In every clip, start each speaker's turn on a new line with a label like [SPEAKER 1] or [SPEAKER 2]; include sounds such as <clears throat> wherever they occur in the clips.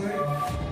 [SPEAKER 1] Thank you.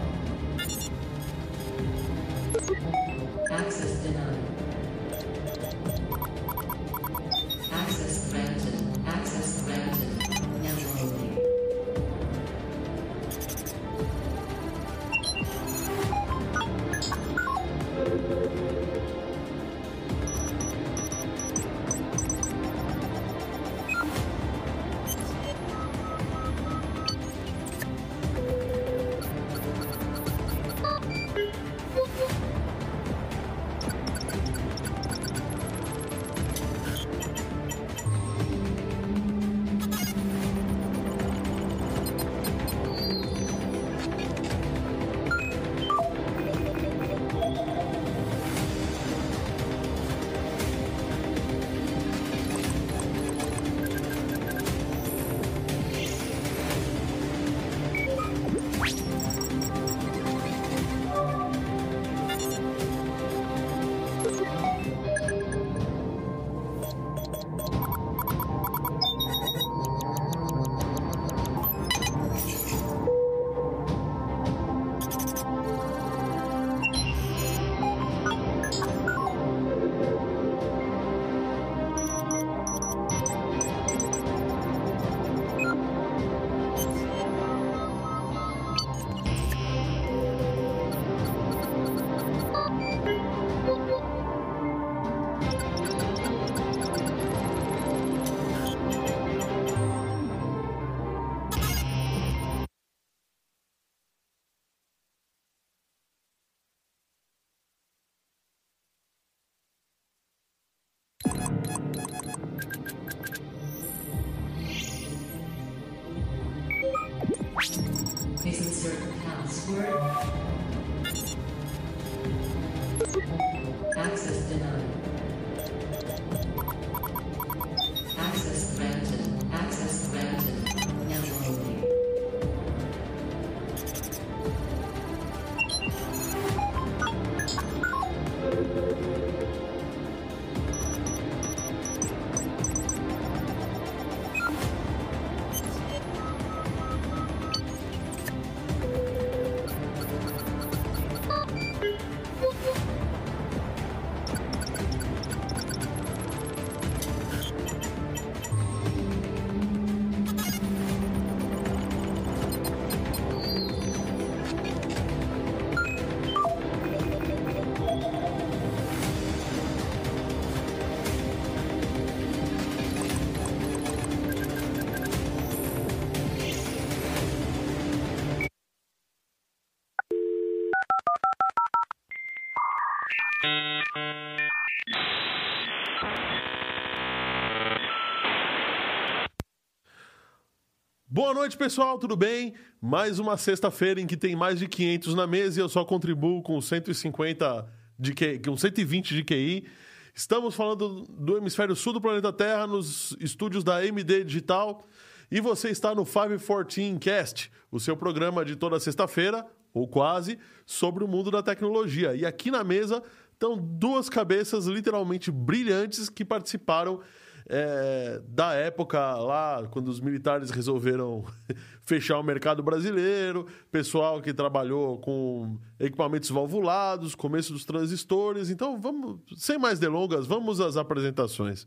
[SPEAKER 2] Boa noite, pessoal, tudo bem? Mais uma sexta-feira em que tem mais de 500 na mesa e eu só contribuo com 150 de QI, com 120 de QI. Estamos falando do hemisfério sul do planeta Terra, nos estúdios da MD Digital. E você está no 514 Cast, o seu programa de toda sexta-feira, ou quase, sobre o mundo da tecnologia. E aqui na mesa estão duas cabeças literalmente brilhantes que participaram é, da época lá, quando os militares resolveram <laughs> fechar o mercado brasileiro, pessoal que trabalhou com equipamentos valvulados, começo dos transistores. Então, vamos, sem mais delongas, vamos às apresentações.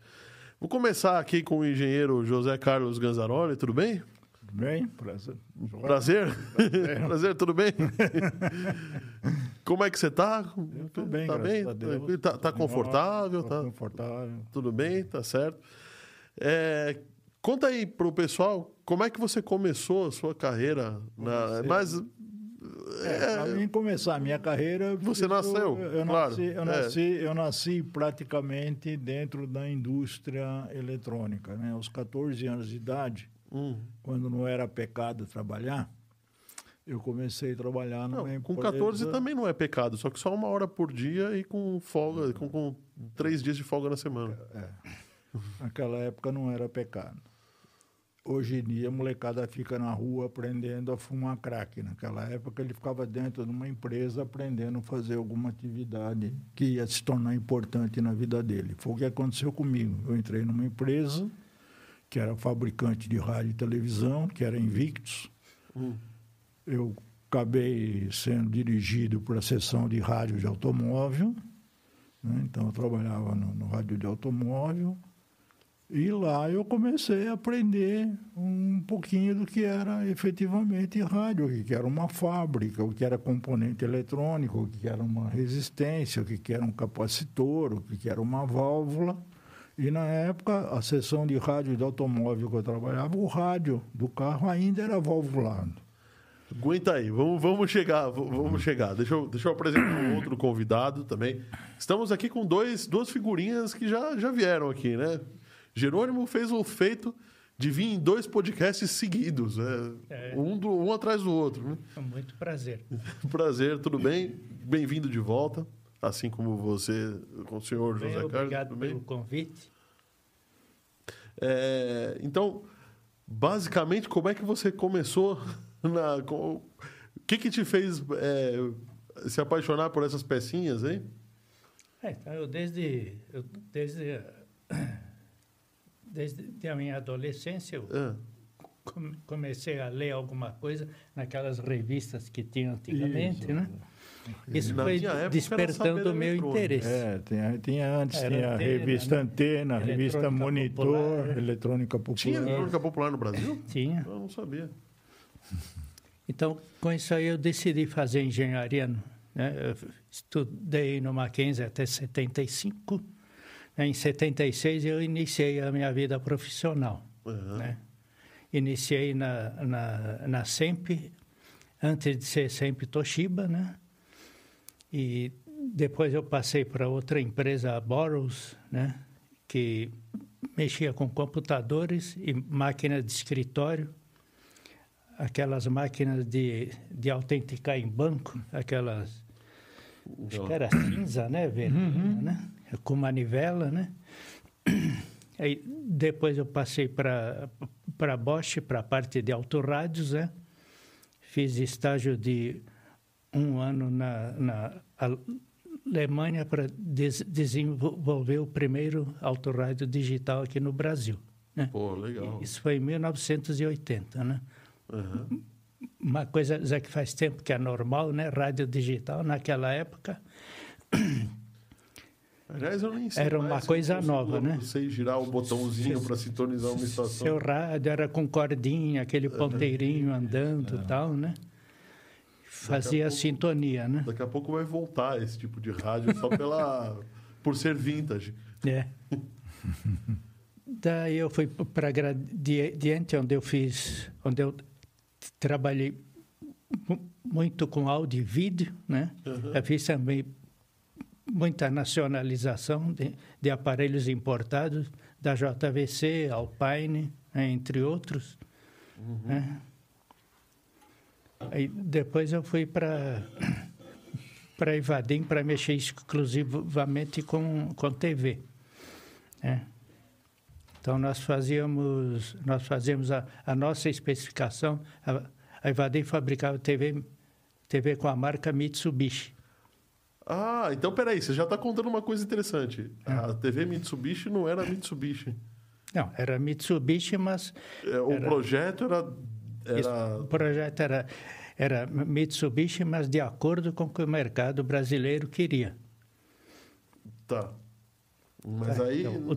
[SPEAKER 2] Vou começar aqui com o engenheiro José Carlos Ganzaroli, tudo bem?
[SPEAKER 3] Tudo bem? Prazer.
[SPEAKER 2] Prazer? <laughs> Prazer, tudo bem? <laughs> Como é que você está?
[SPEAKER 3] Eu tô bem,
[SPEAKER 2] tá bem?
[SPEAKER 3] a Deus.
[SPEAKER 2] Tá, tá confortável? Tá,
[SPEAKER 3] confortável.
[SPEAKER 2] tudo bem? Tá certo. É, conta aí pro pessoal como é que você começou a sua carreira na, mas
[SPEAKER 3] É, Para mim começar a minha carreira...
[SPEAKER 2] Você
[SPEAKER 3] eu-
[SPEAKER 2] nasceu,
[SPEAKER 3] Eu,
[SPEAKER 2] claro.
[SPEAKER 3] nasci, eu,
[SPEAKER 2] É.
[SPEAKER 3] nasci, eu nasci praticamente dentro da indústria eletrônica. Né? Aos 14 anos de idade,
[SPEAKER 2] hum,
[SPEAKER 3] quando não era pecado trabalhar, eu comecei a trabalhar
[SPEAKER 2] não,
[SPEAKER 3] numa
[SPEAKER 2] com
[SPEAKER 3] empresa...
[SPEAKER 2] 14 também não é pecado, só que só uma hora por dia e com folga, com, com três dias de folga na semana.
[SPEAKER 3] Naquela época não era pecado. Hoje em dia, a molecada fica na rua aprendendo a fumar crack. Naquela época, ele ficava dentro de uma empresa aprendendo a fazer alguma atividade que ia se tornar importante na vida dele. Foi o que aconteceu comigo. Eu entrei numa empresa que era fabricante de rádio e televisão, que era Invictus.
[SPEAKER 2] Hum.
[SPEAKER 3] Eu acabei sendo dirigido para a seção de rádio de automóvel. né? Então, eu trabalhava no, no rádio de automóvel. E lá eu comecei a aprender um pouquinho do que era efetivamente rádio, o que era uma fábrica, o que era componente eletrônico, o que era uma resistência, o que era um capacitor, o que era uma válvula. E na época, a seção de rádio de automóvel que eu trabalhava, o rádio do carro ainda era valvulado.
[SPEAKER 2] Aguenta aí, vamos, vamos chegar, vamos chegar. Deixa eu, deixa eu apresentar um outro convidado também. Estamos aqui com dois, duas figurinhas que já, já vieram aqui, né? Jerônimo fez o feito de vir em dois podcasts seguidos, né?
[SPEAKER 4] É.
[SPEAKER 2] um, do, um atrás do outro. Né?
[SPEAKER 4] Com muito prazer. <laughs>
[SPEAKER 2] Prazer, tudo bem? Bem-vindo de volta, assim como você, com o senhor
[SPEAKER 4] Bem,
[SPEAKER 2] José Carlos.
[SPEAKER 4] obrigado pelo convite.
[SPEAKER 2] É, então, basicamente, como é que você começou? <laughs> Na, com- o que, que te fez é, se apaixonar por essas pecinhas, hein?
[SPEAKER 4] É, então, eu desde, eu desde, <coughs> desde a minha adolescência, eu
[SPEAKER 2] Ah,
[SPEAKER 4] com- comecei a ler alguma coisa naquelas revistas que tinha antigamente,
[SPEAKER 3] Isso.
[SPEAKER 4] né? Isso
[SPEAKER 2] Na
[SPEAKER 4] foi despertando o meu interesse.
[SPEAKER 3] É, tinha, tinha antes,
[SPEAKER 4] Era
[SPEAKER 3] tinha a
[SPEAKER 4] antena,
[SPEAKER 3] revista
[SPEAKER 4] né?
[SPEAKER 3] Antena, a revista Monitor,
[SPEAKER 4] Popular.
[SPEAKER 3] Eletrônica Popular.
[SPEAKER 2] tinha eletrônica popular no Brasil?
[SPEAKER 4] Tinha.
[SPEAKER 2] Eu não sabia.
[SPEAKER 4] Então, com isso aí, eu decidi fazer engenharia. Né? Eu estudei no Mackenzie até 75. né? Em 76, eu iniciei a minha vida profissional.
[SPEAKER 2] Aham.
[SPEAKER 4] né? Iniciei na, na, na SEMP, antes de ser SEMP Toshiba, né? E depois eu passei para outra empresa, a Boros, né? Que mexia com computadores e máquina de escritório. aquelas máquinas de, de autenticar em banco, aquelas. Acho que era cinza, né? Vermelha, né? Com manivela, né? Aí depois eu passei para para Bosch, para a parte de autorrádios, né? Fiz estágio de um ano na, na Alemanha para des desenvolver o primeiro autorrádio digital aqui no Brasil. Né?
[SPEAKER 2] Pô, legal.
[SPEAKER 4] Isso foi em 1980, né?
[SPEAKER 2] Uhum.
[SPEAKER 4] Uma coisa já que faz tempo que é normal, né? Rádio digital naquela época
[SPEAKER 2] Aliás, eu nem sei
[SPEAKER 4] Era uma coisa nova, né?
[SPEAKER 2] Sei girar o botãozinho para sintonizar uma estação.
[SPEAKER 4] Seu rádio era com cordinha, aquele ponteirinho andando e tal, né? Fazia
[SPEAKER 2] pouco-
[SPEAKER 4] sintonia, né?
[SPEAKER 2] Daqui a pouco vai voltar esse tipo de rádio só pela <laughs> por ser vintage.
[SPEAKER 4] É. <laughs> Daí eu fui para Gradiente, onde eu fiz, onde eu trabalhei mu- muito com áudio e vídeo, né? Eu fiz também muita nacionalização de, de aparelhos importados da JVC, Alpine, né, entre outros. né? Aí depois eu fui para para Ivadim para mexer exclusivamente com, com TV. né? Então nós fazíamos nós fazíamos a, a nossa especificação. A, a Ivadim fabricava TV TV com a marca Mitsubishi.
[SPEAKER 2] Ah, então peraí, você já está contando uma coisa interessante. A TV Mitsubishi não era Mitsubishi.
[SPEAKER 4] Não, era Mitsubishi, mas
[SPEAKER 2] É, O projeto era.
[SPEAKER 4] Isso,
[SPEAKER 2] era...
[SPEAKER 4] o projeto era, era Mitsubishi, mas de acordo com o que o mercado brasileiro queria.
[SPEAKER 2] Tá. Mas aí.
[SPEAKER 4] Então, o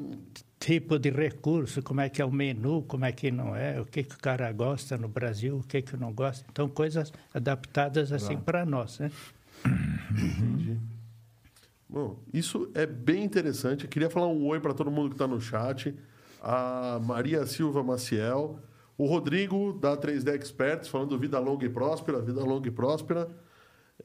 [SPEAKER 4] tipo de recurso, como é que é o menu, como é que não é, o que, que o cara gosta no Brasil, o que, que não gosta. Então, coisas adaptadas assim para nós, né?
[SPEAKER 2] Entendi. Bom, isso é bem interessante. Eu queria falar um oi para todo mundo que está no chat. A Maria Silva Maciel. O Rodrigo, da 3D Experts, falando vida longa e próspera, vida longa e próspera.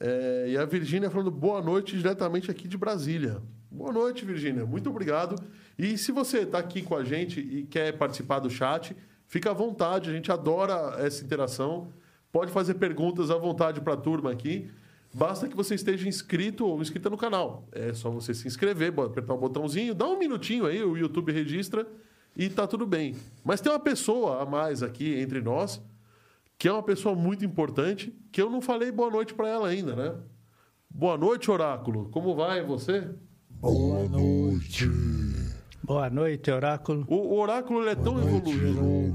[SPEAKER 2] É, e a Virgínia falando boa noite diretamente aqui de Brasília. Boa noite, Virgínia. Muito obrigado. E se você está aqui com a gente e quer participar do chat, fica à vontade. A gente adora essa interação. Pode fazer perguntas à vontade para a turma aqui. Basta que você esteja inscrito ou inscrita no canal. É só você se inscrever, apertar o botãozinho, dá um minutinho aí, o YouTube registra e tá tudo bem. Mas tem uma pessoa a mais aqui entre nós, que é uma pessoa muito importante, que eu não falei boa noite para ela ainda, né? Boa noite, Oráculo. Como vai você?
[SPEAKER 3] Boa noite.
[SPEAKER 4] Boa noite, Oráculo.
[SPEAKER 2] O, o Oráculo ele é tão evoluído.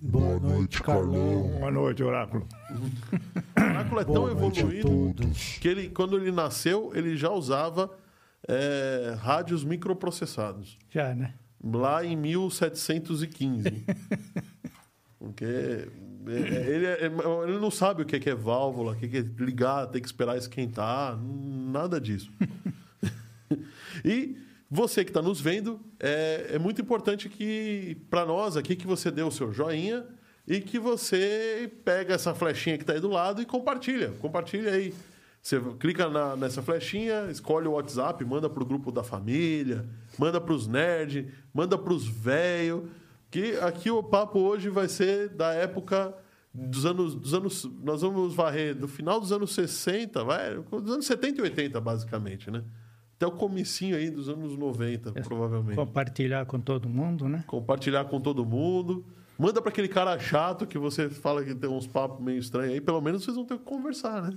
[SPEAKER 3] Boa noite, Carlão. Boa noite, Oráculo.
[SPEAKER 2] O Oráculo é tão
[SPEAKER 3] Boa noite a
[SPEAKER 2] evoluído que ele, quando ele nasceu, ele já usava é, rádios microprocessados.
[SPEAKER 4] Já, né?
[SPEAKER 2] Lá em 1715. <laughs> Porque é, ele, é- ele não sabe o que é, é válvula, o que é, que é ligar, tem que esperar esquentar, nada disso. <laughs> e você que está nos vendo, é, é muito importante que, para nós aqui, que você dê o seu joinha e que você pega essa flechinha que está aí do lado e compartilha. Compartilha aí. Você clica na- nessa flechinha, escolhe o WhatsApp, manda para o grupo da família, manda para os nerds, manda para os velhos. Que aqui o papo hoje vai ser da época dos anos, dos anos. Nós vamos varrer do final dos anos 60, vai, dos anos 70 e 80, basicamente, né? Até o comecinho aí dos anos 90, provavelmente.
[SPEAKER 4] Compartilhar com todo mundo, né?
[SPEAKER 2] Compartilhar com todo mundo. Manda para aquele cara chato que você fala que tem uns papos meio estranhos aí, pelo menos vocês vão ter que conversar, né?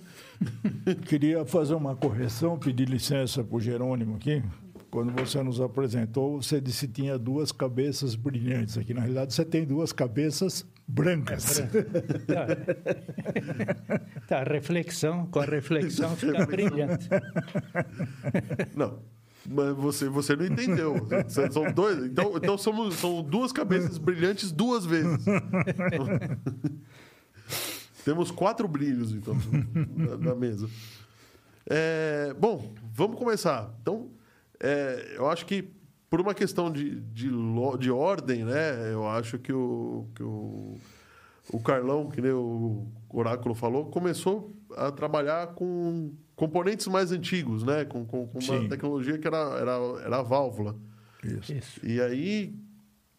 [SPEAKER 2] <laughs>
[SPEAKER 3] Queria fazer uma correção, pedir licença para o Jerônimo aqui. Quando você nos apresentou, você disse que tinha duas cabeças brilhantes aqui. Na realidade, você tem duas cabeças brancas.
[SPEAKER 4] Tá, a reflexão, com a reflexão <laughs> fica brilhante.
[SPEAKER 2] Não. Mas você, você não entendeu. São- dois. Então, então somos, são duas cabeças brilhantes duas vezes. Temos quatro brilhos, então, na, mesa. É, bom, vamos começar. Então, é, eu acho que por uma questão de, de, de ordem, né? Eu acho que o, que o, o Carlão, que nem o Oráculo falou, começou a trabalhar com componentes mais antigos, né? Com, com, com uma
[SPEAKER 3] Sim.
[SPEAKER 2] tecnologia que era, era, era a válvula.
[SPEAKER 3] Isso.
[SPEAKER 4] Isso.
[SPEAKER 2] E aí,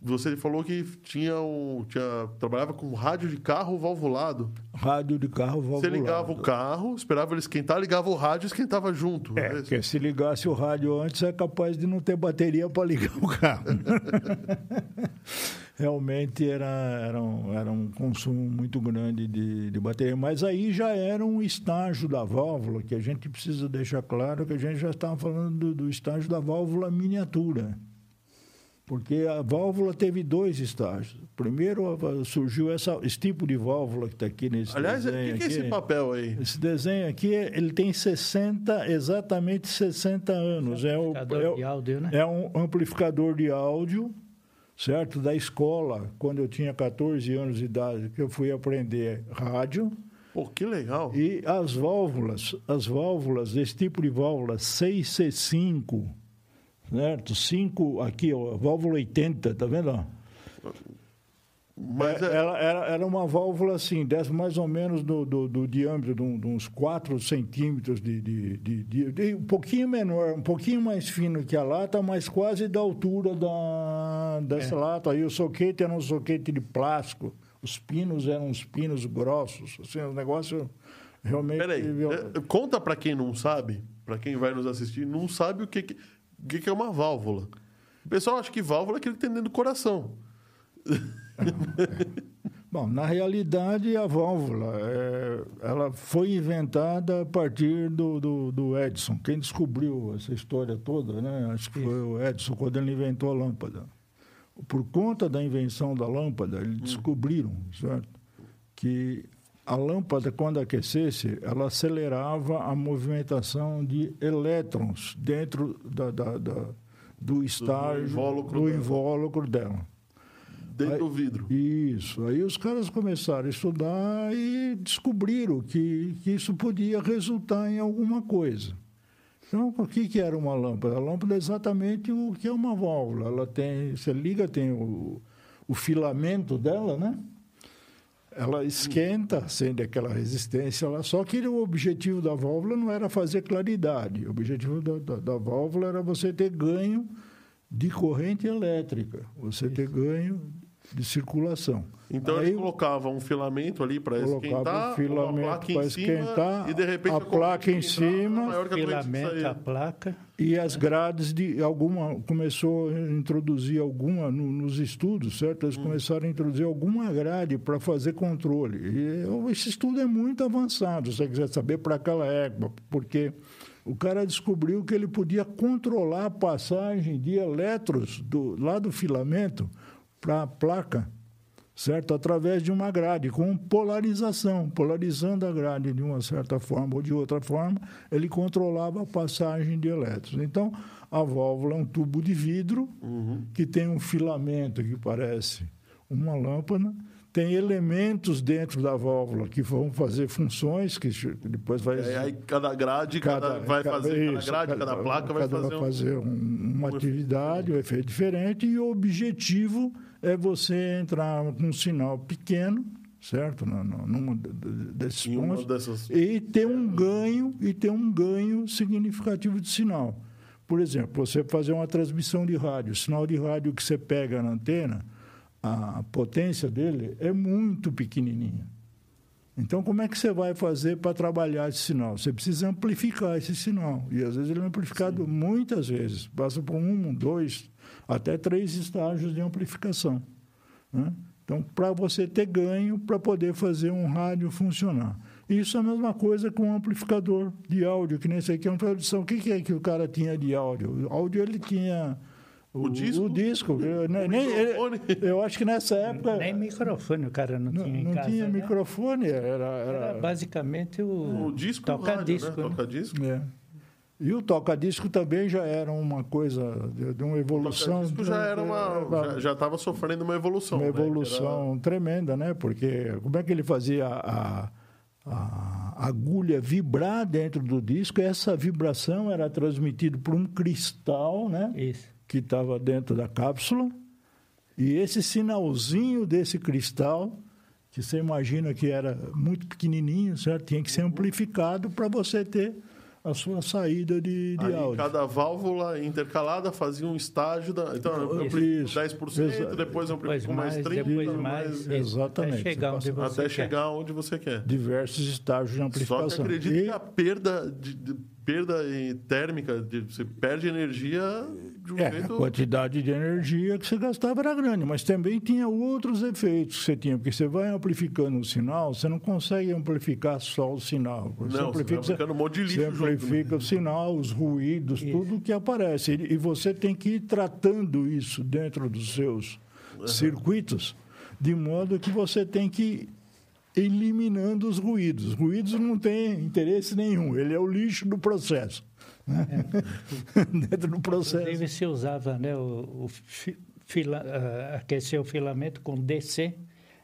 [SPEAKER 2] você falou que tinha um, tinha, trabalhava com rádio de carro valvulado.
[SPEAKER 3] Rádio de carro valvulado.
[SPEAKER 2] Você ligava o carro, esperava ele esquentar, ligava o rádio e esquentava junto.
[SPEAKER 3] É,
[SPEAKER 2] isso?
[SPEAKER 3] porque se ligasse o rádio antes, é capaz de não ter bateria para ligar o carro. <laughs> Realmente era, era, um, era um consumo muito grande de, de bateria. Mas aí já era um estágio da válvula, que a gente precisa deixar claro que a gente já estava falando do, do estágio da válvula miniatura. Porque a válvula teve dois estágios. Primeiro surgiu essa, esse tipo de válvula que está aqui nesse
[SPEAKER 2] Aliás, o
[SPEAKER 3] desenho
[SPEAKER 2] que, que é
[SPEAKER 3] aqui.
[SPEAKER 2] esse papel aí?
[SPEAKER 3] Esse desenho aqui, ele tem 60, exatamente 60 anos. É, o,
[SPEAKER 4] Amplificador
[SPEAKER 3] é, o-
[SPEAKER 4] de áudio, né?
[SPEAKER 3] é um amplificador de áudio, certo? Da escola, quando eu tinha 14 anos de idade, que eu fui aprender rádio.
[SPEAKER 2] Pô, que legal.
[SPEAKER 3] E as válvulas, as válvulas, desse tipo de válvula 6C5, certo? 5 aqui, ó, válvula 80, tá vendo? ó?
[SPEAKER 2] Mas
[SPEAKER 3] É,
[SPEAKER 2] é-
[SPEAKER 3] ela era, era uma válvula assim, dessa mais ou menos do, do, do diâmetro de, um- de uns 4 centímetros de, de, de, Um pouquinho menor, um pouquinho mais fino que a lata, mas quase da altura da, dessa
[SPEAKER 2] É.
[SPEAKER 3] lata. Aí o soquete era um soquete de plástico, os pinos eram uns pinos grossos. Assim, o negócio realmente.
[SPEAKER 2] Peraí, é, conta pra quem não sabe, pra quem vai nos assistir, não sabe o que, que, o que, que é uma válvula. O pessoal acha que válvula é aquilo que tem dentro do coração. <laughs>
[SPEAKER 3] Bom, na realidade, a válvula é, ela foi inventada a partir do, do, do Edison. Quem descobriu essa história toda, né? Acho que foi o Edison, quando ele inventou a lâmpada. Por conta da invenção da lâmpada, eles descobriram, certo? Que a lâmpada, quando aquecesse, ela acelerava a movimentação de elétrons dentro da, da- da- do estágio,
[SPEAKER 2] invólucro
[SPEAKER 3] do
[SPEAKER 2] dela.
[SPEAKER 3] invólucro dela.
[SPEAKER 2] Dentro
[SPEAKER 3] Aí-
[SPEAKER 2] do vidro.
[SPEAKER 3] Isso. Aí os caras começaram a estudar e descobriram que, que isso podia resultar em alguma coisa. Então, o que, que era uma lâmpada? A lâmpada é exatamente o que é uma válvula. Ela tem, você liga, tem o, o filamento dela, né? Ela esquenta, acende aquela resistência lá. Só que o objetivo da válvula não era fazer claridade. O objetivo da, da, da válvula era você ter ganho de corrente elétrica, você ter ganho de circulação.
[SPEAKER 2] Então
[SPEAKER 3] Aí
[SPEAKER 2] eles colocavam um filamento ali para
[SPEAKER 3] colocava
[SPEAKER 2] esquentar,
[SPEAKER 3] um filamento
[SPEAKER 2] uma placa
[SPEAKER 3] para
[SPEAKER 2] em cima,
[SPEAKER 3] esquentar,
[SPEAKER 2] e de repente
[SPEAKER 3] a placa em cima,
[SPEAKER 2] maior que a
[SPEAKER 4] Filamento, a placa.
[SPEAKER 3] e as grades de alguma começou a introduzir alguma no- nos estudos, certo? Eles começaram a introduzir alguma grade para fazer controle. E esse estudo é muito avançado, se você quiser saber para aquela época, porque o cara descobriu que ele podia controlar a passagem de elétrons do, lá do filamento para a placa, certo? Através de uma grade, com polarização, polarizando a grade de uma certa forma ou de outra forma, ele controlava a passagem de elétrons. Então, a válvula é um tubo de vidro que tem um filamento que parece uma lâmpada, tem elementos dentro da válvula que vão fazer funções que depois vai
[SPEAKER 2] Aí, aí cada grade, cada, vai fazer, cada
[SPEAKER 3] isso,
[SPEAKER 2] grade, cada, placa vai
[SPEAKER 3] cada
[SPEAKER 2] fazer, um...
[SPEAKER 3] um- uma atividade, um efeito diferente, e o objetivo é você entrar com um sinal pequeno, certo? Na- na- Numa de- de- desses
[SPEAKER 2] Em
[SPEAKER 3] pontos,
[SPEAKER 2] dessas-
[SPEAKER 3] e ter um ganho e ter um ganho significativo de sinal. Por exemplo, você fazer uma transmissão de rádio, o sinal de rádio que você pega na antena, a potência dele é muito pequenininha. Então, como é que você vai fazer para trabalhar esse sinal? Você precisa amplificar esse sinal. E, às vezes, ele é amplificado muitas vezes. Passa por um, dois, até três estágios de amplificação. né? Então, para você ter ganho, para poder fazer um rádio funcionar. Isso é a mesma coisa com um amplificador de áudio, que nem esse aqui é uma tradução. O que que é que o cara tinha de áudio? O áudio, ele tinha...
[SPEAKER 2] O disco?
[SPEAKER 3] O disco. Eu, nem- nem- ele-
[SPEAKER 2] microfone? <laughs>
[SPEAKER 3] eu acho que nessa época...
[SPEAKER 4] Nem microfone o cara não,
[SPEAKER 3] Não,
[SPEAKER 4] tinha em
[SPEAKER 3] não
[SPEAKER 4] casa.
[SPEAKER 3] tinha
[SPEAKER 4] né?
[SPEAKER 3] microfone, era...
[SPEAKER 4] Era
[SPEAKER 3] era
[SPEAKER 4] basicamente o,
[SPEAKER 2] O disco e o rádio,
[SPEAKER 4] toca-disco.
[SPEAKER 2] né?
[SPEAKER 4] né?
[SPEAKER 2] Toca-disco.
[SPEAKER 3] é. E o toca-disco também já era uma coisa de, de uma evolução...
[SPEAKER 2] Toca-disco já era uma...
[SPEAKER 3] é,
[SPEAKER 2] Já, estava sofrendo uma evolução.
[SPEAKER 3] uma
[SPEAKER 2] né? Que era-
[SPEAKER 3] evolução tremenda, né? Porque como é que ele fazia a, a agulha vibrar dentro do disco? Essa vibração era transmitida por um cristal, né?
[SPEAKER 4] Isso.
[SPEAKER 3] Que estava dentro da cápsula. E esse sinalzinho desse cristal, que você imagina que era muito pequenininho, certo? Tinha que ser amplificado para você ter a sua saída de, de
[SPEAKER 2] Aí
[SPEAKER 3] áudio.
[SPEAKER 2] cada válvula intercalada fazia um estágio da. Então, eu amplifico
[SPEAKER 3] Isso.
[SPEAKER 2] 10%,
[SPEAKER 3] Exa-
[SPEAKER 2] depois amplifico mais
[SPEAKER 4] mais,
[SPEAKER 2] 30%,
[SPEAKER 4] depois
[SPEAKER 2] mais-
[SPEAKER 4] mais. isso,
[SPEAKER 3] Exatamente.
[SPEAKER 4] Até chegar onde
[SPEAKER 3] Você
[SPEAKER 2] até
[SPEAKER 4] quer.
[SPEAKER 2] chegar onde você quer.
[SPEAKER 3] Diversos estágios de
[SPEAKER 2] Só que
[SPEAKER 3] amplificação.
[SPEAKER 2] acredito
[SPEAKER 3] E-
[SPEAKER 2] que a perda, de, de- perda térmica, de, você perde energia de um
[SPEAKER 3] É, a
[SPEAKER 2] jeito.
[SPEAKER 3] quantidade de energia que você gastava era grande, mas também tinha outros efeitos que você tinha, porque você vai amplificando o sinal, você não consegue amplificar só o sinal. Você
[SPEAKER 2] Não, você vai um monte de lixo
[SPEAKER 3] Você
[SPEAKER 2] junto, né?
[SPEAKER 3] amplifica o sinal, os ruídos, tudo que aparece. E você tem que ir tratando isso dentro dos seus circuitos, de modo que você tem que ir eliminando os ruídos. Os ruídos não têm interesse nenhum, ele é o lixo do processo. Né? <laughs> dentro do processo.
[SPEAKER 4] Inclusive se usava né, o, o fi- fila, ah, aquecer o filamento com DC,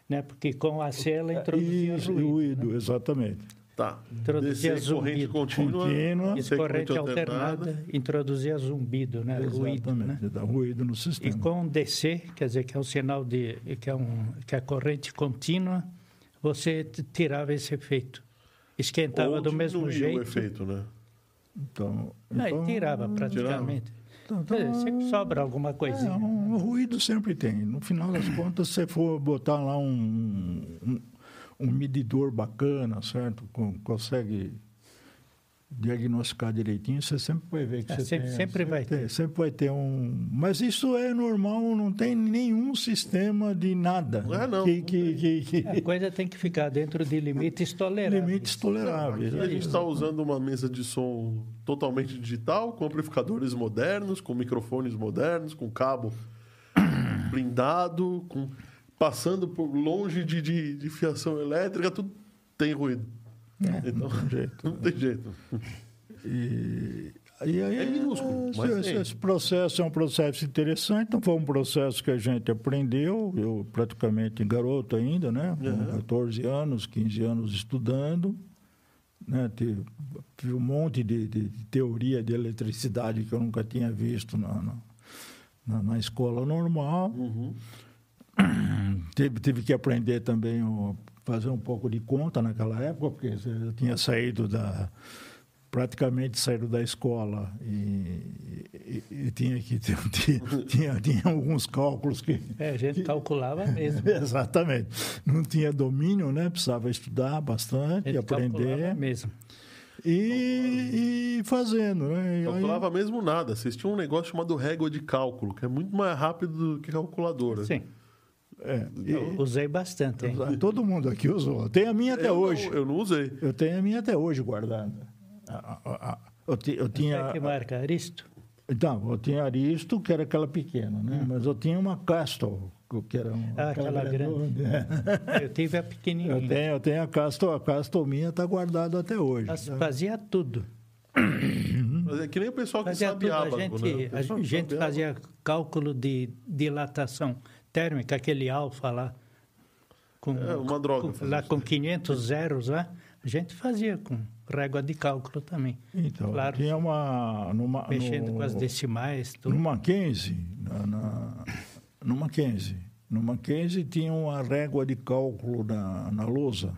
[SPEAKER 4] né, porque com AC ela introduzia
[SPEAKER 3] Isso,
[SPEAKER 4] ruído.
[SPEAKER 3] ruído, exatamente.
[SPEAKER 2] Tá.
[SPEAKER 4] Introduzia
[SPEAKER 2] Descer corrente contínua.
[SPEAKER 3] Contínua.
[SPEAKER 4] E corrente alternada introduzia zumbido, né, ruído. Né?
[SPEAKER 3] Exatamente, dá ruído no
[SPEAKER 4] E
[SPEAKER 3] sistema.
[SPEAKER 4] com DC, quer dizer, que é um sinal de que é, um, que é corrente contínua, você tirava esse efeito. Esquentava
[SPEAKER 2] Ou
[SPEAKER 4] do mesmo jeito.
[SPEAKER 2] o efeito, né?
[SPEAKER 3] Então,
[SPEAKER 4] Não,
[SPEAKER 3] então,
[SPEAKER 4] tirava praticamente.
[SPEAKER 3] Então,
[SPEAKER 4] Quer dizer, sempre sobra alguma
[SPEAKER 3] é,
[SPEAKER 4] coisinha.
[SPEAKER 3] um, ruído sempre tem. No final das contas, se você for botar lá um, um, um medidor bacana, certo? Com- consegue diagnosticar direitinho, você sempre vai ver que
[SPEAKER 4] É,
[SPEAKER 3] você
[SPEAKER 4] sempre-
[SPEAKER 3] tem,
[SPEAKER 4] sempre vai
[SPEAKER 3] ter. Sempre vai ter um... Mas isso é normal, não tem nenhum sistema de nada.
[SPEAKER 2] É, não,
[SPEAKER 3] Que,
[SPEAKER 2] não
[SPEAKER 3] que, que, que-
[SPEAKER 4] A coisa tem que ficar dentro de limites toleráveis.
[SPEAKER 3] limites toleráveis.
[SPEAKER 2] Aqui a gente está usando uma mesa de som totalmente digital, com amplificadores modernos, com microfones modernos, com cabo <coughs> blindado, com passando por longe de, de, de fiação elétrica, tudo tem ruído.
[SPEAKER 3] É,
[SPEAKER 2] Então,
[SPEAKER 3] não tem jeito.
[SPEAKER 2] não tem jeito.
[SPEAKER 3] E, e aí,
[SPEAKER 2] É minúsculo,
[SPEAKER 3] esse,
[SPEAKER 2] mas
[SPEAKER 3] esse- processo é um processo interessante, então foi um processo que a gente aprendeu, eu praticamente garoto ainda, né? Com
[SPEAKER 2] Uhum.
[SPEAKER 3] 14 anos, 15 anos estudando, né? Tive, tive um monte de, de- de teoria de eletricidade que eu nunca tinha visto na, na, na- na escola normal.
[SPEAKER 2] Uhum.
[SPEAKER 3] Tive, tive que aprender também a fazer um pouco de conta naquela época, porque eu tinha saído da praticamente saído da escola e, e- e tinha que ter, <laughs> tinha, tinha, tinha alguns cálculos que
[SPEAKER 4] É, a gente calculava <laughs> mesmo.
[SPEAKER 3] exatamente não tinha domínio, né? Precisava estudar
[SPEAKER 4] A
[SPEAKER 3] bastante,
[SPEAKER 4] gente
[SPEAKER 3] aprender
[SPEAKER 4] calculava mesmo.
[SPEAKER 3] e, e fazendo, né? E aí-
[SPEAKER 2] Calculava mesmo nada. Vocês tinham um negócio chamado régua de cálculo, que é muito mais rápido do que calculadora.
[SPEAKER 4] Sim,
[SPEAKER 3] é,
[SPEAKER 4] eu usei bastante. hein? <laughs>
[SPEAKER 3] todo mundo aqui usou. Tem a minha até
[SPEAKER 2] eu
[SPEAKER 3] hoje.
[SPEAKER 2] Não, eu não usei.
[SPEAKER 3] Eu tenho a minha até hoje guardada. Eu, eu tinha.
[SPEAKER 4] Sabe que marca? Aristo?
[SPEAKER 3] Então, eu tinha Aristo, que era aquela pequena, né? Mas eu tinha uma Castor, que era um,
[SPEAKER 4] Ah, aquela grande.
[SPEAKER 3] É. <laughs>
[SPEAKER 4] Eu tive a
[SPEAKER 3] Eu
[SPEAKER 4] pequenininha.
[SPEAKER 3] tenho, eu tenho a Castor, a Castor minha está guardada até hoje.
[SPEAKER 4] Mas Fazia tudo. <coughs>
[SPEAKER 2] Mas é que nem o pessoal que
[SPEAKER 4] Fazia
[SPEAKER 2] sabe
[SPEAKER 4] tudo. A gente,
[SPEAKER 2] né?
[SPEAKER 4] A gente fazia cálculo de dilatação térmica, aquele alfa lá. Com,
[SPEAKER 2] É, uma droga
[SPEAKER 4] com- lá
[SPEAKER 2] isso
[SPEAKER 4] com 500 zeros lá. A gente fazia com régua de cálculo também.
[SPEAKER 3] Então,
[SPEAKER 4] Claro.
[SPEAKER 3] tinha uma. Numa,
[SPEAKER 4] Mexendo
[SPEAKER 3] no,
[SPEAKER 4] com as decimais, tudo.
[SPEAKER 3] No Mackenzie, na, na, no Mackenzie, no Mackenzie tinha uma régua de cálculo na, na lousa,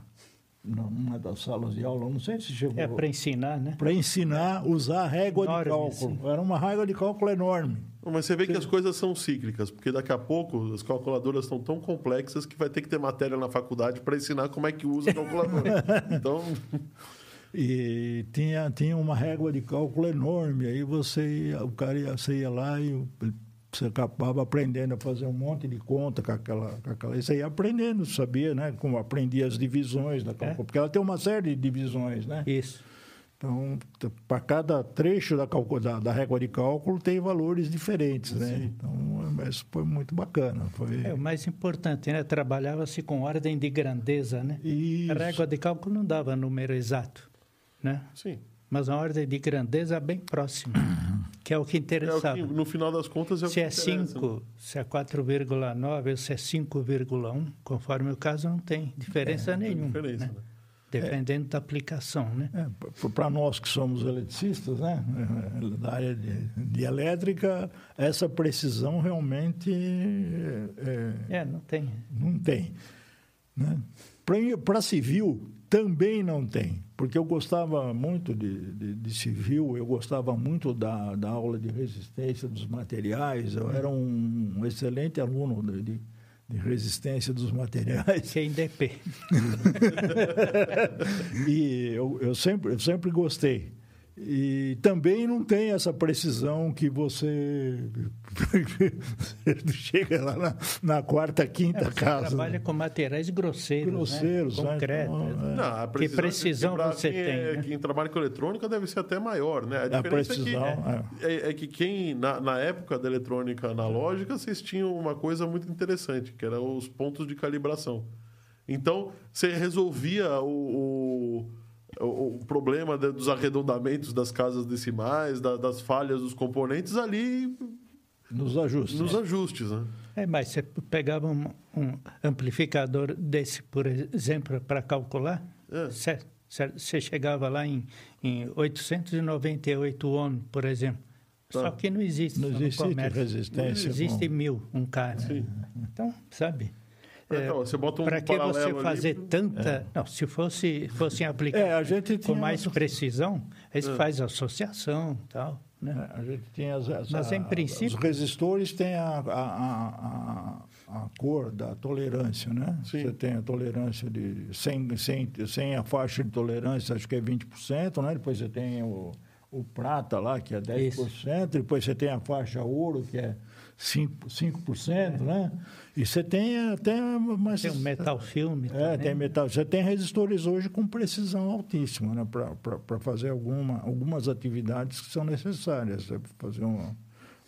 [SPEAKER 3] numa das salas de aula, não sei se chegou.
[SPEAKER 4] É para ensinar, né?
[SPEAKER 3] para ensinar a usar a régua
[SPEAKER 4] Enorme,
[SPEAKER 3] de cálculo.
[SPEAKER 4] assim.
[SPEAKER 3] Era uma régua de cálculo enorme.
[SPEAKER 2] Mas você vê que as coisas são cíclicas, porque daqui a pouco as calculadoras estão tão complexas que vai ter que ter matéria na faculdade para ensinar como é que usa a calculadora. <laughs> então,
[SPEAKER 3] E tinha, tinha uma régua de cálculo enorme. Aí você ia, o cara ia, você ia lá e você acabava aprendendo a fazer um monte de conta com aquela. Com aquela você ia aprendendo, sabia, né? Como aprendia as divisões da cálculo. Porque ela tem uma série de divisões, né?
[SPEAKER 4] Isso.
[SPEAKER 3] Então, para cada trecho da, da, da régua de cálculo tem valores diferentes, né? Então, mas foi muito bacana. Foi...
[SPEAKER 4] É o mais importante, né? Trabalhava-se com ordem de grandeza, né?
[SPEAKER 3] Isso.
[SPEAKER 4] A régua de cálculo não dava número exato, né?
[SPEAKER 2] sim.
[SPEAKER 4] Mas uma ordem de grandeza bem próxima, <clears throat> que é o que
[SPEAKER 2] É o
[SPEAKER 4] interessava.
[SPEAKER 2] que, no final das contas é o
[SPEAKER 4] se
[SPEAKER 2] que
[SPEAKER 4] é
[SPEAKER 2] interessa, né?
[SPEAKER 4] 5, se é 4,9 ou se é 5,1, conforme o caso, não tem diferença
[SPEAKER 2] Tem
[SPEAKER 4] nenhuma.
[SPEAKER 2] diferença,
[SPEAKER 4] né?
[SPEAKER 2] né?
[SPEAKER 4] Dependendo da aplicação, né?
[SPEAKER 3] para nós que somos eletricistas, né, da área de, de elétrica, essa precisão realmente é, é,
[SPEAKER 4] É, não tem.
[SPEAKER 3] não tem. Né? Para civil, também não tem, porque eu gostava muito de, de, de civil, eu gostava muito da, da aula de resistência dos materiais, eu era um, um excelente aluno de, de, de resistência dos materiais.
[SPEAKER 4] Quem depende. <laughs>
[SPEAKER 3] e eu, eu, sempre, eu sempre gostei. E também não tem essa precisão que você <laughs> chega lá na, na quarta, quinta
[SPEAKER 4] É, você
[SPEAKER 3] casa.
[SPEAKER 4] trabalha com materiais grosseiros,
[SPEAKER 3] Grosseiros,
[SPEAKER 4] né?
[SPEAKER 3] né?
[SPEAKER 4] concretos.
[SPEAKER 3] Então, é.
[SPEAKER 2] Não, a
[SPEAKER 4] Que precisão
[SPEAKER 2] pra
[SPEAKER 4] você
[SPEAKER 2] quem,
[SPEAKER 4] tem,
[SPEAKER 2] é-
[SPEAKER 4] né?
[SPEAKER 2] Quem trabalha com eletrônica deve ser até maior, né? A diferença
[SPEAKER 3] precisão,
[SPEAKER 2] é, que, é, é que quem, na, na época da eletrônica analógica, vocês tinham uma coisa muito interessante, que eram os pontos de calibração. Então, você resolvia o, o, o- o problema de- dos arredondamentos das casas decimais, da- das falhas dos componentes ali
[SPEAKER 3] Nos ajustes.
[SPEAKER 2] nos ajustes, né?
[SPEAKER 4] É, mas você pegava um, um amplificador desse, por exemplo, para calcular,
[SPEAKER 2] É.
[SPEAKER 4] certo? Certo? Você chegava lá em, em 898 ohms, por exemplo.
[SPEAKER 2] Tá.
[SPEAKER 4] Só que não existe.
[SPEAKER 3] Não
[SPEAKER 4] no
[SPEAKER 3] existe
[SPEAKER 4] comércio.
[SPEAKER 3] resistência
[SPEAKER 4] Não existe
[SPEAKER 3] com-
[SPEAKER 4] mil, um cara.
[SPEAKER 2] Sim.
[SPEAKER 4] Então, sabe?
[SPEAKER 2] Então, você bota um
[SPEAKER 4] para que você
[SPEAKER 2] ali-
[SPEAKER 4] fazer tanta. Não, se fosse, fossem aplicados
[SPEAKER 3] É, a gente
[SPEAKER 4] com mais precisão, eles
[SPEAKER 2] É.
[SPEAKER 4] fazem associação e tal. Né?
[SPEAKER 3] A gente tinha as, as-
[SPEAKER 4] Mas, em
[SPEAKER 3] a-
[SPEAKER 4] princípio-
[SPEAKER 3] Os resistores têm a, a, a, a, a cor da tolerância, né?
[SPEAKER 2] Sim.
[SPEAKER 3] Você tem a tolerância de... Sem, sem, sem a faixa de tolerância, acho que é 20%, né? Depois você tem o, o prata lá, que é 10%. Depois você tem a faixa ouro, que é 5%, 5% né? E você tem até... Mas,
[SPEAKER 4] Tem um metal filme.
[SPEAKER 3] É,
[SPEAKER 4] também.
[SPEAKER 3] tem metal. Você tem resistores hoje com precisão altíssima, né? Para fazer alguma, algumas atividades que são necessárias. Você fazer uma,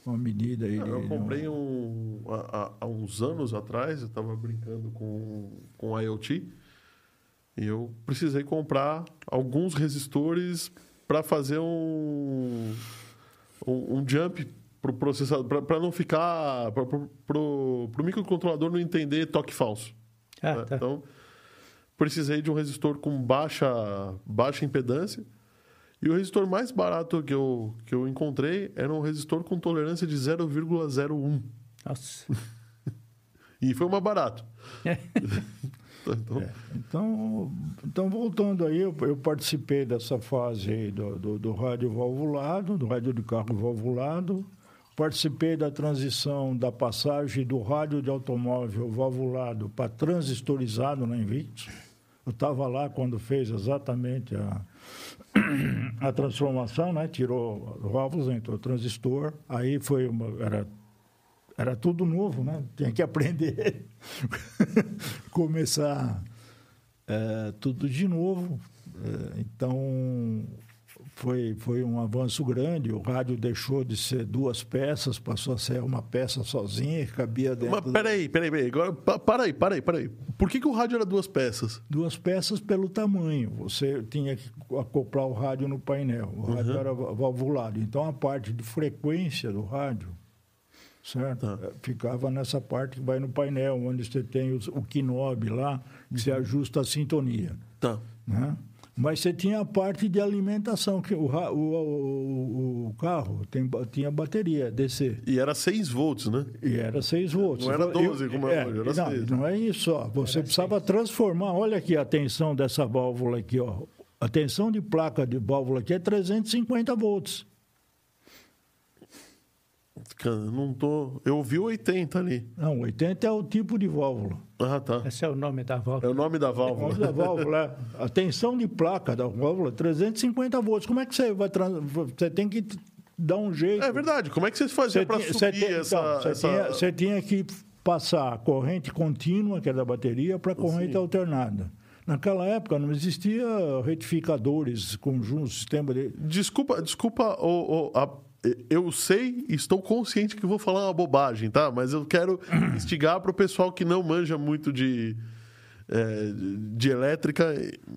[SPEAKER 3] uma medida aí.
[SPEAKER 2] Ah, Eu comprei um, há, há- há uns anos atrás, eu estava brincando com, com IoT e eu precisei comprar alguns resistores para fazer um, um, um jump para o processador, para não ficar, para o microcontrolador não entender toque falso.
[SPEAKER 4] Ah,
[SPEAKER 2] né?
[SPEAKER 4] tá.
[SPEAKER 2] Então, precisei de um resistor com baixa, baixa impedância. E o resistor mais barato que eu, que eu encontrei era um resistor com tolerância de 0,01.
[SPEAKER 4] Nossa. <laughs>
[SPEAKER 2] E foi o mais barato. <laughs> Então,
[SPEAKER 3] Então, então, voltando aí, eu, eu participei dessa fase aí do, do, do rádio valvulado, do rádio de carro valvulado. Participei da transição da passagem do rádio de automóvel valvulado para transistorizado na Invictus. Eu estava lá quando fez exatamente a, <clears throat> a transformação, né? Tirou válvulas, entrou transistor. Aí foi uma, era era tudo novo, né? Tinha que aprender, <laughs> começar é, tudo de novo. É, então foi foi um avanço grande. O rádio deixou de ser duas peças, passou a ser uma peça sozinha que cabia dentro.
[SPEAKER 2] mas peraí, peraí, peraí. Agora, pa- para aí, para aí, para aí. Por que, que o rádio era duas peças?
[SPEAKER 3] duas peças pelo tamanho. Você tinha que acoplar o rádio no painel. O rádio era valvulado. Então a parte de frequência do rádio, certo?
[SPEAKER 2] Tá.
[SPEAKER 3] Eh, Ficava nessa parte que vai no painel, onde você tem os- o knob lá, que se ajusta a sintonia.
[SPEAKER 2] Tá.
[SPEAKER 3] Né? Mas você tinha a parte de alimentação, que o, o, o, o carro tem, tinha bateria, DC.
[SPEAKER 2] E era 6 volts, né?
[SPEAKER 3] E era 6 volts.
[SPEAKER 2] Não era
[SPEAKER 3] Eu-
[SPEAKER 2] 12 como é hoje, era
[SPEAKER 3] não,
[SPEAKER 2] seis.
[SPEAKER 3] não é isso, ó. Você precisava transformar. Olha aqui a tensão dessa válvula aqui, ó. A tensão de placa de válvula aqui é 350 volts.
[SPEAKER 2] Cara, não tô. Eu ouvi o 80 ali.
[SPEAKER 3] Não, 80 é o tipo de válvula.
[SPEAKER 2] Ah, tá.
[SPEAKER 4] Esse é o nome da volta.
[SPEAKER 2] É o nome da válvula.
[SPEAKER 3] a válvula, é. a tensão de placa da válvula, 350 volts. Como é que você vai trans... Você tem que dar um jeito.
[SPEAKER 2] É verdade. Como é que vocês faziam para subir
[SPEAKER 3] tinha-
[SPEAKER 2] essa.
[SPEAKER 3] então, você
[SPEAKER 2] essa-
[SPEAKER 3] tinha- você tinha que passar a corrente contínua, que é da bateria, para a corrente
[SPEAKER 2] Sim.
[SPEAKER 3] alternada. Naquela época não existia retificadores, conjuntos, sistema de.
[SPEAKER 2] Desculpa, desculpa, o, o- a- eu sei e estou consciente que vou falar uma bobagem, tá? Mas eu quero <clears throat> instigar para o pessoal que não manja muito de, é, de elétrica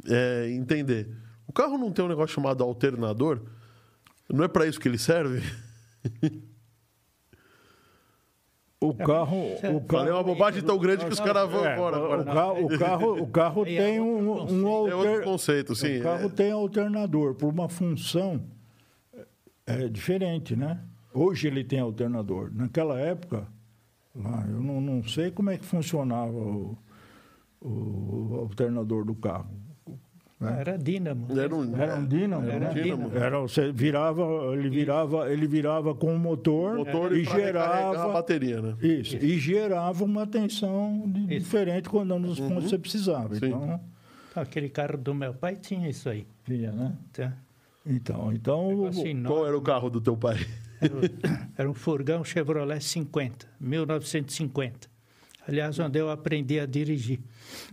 [SPEAKER 2] é, entender. O carro não tem um negócio chamado alternador? Não é para isso que ele serve? <laughs>
[SPEAKER 3] O carro. O
[SPEAKER 2] Falei
[SPEAKER 3] carro
[SPEAKER 2] uma bobagem tão grande que os caras vão
[SPEAKER 3] é,
[SPEAKER 2] embora
[SPEAKER 3] o,
[SPEAKER 2] agora.
[SPEAKER 3] carro, o <laughs> carro, o carro
[SPEAKER 4] é
[SPEAKER 3] tem
[SPEAKER 4] outro
[SPEAKER 3] um,
[SPEAKER 4] conceito.
[SPEAKER 3] um
[SPEAKER 2] É outro
[SPEAKER 3] alter-
[SPEAKER 2] conceito, sim.
[SPEAKER 3] O carro
[SPEAKER 2] É.
[SPEAKER 3] tem alternador por uma função é, diferente, né? Hoje ele tem alternador. Naquela época, lá, eu não, não sei como é que funcionava o, o alternador do carro.
[SPEAKER 4] Era dínamo.
[SPEAKER 2] Era um,
[SPEAKER 3] Era um dínamo,
[SPEAKER 2] Era um
[SPEAKER 3] né?
[SPEAKER 2] dínamo.
[SPEAKER 3] Era, você virava, ele virava, ele virava com o motor,
[SPEAKER 2] motor
[SPEAKER 3] e
[SPEAKER 2] recarregar a
[SPEAKER 3] gerava
[SPEAKER 2] bateria, né?
[SPEAKER 3] isso, e gerava uma tensão de-
[SPEAKER 4] Isso.
[SPEAKER 3] diferente quando nos pontos que você precisava.
[SPEAKER 2] Sim.
[SPEAKER 3] Então,
[SPEAKER 4] Então, aquele carro do meu pai tinha isso aí.
[SPEAKER 3] tinha, né?
[SPEAKER 4] Tá?
[SPEAKER 3] Então, então
[SPEAKER 4] Assim,
[SPEAKER 2] Qual era o carro do teu pai?
[SPEAKER 4] Era, <coughs> era um furgão Chevrolet 50, 1950. Aliás, onde eu aprendi a dirigir.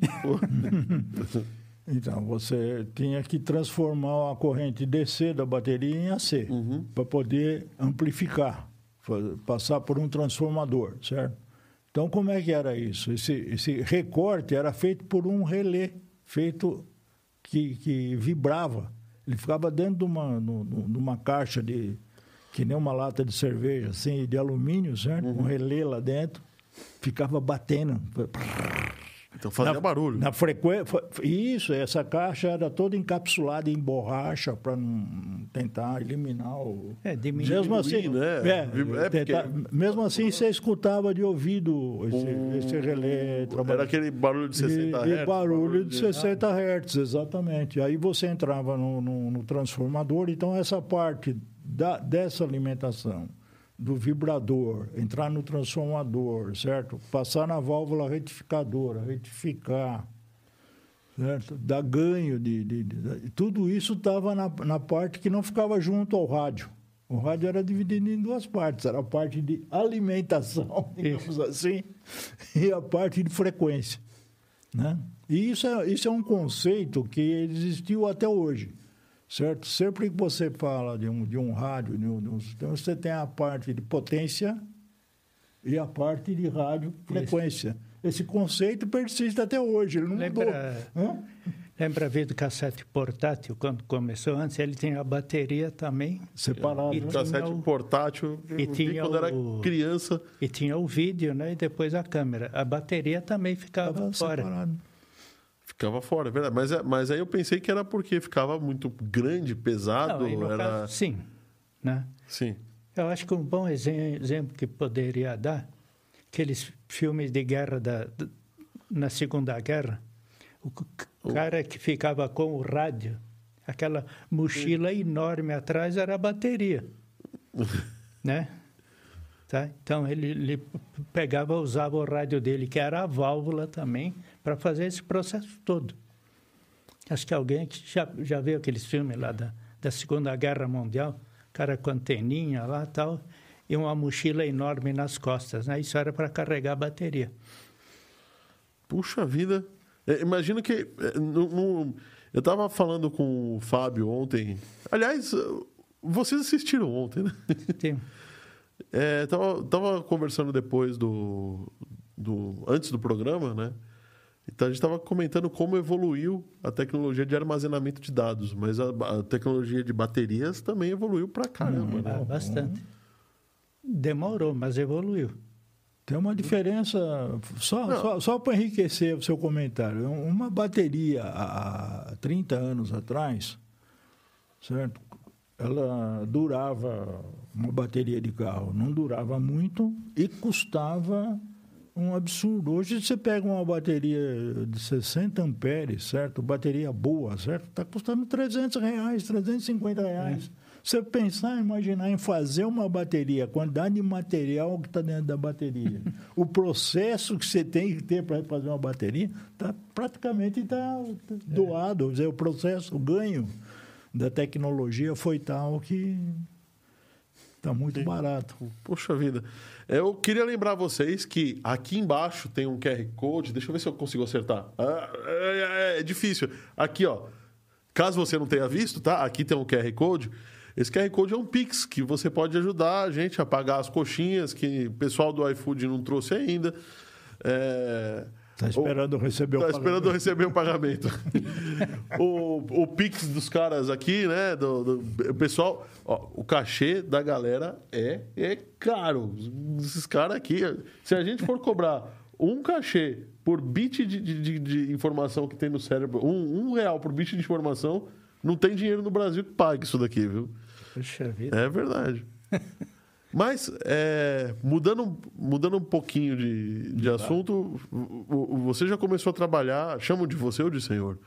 [SPEAKER 4] <laughs>
[SPEAKER 3] Então, você tinha que transformar a corrente DC da bateria em AC para poder amplificar, passar por um transformador, certo? Então, como é que era isso? Esse, esse recorte era feito por um relé, feito que, que vibrava. Ele ficava dentro de uma, no- no- numa caixa de que nem uma lata de cerveja, assim, de alumínio, certo? Um relé lá dentro, ficava batendo.
[SPEAKER 2] Então fazia
[SPEAKER 3] Na-
[SPEAKER 2] barulho.
[SPEAKER 3] Na frequência. Isso, essa caixa era toda encapsulada em borracha para não tentar eliminar o.
[SPEAKER 4] É, diminuir,
[SPEAKER 3] Mesmo assim,
[SPEAKER 2] né?
[SPEAKER 3] é,
[SPEAKER 2] É, porque-
[SPEAKER 3] tentar- mesmo assim você escutava de ouvido esse, esse relé
[SPEAKER 2] Era
[SPEAKER 3] trabalhando.
[SPEAKER 2] aquele barulho de 60
[SPEAKER 3] E,
[SPEAKER 2] Hz.
[SPEAKER 3] e barulho de 60 Hz, exatamente. Aí você entrava no, no- no transformador, então essa parte da, dessa alimentação, do vibrador, entrar no transformador, certo? Passar na válvula retificadora, retificar, certo? Dar ganho de. de- de- tudo isso estava na, na parte que não ficava junto ao rádio. O rádio era dividido em duas partes. Era a parte de alimentação, <laughs> digamos assim, e a parte de frequência. Né? E isso é, isso é um conceito que existiu até hoje. Certo? Sempre que você fala de um, de um rádio, de um, de um sistema, você tem a parte de potência e a parte de rádio frequência. Esse conceito persiste até hoje, ele não
[SPEAKER 4] Lembra-
[SPEAKER 3] mudou. Hã?
[SPEAKER 4] Lembra a vez do cassete portátil, quando começou? Antes ele tinha a bateria também
[SPEAKER 3] Separado.
[SPEAKER 4] E
[SPEAKER 3] né?
[SPEAKER 2] Cassete
[SPEAKER 4] o-
[SPEAKER 2] portátil.
[SPEAKER 4] e tinha
[SPEAKER 2] quando era
[SPEAKER 4] o-
[SPEAKER 2] criança.
[SPEAKER 4] e tinha o vídeo, né? E depois a câmera. A bateria também ficava
[SPEAKER 3] Tava
[SPEAKER 4] fora.
[SPEAKER 3] separado.
[SPEAKER 2] Ficava fora, é verdade. Mas, é- mas aí eu pensei que era porque ficava muito grande, pesado.
[SPEAKER 4] Não,
[SPEAKER 2] era...
[SPEAKER 4] caso, sim. Né?
[SPEAKER 2] Sim.
[SPEAKER 4] Eu acho que um bom exem- exemplo que poderia dar, aqueles filmes de guerra da, na Segunda Guerra, o cara que ficava com o rádio, aquela mochila enorme atrás era a bateria, <laughs> né? Tá? Então ele, ele pegava, usava o rádio dele, que era a válvula também, para fazer esse processo todo. Acho que alguém que já, já viu aqueles filmes lá da, da Segunda Guerra Mundial, cara com anteninha lá e tal, e uma mochila enorme nas costas, né? Isso era para carregar a bateria.
[SPEAKER 2] Puxa vida. É, imagina que. é, no- no- eu estava falando com o Fábio ontem. Aliás, vocês assistiram ontem, né?
[SPEAKER 4] Tem-
[SPEAKER 2] É, tava, tava conversando depois do, do. Antes do programa, né? Então a gente estava comentando como evoluiu a tecnologia de armazenamento de dados, mas a, a tecnologia de baterias também evoluiu pra caramba,
[SPEAKER 4] ah,
[SPEAKER 2] né?
[SPEAKER 4] bastante. Demorou, mas evoluiu.
[SPEAKER 3] Tem uma diferença, só, só, só para enriquecer o seu comentário. Uma bateria há 30 anos atrás, certo? Ela durava, uma bateria de carro, não durava muito e custava um absurdo. Hoje você pega uma bateria de 60 amperes, certo? Bateria boa, certo? Está custando 300 reais, 350 reais. Você pensar, imaginar em fazer uma bateria, a quantidade de material que está dentro da bateria, <laughs> o processo que você tem que ter para fazer uma bateria, tá, praticamente está doado. Quer dizer, o processo, o ganho da tecnologia foi tal que está muito barato.
[SPEAKER 2] Poxa vida. Eu queria lembrar vocês que aqui embaixo tem um QR Code. Deixa eu ver se eu consigo acertar. Ah, é, é- é difícil. Aqui, ó. Caso você não tenha visto, tá? Aqui tem um QR Code. Esse QR Code é um Pix que você pode ajudar a gente a pagar as coxinhas que o pessoal do iFood não trouxe ainda. É...
[SPEAKER 3] Está esperando receber
[SPEAKER 2] Tá
[SPEAKER 3] o
[SPEAKER 2] esperando eu
[SPEAKER 3] pagamento.
[SPEAKER 2] receber o pagamento. <laughs> o, o Pix dos caras aqui, né? Do, do- o pessoal, ó, o cachê da galera é, é caro. Esses caras aqui, se a gente for cobrar um cachê por bit de, de- de- de informação que tem no cérebro, um, um real por bit de informação, não tem dinheiro no Brasil que pague isso daqui, viu?
[SPEAKER 4] Puxa vida.
[SPEAKER 2] É verdade. <laughs> Mas, é, mudando, mudando um pouquinho de, de assunto, o- o- você já começou a trabalhar, chamam de você ou de senhor?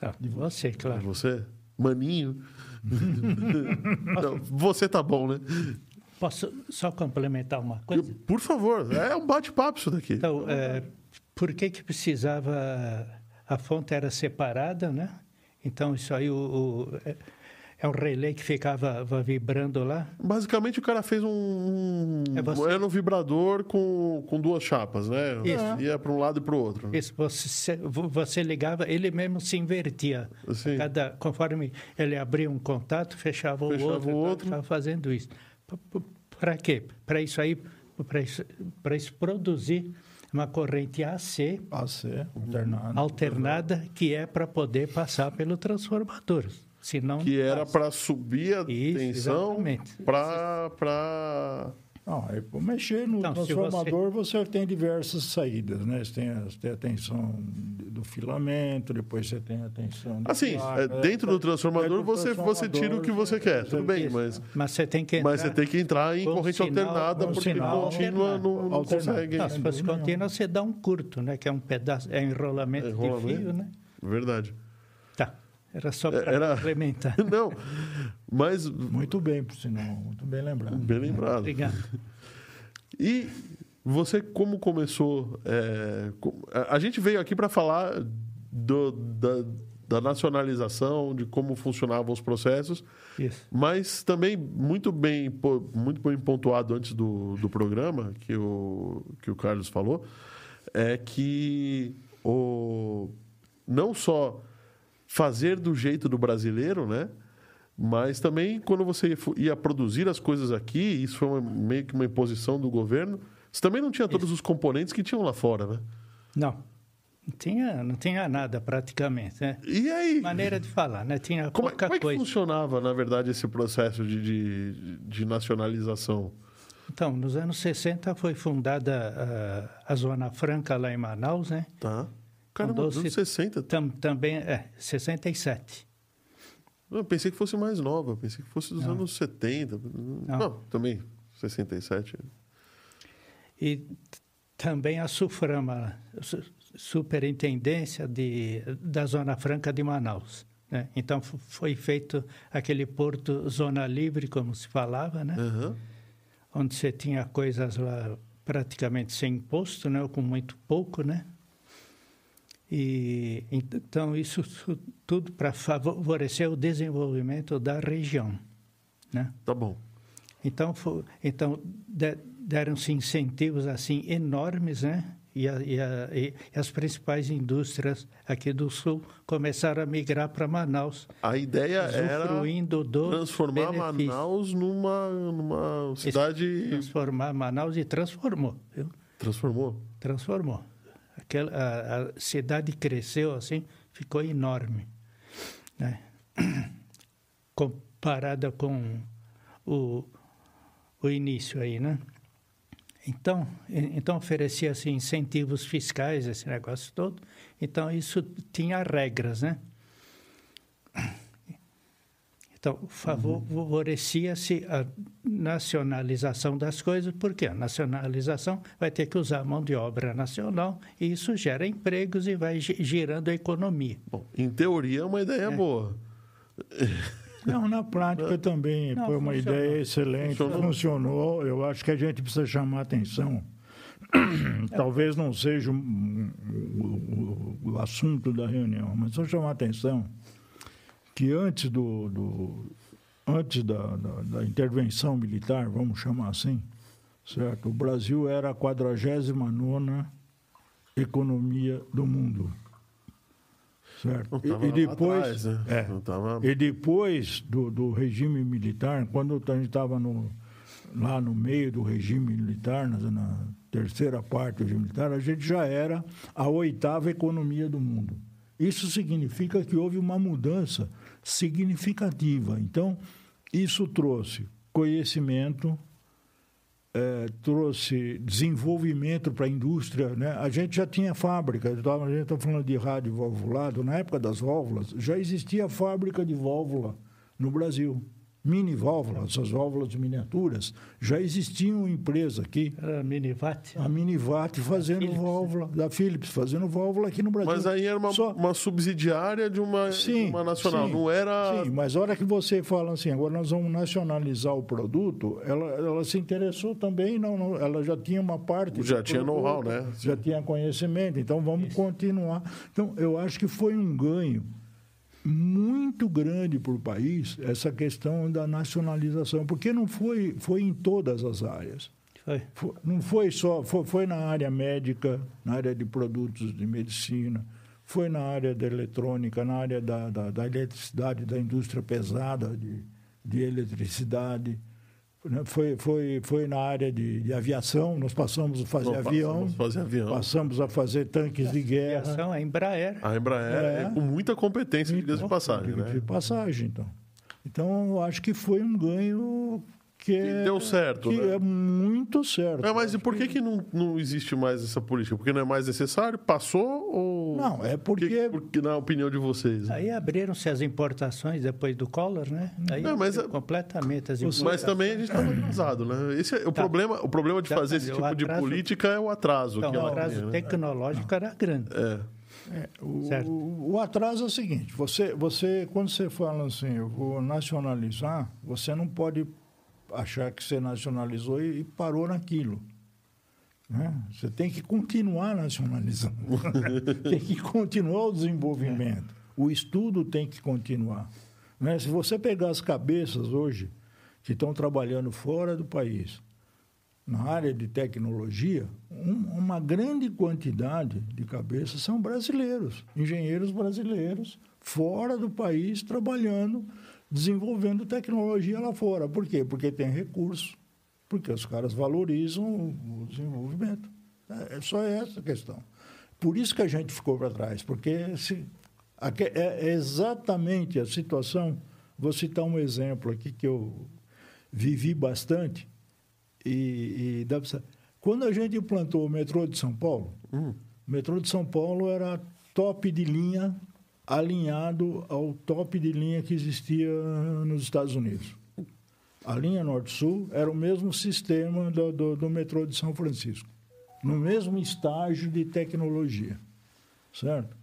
[SPEAKER 4] Não, de você, claro.
[SPEAKER 2] Você? Maninho? <laughs> Não, você tá bom, né?
[SPEAKER 4] Posso só complementar uma coisa?
[SPEAKER 2] Por favor, é um bate-papo isso daqui.
[SPEAKER 4] Então, é, por que que precisava... A fonte era separada, né? Então, isso aí, o, o- é, um relé que ficava vibrando lá.
[SPEAKER 2] Basicamente, o cara fez um.
[SPEAKER 4] É você-
[SPEAKER 2] Era um vibrador com, com duas chapas, né?
[SPEAKER 4] Isso.
[SPEAKER 2] Ia para um lado e para o outro.
[SPEAKER 4] Isso, você, você ligava, ele mesmo se invertia.
[SPEAKER 2] Sim.
[SPEAKER 4] Cada, conforme ele abria um contato, fechava,
[SPEAKER 2] Fechava
[SPEAKER 4] o outro.
[SPEAKER 2] o
[SPEAKER 4] então
[SPEAKER 2] outro.
[SPEAKER 4] Estava fazendo isso. Para quê? Para isso aí, para isso, pra isso produzir uma corrente AC
[SPEAKER 3] AC, alternado.
[SPEAKER 4] alternada que é para poder passar pelo transformador. Senão
[SPEAKER 2] Que era para subir a
[SPEAKER 4] Isso,
[SPEAKER 2] tensão para.
[SPEAKER 3] Não, aí, para mexer no
[SPEAKER 4] Então,
[SPEAKER 3] transformador, você... tem diversas saídas, né? Você tem a, você tem a tensão do filamento, depois você tem a tensão... do
[SPEAKER 2] Assim,
[SPEAKER 3] placa,
[SPEAKER 2] é, dentro do transformador,
[SPEAKER 3] dentro do
[SPEAKER 2] você, você tira o que você quer, tudo bem,
[SPEAKER 4] Isso.
[SPEAKER 2] mas,
[SPEAKER 4] Mas você tem que entrar...
[SPEAKER 2] mas você tem que entrar em corrente
[SPEAKER 4] sinal-
[SPEAKER 2] alternada, porque
[SPEAKER 3] sinal
[SPEAKER 2] contínua não, não consegue.
[SPEAKER 4] Não, se fosse contínua, você dá um curto, né? Que é um pedaço, é um enrolamento, de
[SPEAKER 2] Enrolamento.
[SPEAKER 4] fio, né?
[SPEAKER 2] Verdade.
[SPEAKER 4] Era só
[SPEAKER 2] É,
[SPEAKER 4] para
[SPEAKER 2] era-
[SPEAKER 4] complementar. <laughs>
[SPEAKER 2] Não, mas
[SPEAKER 3] Muito bem, por sinal, muito bem lembrado.
[SPEAKER 2] bem lembrado.
[SPEAKER 4] Obrigado.
[SPEAKER 2] E você, como começou? é, a- gente veio aqui para falar do- da, da nacionalização, de como funcionavam os processos,
[SPEAKER 4] Isso.
[SPEAKER 2] mas também muito bem, muito bem pontuado antes do, do programa, que o, que o Carlos falou, é que o, não só fazer do jeito do brasileiro, né? Mas também quando você ia produzir as coisas aqui, isso foi uma- meio que uma imposição do governo, você também não tinha todos os componentes que tinham lá fora, né?
[SPEAKER 4] Não. Não tinha, não tinha nada praticamente, né?
[SPEAKER 2] E aí?
[SPEAKER 4] Maneira de falar, né? Tinha
[SPEAKER 2] Como, é-
[SPEAKER 4] pouca
[SPEAKER 2] como é que
[SPEAKER 4] coisa.
[SPEAKER 2] funcionava, na verdade, esse processo de, de, de nacionalização?
[SPEAKER 4] Então, nos anos 60 foi fundada ah, a Zona Franca lá em Manaus, né?
[SPEAKER 2] Tá. Nos
[SPEAKER 4] doce-
[SPEAKER 2] anos 60.
[SPEAKER 4] Tam, também, é, 67.
[SPEAKER 2] Eu pensei que fosse mais nova, pensei que fosse dos anos 70. Não. também 67.
[SPEAKER 4] E também a SUFRAMA, Su- Superintendência de, da Zona Franca de Manaus. Né? Então, foi feito aquele porto Zona Livre, como se falava, né?
[SPEAKER 2] Aham.
[SPEAKER 4] onde você tinha coisas lá praticamente sem imposto, né? ou com muito pouco, né? E então isso tudo para favorecer o desenvolvimento da região, né?
[SPEAKER 2] Tá bom.
[SPEAKER 4] Então, fo- então de- deram-se incentivos assim enormes, né? E, a- e a- e as principais indústrias aqui do sul começaram a migrar para Manaus,
[SPEAKER 2] A ideia era transformar
[SPEAKER 4] benefício.
[SPEAKER 2] Manaus numa, numa cidade.
[SPEAKER 4] transformar Manaus e transformou, viu?
[SPEAKER 2] Transformou.
[SPEAKER 4] transformou. Aquela, a, a cidade cresceu assim, ficou enorme. Né? <clears throat> Comparada com o, o início aí, né? Então, então oferecia-se incentivos fiscais, esse negócio todo. Então, isso tinha regras, né? Então, favorecia-se a nacionalização das coisas, porque a nacionalização vai ter que usar mão de obra nacional e isso gera empregos e vai gi- girando a economia.
[SPEAKER 2] Bom, em teoria é uma ideia boa.
[SPEAKER 3] Não, na prática <laughs> também
[SPEAKER 4] Não,
[SPEAKER 3] foi uma
[SPEAKER 4] funcionou.
[SPEAKER 3] ideia excelente,
[SPEAKER 2] Funcionou.
[SPEAKER 3] funcionou. Eu acho que a gente precisa chamar atenção. Talvez não seja o, o- o assunto da reunião, mas só chamar atenção que antes do, do- antes da, da- da intervenção militar, vamos chamar assim, certo? O Brasil era a 49 economia do mundo. Certo?
[SPEAKER 2] Não
[SPEAKER 3] E- e, depois,
[SPEAKER 2] atrás, né?
[SPEAKER 3] é,
[SPEAKER 2] tava-
[SPEAKER 3] e depois do, do regime militar, quando a gente estava no, lá no meio do regime militar, na, na terceira parte do regime militar, a gente já era a oitava economia do mundo. Isso significa que houve uma mudança significativa. Então, isso trouxe conhecimento, eh, trouxe desenvolvimento para a indústria. Né? A gente já tinha fábrica, a gente está falando de rádio valvulado, na época das válvulas, já existia fábrica de válvula no Brasil. Mini válvulas, essas válvulas miniaturas, já existiam empresa aqui,
[SPEAKER 4] Era Minivat.
[SPEAKER 3] a Minivat fazendo
[SPEAKER 4] Philips,
[SPEAKER 3] válvula, da Philips fazendo válvula aqui no Brasil.
[SPEAKER 2] Mas aí era uma,
[SPEAKER 3] Só-
[SPEAKER 2] uma subsidiária de uma, de
[SPEAKER 3] Sim,
[SPEAKER 2] uma nacional,
[SPEAKER 3] sim,
[SPEAKER 2] não era.
[SPEAKER 3] Sim, mas a hora que você fala assim, agora nós vamos nacionalizar o produto, ela, ela se interessou também, não, não, ela já tinha uma parte.
[SPEAKER 2] Já tinha know-how, né?
[SPEAKER 3] Já tinha conhecimento, então vamos continuar. Então, eu acho que foi um ganho muito grande para o país essa questão da nacionalização, porque não foi, foi em todas as áreas.
[SPEAKER 4] Foi.
[SPEAKER 3] Fo- Não foi só, foi, foi na área médica, na área de produtos de medicina, foi na área da eletrônica, na área da, da, da eletricidade, da indústria pesada de, de eletricidade? Foi, foi, foi na área de, de aviação, nós passamos a fazer
[SPEAKER 2] Não,
[SPEAKER 3] avião,
[SPEAKER 2] passamos a fazer avião.
[SPEAKER 3] passamos a fazer tanques de guerra.
[SPEAKER 4] Aviação, a Embraer.
[SPEAKER 2] A Embraer é.
[SPEAKER 3] É.
[SPEAKER 2] com muita competência, diga-se de passagem, né?
[SPEAKER 3] de passagem, então. Então, eu acho que foi um ganho que, é,
[SPEAKER 2] deu certo,
[SPEAKER 3] que
[SPEAKER 2] né?
[SPEAKER 3] é muito certo.
[SPEAKER 2] É, mas e por que, que não, não existe mais essa política? Porque não é mais necessário? Passou ou.
[SPEAKER 3] Não, é porque-
[SPEAKER 2] porque na opinião de vocês. né?
[SPEAKER 4] Aí abriram-se as importações depois do Collor, né? Aí
[SPEAKER 2] Não, mas é-
[SPEAKER 4] completamente as
[SPEAKER 2] Mas
[SPEAKER 4] importações.
[SPEAKER 2] também a gente estava atrasado, né? Esse é, o,
[SPEAKER 4] Tá.
[SPEAKER 2] problema, o problema de
[SPEAKER 4] Tá,
[SPEAKER 2] fazer
[SPEAKER 4] mas
[SPEAKER 2] esse
[SPEAKER 4] o
[SPEAKER 2] tipo de política é o atraso.
[SPEAKER 4] Então,
[SPEAKER 2] que
[SPEAKER 4] o
[SPEAKER 2] ela
[SPEAKER 4] atraso
[SPEAKER 2] né?
[SPEAKER 4] tecnológico era grande.
[SPEAKER 2] É.
[SPEAKER 3] É, o, o atraso é o seguinte: você, você, quando você fala assim, eu vou nacionalizar, você não pode achar que você nacionalizou e, parou naquilo. né? Você tem que continuar nacionalizando. <laughs> tem que continuar o desenvolvimento. O estudo tem que continuar. né? Se você pegar as cabeças hoje que estão trabalhando fora do país, na área de tecnologia, um- uma grande quantidade de cabeças são brasileiros, engenheiros brasileiros, fora do país, trabalhando, desenvolvendo tecnologia lá fora. Por quê? Porque tem recurso, porque os caras valorizam o desenvolvimento. É é só essa a questão. Por isso que a gente ficou para trás, porque se, aque- é exatamente a situação. Vou citar um exemplo aqui que eu vivi bastante. E, e dá pra sa- quando a gente implantou o metrô de São Paulo,
[SPEAKER 2] Hum.
[SPEAKER 3] o metrô de São Paulo era top de linha, alinhado ao top de linha que existia nos Estados Unidos. A linha Norte-Sul era o mesmo sistema do, do, do metrô de São Francisco, no mesmo estágio de tecnologia, certo?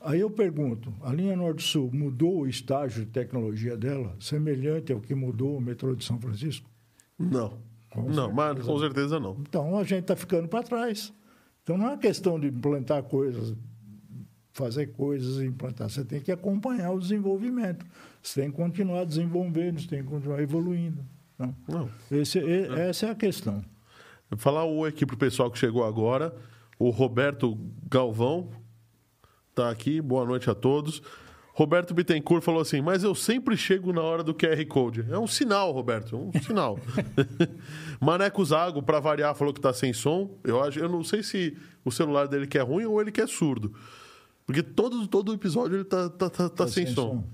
[SPEAKER 3] Aí eu pergunto, a linha Norte-Sul mudou o estágio de tecnologia dela, semelhante ao que mudou o metrô de São Francisco?
[SPEAKER 2] Não.
[SPEAKER 3] Com
[SPEAKER 2] não, mas com certeza não.
[SPEAKER 3] Então a gente está ficando para trás. Então não é questão de implantar coisas, fazer coisas implantar. Você tem que acompanhar o desenvolvimento. Você tem que continuar desenvolvendo, você tem que continuar evoluindo. Então,
[SPEAKER 2] Não.
[SPEAKER 3] esse, essa é a questão.
[SPEAKER 2] Vou falar oi aqui pro pessoal que chegou agora. O Roberto Galvão tá aqui. Boa noite a todos. Roberto Bittencourt falou assim: Mas eu sempre chego na hora do QR Code. É um sinal, Roberto, é um <laughs> sinal. <laughs> Maneco Zago, para variar, falou que tá sem som. Eu, acho, eu não sei se o celular dele que é ruim ou ele que é surdo. Porque todo, todo episódio ele tá, tá, tá, tá sem, som.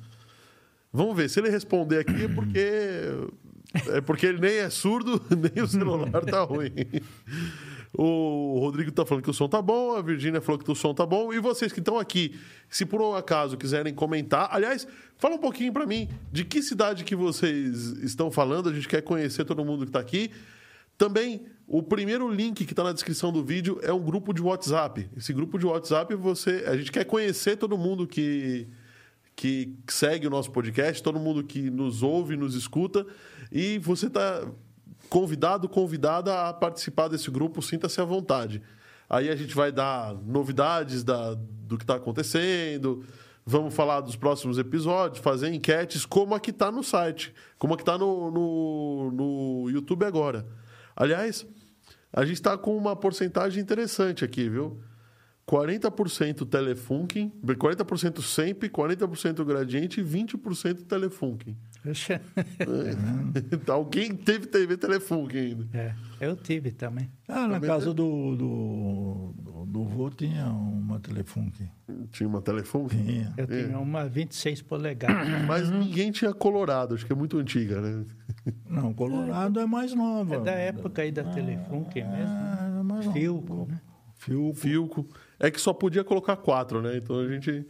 [SPEAKER 2] Vamos ver, se ele responder aqui é porque. É porque ele nem é surdo, <laughs> nem o celular tá ruim. O Rodrigo tá falando que o som tá bom, a Virgínia falou que o som tá bom. E vocês que estão aqui, se por um acaso quiserem comentar, aliás, fala um pouquinho para mim de que cidade que vocês estão falando, a gente quer conhecer todo mundo que tá aqui. Também, o primeiro link que está na descrição do vídeo é um grupo de WhatsApp. Esse grupo de WhatsApp, você, a gente quer conhecer todo mundo que, que segue o nosso podcast, todo mundo que nos ouve, nos escuta. E você está convidado, convidada a participar desse grupo, sinta-se à vontade. Aí a gente vai dar novidades da, do que está acontecendo, vamos falar dos próximos episódios, fazer enquetes, como a que está no site, como a que está no, no, no YouTube agora. Aliás, a gente está com uma porcentagem interessante aqui, viu? 40% Telefunken, 40% Semp, 40% Gradiente e 20% Telefunken. Então, <laughs> alguém teve TV Telefunken ainda.
[SPEAKER 4] É, eu tive também.
[SPEAKER 3] Ah, na casa do, do, do, do vô tinha uma Telefunken.
[SPEAKER 2] Tinha uma Telefunken.
[SPEAKER 3] Tinha.
[SPEAKER 4] Eu tinha uma 26 polegadas. <coughs>
[SPEAKER 2] Mas ninguém tinha Colorado, acho que é muito antiga, né? <laughs>
[SPEAKER 3] Não, Colorado é mais nova.
[SPEAKER 4] É da época aí da Telefunken mesmo.
[SPEAKER 3] Ah, é mais.
[SPEAKER 4] Filco, né?
[SPEAKER 3] Filco.
[SPEAKER 2] Filco. É que só podia colocar quatro, né? Então a gente.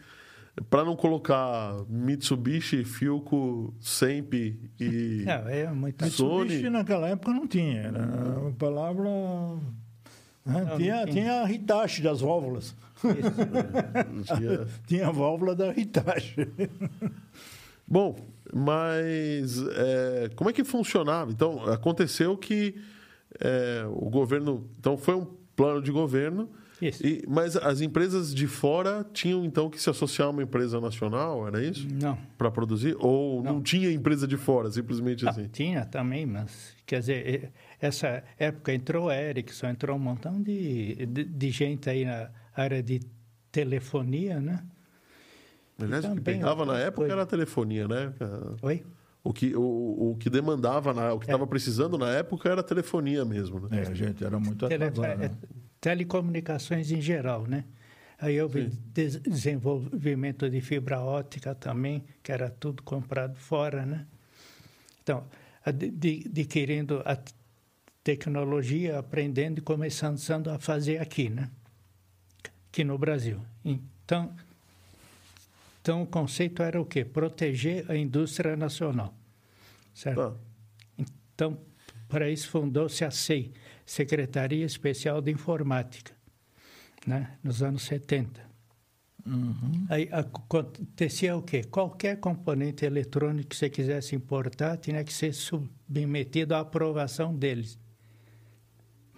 [SPEAKER 2] Para não colocar Mitsubishi, Filco, Semp e
[SPEAKER 4] Não, <laughs> é muita
[SPEAKER 2] Sony.
[SPEAKER 3] Mitsubishi naquela época não tinha. Era uma palavra. né?
[SPEAKER 4] não
[SPEAKER 3] tinha,
[SPEAKER 4] tinha.
[SPEAKER 3] tinha a Hitachi das válvulas. <laughs>
[SPEAKER 2] tinha-
[SPEAKER 3] Tinha a válvula da Hitachi. <laughs>
[SPEAKER 2] Bom, mas é, como é que funcionava? Então, aconteceu que é, o governo. Então, foi um plano de governo,
[SPEAKER 4] Isso.
[SPEAKER 2] e- mas as empresas de fora tinham então que se associar a uma empresa nacional, era isso?
[SPEAKER 4] Não.
[SPEAKER 2] Para produzir? Ou não. tinha empresa de fora, simplesmente
[SPEAKER 4] Ah,
[SPEAKER 2] assim?
[SPEAKER 4] tinha também, mas quer dizer, essa época entrou Ericsson, entrou um montão de, de, de gente aí na área de telefonia, né?
[SPEAKER 2] Aliás, o que
[SPEAKER 4] também
[SPEAKER 2] pegava na época
[SPEAKER 4] coisas.
[SPEAKER 2] era a telefonia, né?
[SPEAKER 4] Oi?
[SPEAKER 2] O que, o, o que demandava, na, o que
[SPEAKER 4] É.
[SPEAKER 2] estava precisando na época era a telefonia mesmo, né?
[SPEAKER 3] É, a gente era muito
[SPEAKER 4] Tele-
[SPEAKER 3] atrasado.
[SPEAKER 4] é,
[SPEAKER 3] né?
[SPEAKER 4] Telecomunicações em geral, né? Aí houve des- desenvolvimento de fibra ótica também, que era tudo comprado fora, né? Então, adquirindo a tecnologia, aprendendo e começando a fazer aqui, né? Aqui no Brasil. Então, então o conceito era o quê? Proteger a indústria nacional, certo?
[SPEAKER 2] Tá.
[SPEAKER 4] Então, para isso fundou-se a SEI, Secretaria Especial de Informática, né? nos anos 70. Aí acontecia o quê? Qualquer componente eletrônico que você quisesse importar tinha que ser submetido à aprovação deles,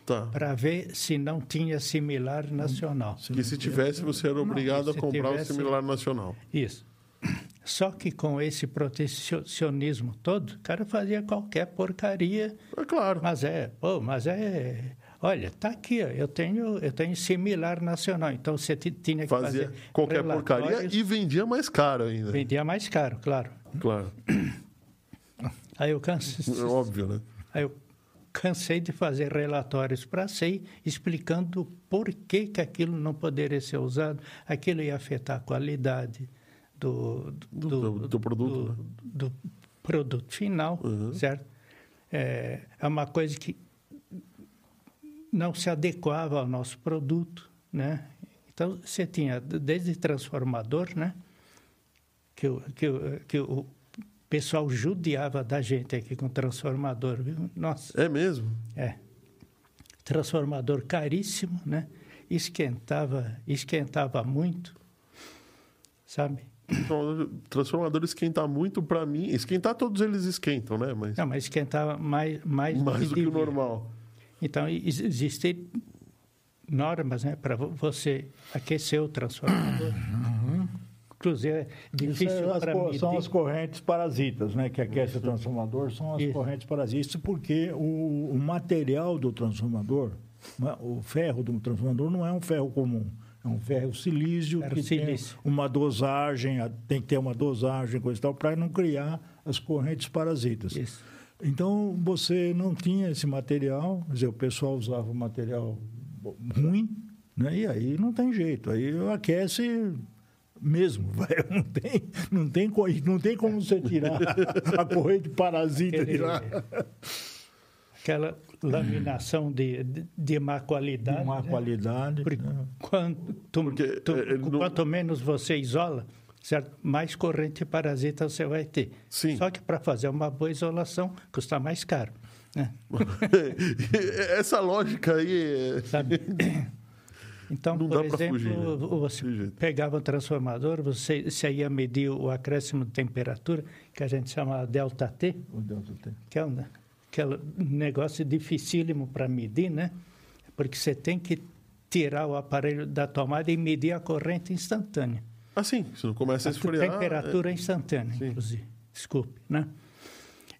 [SPEAKER 2] Tá.
[SPEAKER 4] para ver se não tinha similar nacional.
[SPEAKER 2] Que se tivesse, você era obrigado a
[SPEAKER 4] se
[SPEAKER 2] comprar
[SPEAKER 4] tivesse-
[SPEAKER 2] o similar nacional.
[SPEAKER 4] Isso. Só que com esse protecionismo todo, o cara fazia qualquer porcaria
[SPEAKER 2] É claro.
[SPEAKER 4] Mas é, pô, mas é. Olha, tá aqui, ó, eu tenho, eu tenho similar nacional. Então você ti- tinha que
[SPEAKER 2] Fazia
[SPEAKER 4] fazer
[SPEAKER 2] qualquer porcaria e vendia mais caro ainda.
[SPEAKER 4] vendia mais caro, claro.
[SPEAKER 2] Claro. <coughs>
[SPEAKER 4] Aí eu cansei,
[SPEAKER 2] É óbvio, né?
[SPEAKER 4] aí eu cansei de fazer relatórios para SEI explicando por que, que aquilo não poderia ser usado, aquilo ia afetar a qualidade do, do,
[SPEAKER 2] Do- do produto, né?
[SPEAKER 4] do- produto final,
[SPEAKER 2] Uhum.
[SPEAKER 4] certo? É, é uma coisa que não se adequava ao nosso produto, né? Então, você tinha desde transformador, né? Que, o- que, o- que o pessoal judiava da gente aqui com transformador, viu? Nossa,
[SPEAKER 2] É mesmo.
[SPEAKER 4] é. Transformador caríssimo, né? Esquentava, esquentava muito, sabe?
[SPEAKER 2] Então, transformador esquentar muito para mim. Esquentar todos eles esquentam, né? Mas
[SPEAKER 4] Não, mas esquentava mais, mais,
[SPEAKER 2] mais do que o normal.
[SPEAKER 4] Então, ex- existem normas né, para você aquecer o transformador. Inclusive, é
[SPEAKER 3] Isso
[SPEAKER 4] difícil
[SPEAKER 3] é
[SPEAKER 4] para medir.
[SPEAKER 3] são as correntes parasitas, né? Que aquece o transformador, são as
[SPEAKER 4] Isso.
[SPEAKER 3] correntes parasitas, porque o, o material do transformador, não é- o ferro do transformador não é um ferro comum. É um ferro silício que
[SPEAKER 4] silício.
[SPEAKER 3] tem uma dosagem, tem que ter uma dosagem, coisa e tal, para não criar as correntes parasitas.
[SPEAKER 4] Isso.
[SPEAKER 3] Então, você não tinha esse material, quer dizer, o pessoal usava um material ruim, né? e aí não tem jeito, aí aquece mesmo, <laughs> não tem, não tem, não tem como você tirar <laughs> a corrente parasita de lá.
[SPEAKER 4] Aquela laminação de, de, de má qualidade.
[SPEAKER 3] De má
[SPEAKER 4] né?
[SPEAKER 3] qualidade. Né?
[SPEAKER 4] quanto,
[SPEAKER 2] Porque,
[SPEAKER 4] tu-
[SPEAKER 2] eh, não-
[SPEAKER 4] quanto menos você isola, certo? mais corrente parasita você vai ter.
[SPEAKER 2] Sim.
[SPEAKER 4] Só que para fazer uma boa isolação custa mais caro. Né? <laughs>
[SPEAKER 2] Essa lógica aí. é-
[SPEAKER 4] sabe? <coughs> Então,
[SPEAKER 2] Não
[SPEAKER 4] por exemplo,
[SPEAKER 2] fugir, né?
[SPEAKER 4] Você pegava um transformador, você, você ia medir o acréscimo de temperatura, que a gente chama delta T,
[SPEAKER 3] O delta T.
[SPEAKER 4] que é um, que é um negócio dificílimo para medir, né? Porque você tem que tirar o aparelho da tomada e medir a corrente instantânea.
[SPEAKER 2] Assim, se não começa a
[SPEAKER 4] A
[SPEAKER 2] esfriar.
[SPEAKER 4] temperatura instantânea,
[SPEAKER 2] Sim.
[SPEAKER 4] inclusive. Desculpe, né?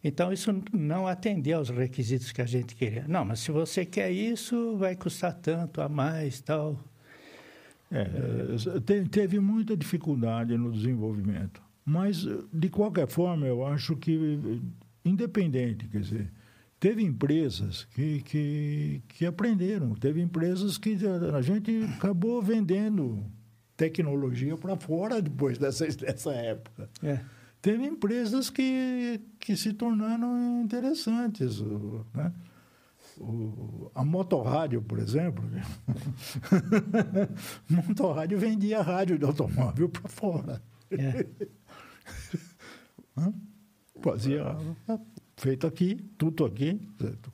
[SPEAKER 4] Então, isso não atendia aos requisitos que a gente queria. Não, mas se você quer isso, vai custar tanto a mais, tal.
[SPEAKER 3] É, te- teve muita dificuldade no desenvolvimento. Mas, de qualquer forma, eu acho que, independente, quer dizer, teve empresas que, que, que aprenderam, teve empresas que a gente acabou vendendo tecnologia para fora depois dessa, <laughs> dessa época.
[SPEAKER 4] É.
[SPEAKER 3] Teve empresas que, que se tornaram interessantes. Né? O, a motorrádio, por exemplo. <laughs> motorrádio vendia rádio de automóvel para fora.
[SPEAKER 4] É. <laughs>
[SPEAKER 3] Fazia feito aqui, tudo aqui,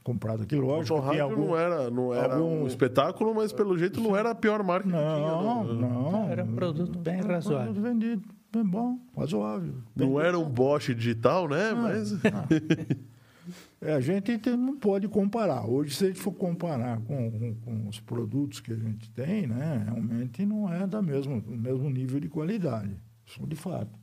[SPEAKER 3] comprado aqui, lógico.
[SPEAKER 2] O rádio
[SPEAKER 3] algum-
[SPEAKER 2] não era, não era
[SPEAKER 3] algum-
[SPEAKER 2] um espetáculo, mas pelo jeito não era a pior marca que
[SPEAKER 3] Não,
[SPEAKER 2] tinha.
[SPEAKER 3] não.
[SPEAKER 4] Era um produto bem
[SPEAKER 3] Era um
[SPEAKER 4] razoável.
[SPEAKER 3] produto vendido, bem bom, razoável.
[SPEAKER 2] Não era um Bosch digital, né? Mas
[SPEAKER 3] É, a gente não pode comparar. Hoje, se a gente for comparar com, com- com os produtos que a gente tem, né, realmente não é da mesmo, do mesmo nível de qualidade. Isso de fato.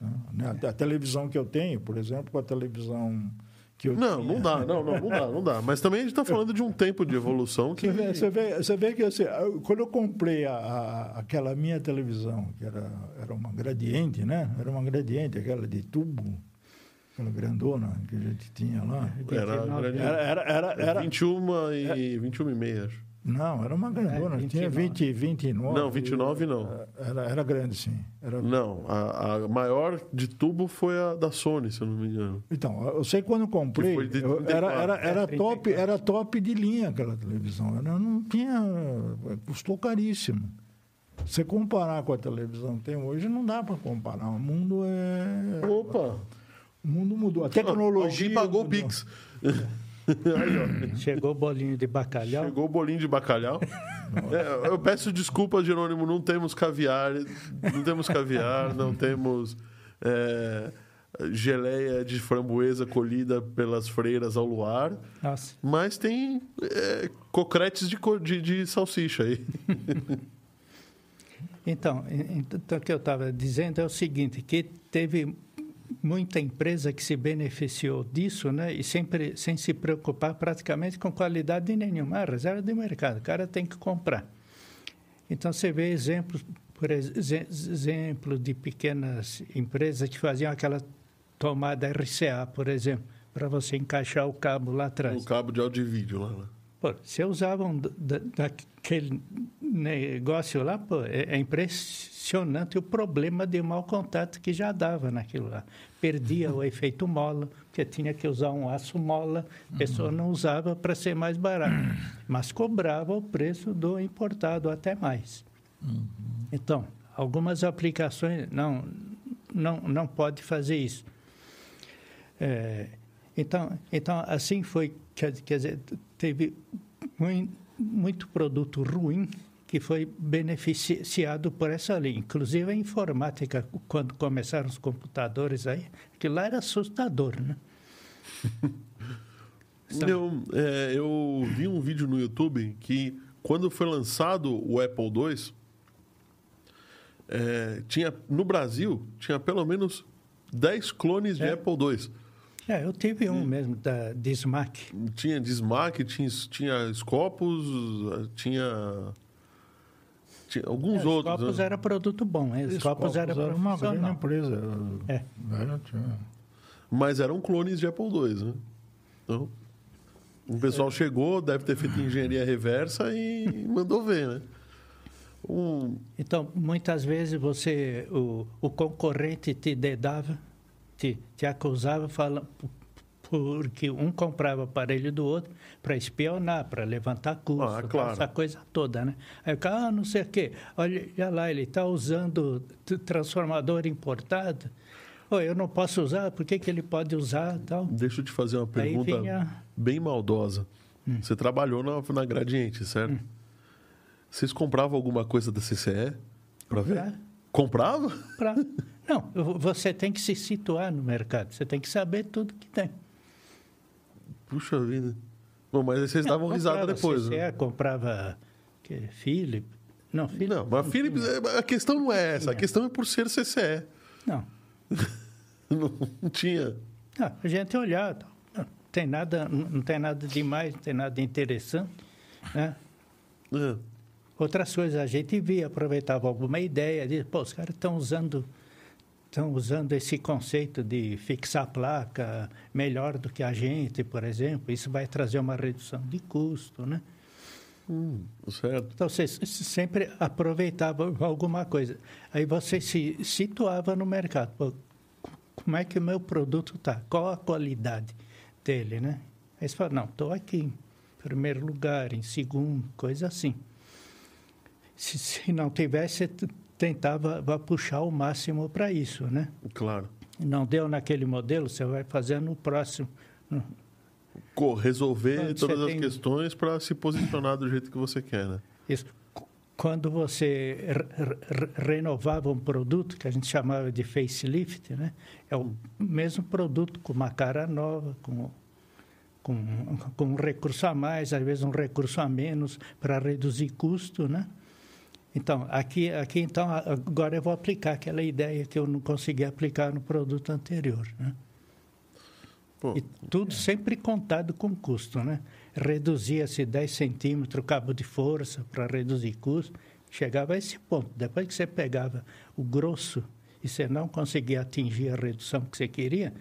[SPEAKER 3] Né? A, a televisão que eu tenho, por exemplo, com a televisão que eu
[SPEAKER 2] não,
[SPEAKER 3] tinha-
[SPEAKER 2] não dá, não, não, não dá, não dá. Mas também a gente está falando de um tempo de evolução que
[SPEAKER 3] Você vê, você vê, você vê que assim, quando eu comprei a, a- aquela minha televisão, que era, era uma gradiente, né? Era uma gradiente, aquela de tubo, aquela grandona que a gente tinha lá.
[SPEAKER 2] era,
[SPEAKER 4] 29,
[SPEAKER 2] grande-
[SPEAKER 3] Era, era, era, era-
[SPEAKER 2] 21 e 21 e meia, acho.
[SPEAKER 3] Não, era uma grandona,
[SPEAKER 4] É,
[SPEAKER 3] tinha 20, 29.
[SPEAKER 2] Não, 29 não.
[SPEAKER 3] Era, era grande, sim. Era...
[SPEAKER 2] Não, a, a maior de tubo foi a da Sony, se eu não me engano.
[SPEAKER 3] Então, eu sei quando eu comprei,
[SPEAKER 2] Que foi de
[SPEAKER 3] eu-
[SPEAKER 2] 34.
[SPEAKER 3] era, era, era,
[SPEAKER 4] É, 34.
[SPEAKER 3] top, era top de linha aquela televisão. Ela não tinha. custou caríssimo. Você comparar com a televisão que tem hoje, não dá para comparar. O mundo é.
[SPEAKER 2] Opa!
[SPEAKER 3] O mundo mudou. A tecnologia.
[SPEAKER 2] Alguém pagou o. Pix. Aí. <laughs>
[SPEAKER 4] Chegou o bolinho de bacalhau.
[SPEAKER 2] Chegou o bolinho de bacalhau. É, eu peço desculpas, Jerônimo, não temos caviar, não temos caviar, não temos é, geleia de framboesa colhida pelas freiras ao luar,
[SPEAKER 4] Nossa,
[SPEAKER 2] mas tem é, cocretes de, de, de salsicha aí. <laughs>
[SPEAKER 4] Então, en- então, o que eu estava dizendo é o seguinte, que teve muita empresa que se beneficiou disso, né? E sempre sem se preocupar praticamente com qualidade nenhuma, Ah, reserva de mercado, o cara tem que comprar. Então você vê exemplos, por ex- exemplo de pequenas empresas que faziam aquela tomada RCA, por exemplo, para você encaixar o cabo lá atrás.
[SPEAKER 2] O cabo de áudio e vídeo lá. né?
[SPEAKER 4] Pô, se usavam da- da- daquele negócio lá, pô, é, é impressionante o problema de mau contato que já dava naquilo lá. Perdia o efeito mola, porque tinha que usar um aço mola, a pessoa não usava para ser mais barato, mas cobrava o preço do importado até mais. Então, algumas aplicações não, não, não pode fazer isso. É, então, então, assim foi, quer, quer dizer, teve mui- muito produto ruim que foi beneficiado por essa linha. Inclusive a informática, quando começaram os computadores aí, aquilo lá era assustador, né? <laughs>
[SPEAKER 2] Eu, é, eu vi um vídeo no YouTube que, quando foi lançado o Apple II, é, tinha, no Brasil, tinha pelo menos 10 clones de
[SPEAKER 4] É.
[SPEAKER 2] Apple II.
[SPEAKER 4] É, eu tive um mesmo da Dismac.
[SPEAKER 2] Tinha Dismac, tinha, tinha Scopus, tinha alguns
[SPEAKER 4] É, os
[SPEAKER 2] outros.
[SPEAKER 4] copos
[SPEAKER 2] né?
[SPEAKER 4] era produto bom, hein? Os copos era
[SPEAKER 3] Copos uma grande empresa.
[SPEAKER 4] É.
[SPEAKER 3] É, tinha-
[SPEAKER 2] Mas eram clones de Apple II, né? Então, o pessoal chegou, deve ter feito engenharia reversa e <laughs> mandou ver, né? Um,
[SPEAKER 4] Então, muitas vezes você, o, o concorrente te dedava, te, te acusava, fala, porque um comprava aparelho do outro para espionar, para levantar custo,
[SPEAKER 2] Ah, claro.
[SPEAKER 4] essa coisa toda, né? Aí o cara, ah, não sei o quê, olha olha lá, ele está usando transformador importado, Ô, eu não posso usar, por que, que ele pode usar tal?
[SPEAKER 2] deixa eu te fazer uma pergunta
[SPEAKER 4] vinha-
[SPEAKER 2] bem maldosa.
[SPEAKER 4] Hum.
[SPEAKER 2] Você trabalhou na, na Gradiente, certo? Vocês compravam alguma coisa da CCE para ver?
[SPEAKER 4] Comprar.
[SPEAKER 2] Comprava?
[SPEAKER 4] Pra... Não, você tem que se situar no mercado, você tem que saber tudo que tem.
[SPEAKER 2] Puxa vida. Bom, mas aí vocês davam
[SPEAKER 4] Não,
[SPEAKER 2] risada depois,
[SPEAKER 4] CCE,
[SPEAKER 2] né?
[SPEAKER 4] comprava que, Philip. Não, Philip.
[SPEAKER 2] Não, mas Philips, a questão não é essa. A questão é por ser CCE. <laughs>
[SPEAKER 4] Não.
[SPEAKER 2] Não tinha.
[SPEAKER 4] Ah, a gente olhar, tal. não tem nada, não tem nada demais, não tem nada interessante, né?
[SPEAKER 2] É.
[SPEAKER 4] Outras coisas a gente via, aproveitava alguma ideia, dizia, pô, os caras estão usando estão usando esse conceito de fixar a placa melhor do que a gente, por exemplo, isso vai trazer uma redução de custo, né?
[SPEAKER 2] Hum, certo.
[SPEAKER 4] Então, você s- sempre aproveitava alguma coisa. Aí você se situava no mercado. Pô, como é que o meu produto está? Qual a qualidade dele, né? Aí você fala, não, estou aqui em primeiro lugar, em segundo, coisa assim. Se, se não tivesse, tentava va- puxar o máximo para isso, né?
[SPEAKER 2] Claro.
[SPEAKER 4] Não deu naquele modelo, você vai fazendo no próximo.
[SPEAKER 2] Resolver
[SPEAKER 4] Quando
[SPEAKER 2] todas as
[SPEAKER 4] tem-
[SPEAKER 2] questões para se posicionar do jeito que você quer, né?
[SPEAKER 4] Isso. Quando você re- re- renovava um produto, que a gente chamava de facelift, né? é o mesmo produto com uma cara nova, com, com, com um recurso a mais, às vezes um recurso a menos, para reduzir custo. Né? Então, aqui, aqui então, agora eu vou aplicar aquela ideia que eu não consegui aplicar no produto anterior. Né?
[SPEAKER 2] Pô,
[SPEAKER 4] E tudo sempre contado com custo, né? Reduzia-se 10 centímetros o cabo de força para reduzir custo. Chegava a esse ponto. Depois que você pegava o grosso e você não conseguia atingir a redução que você queria,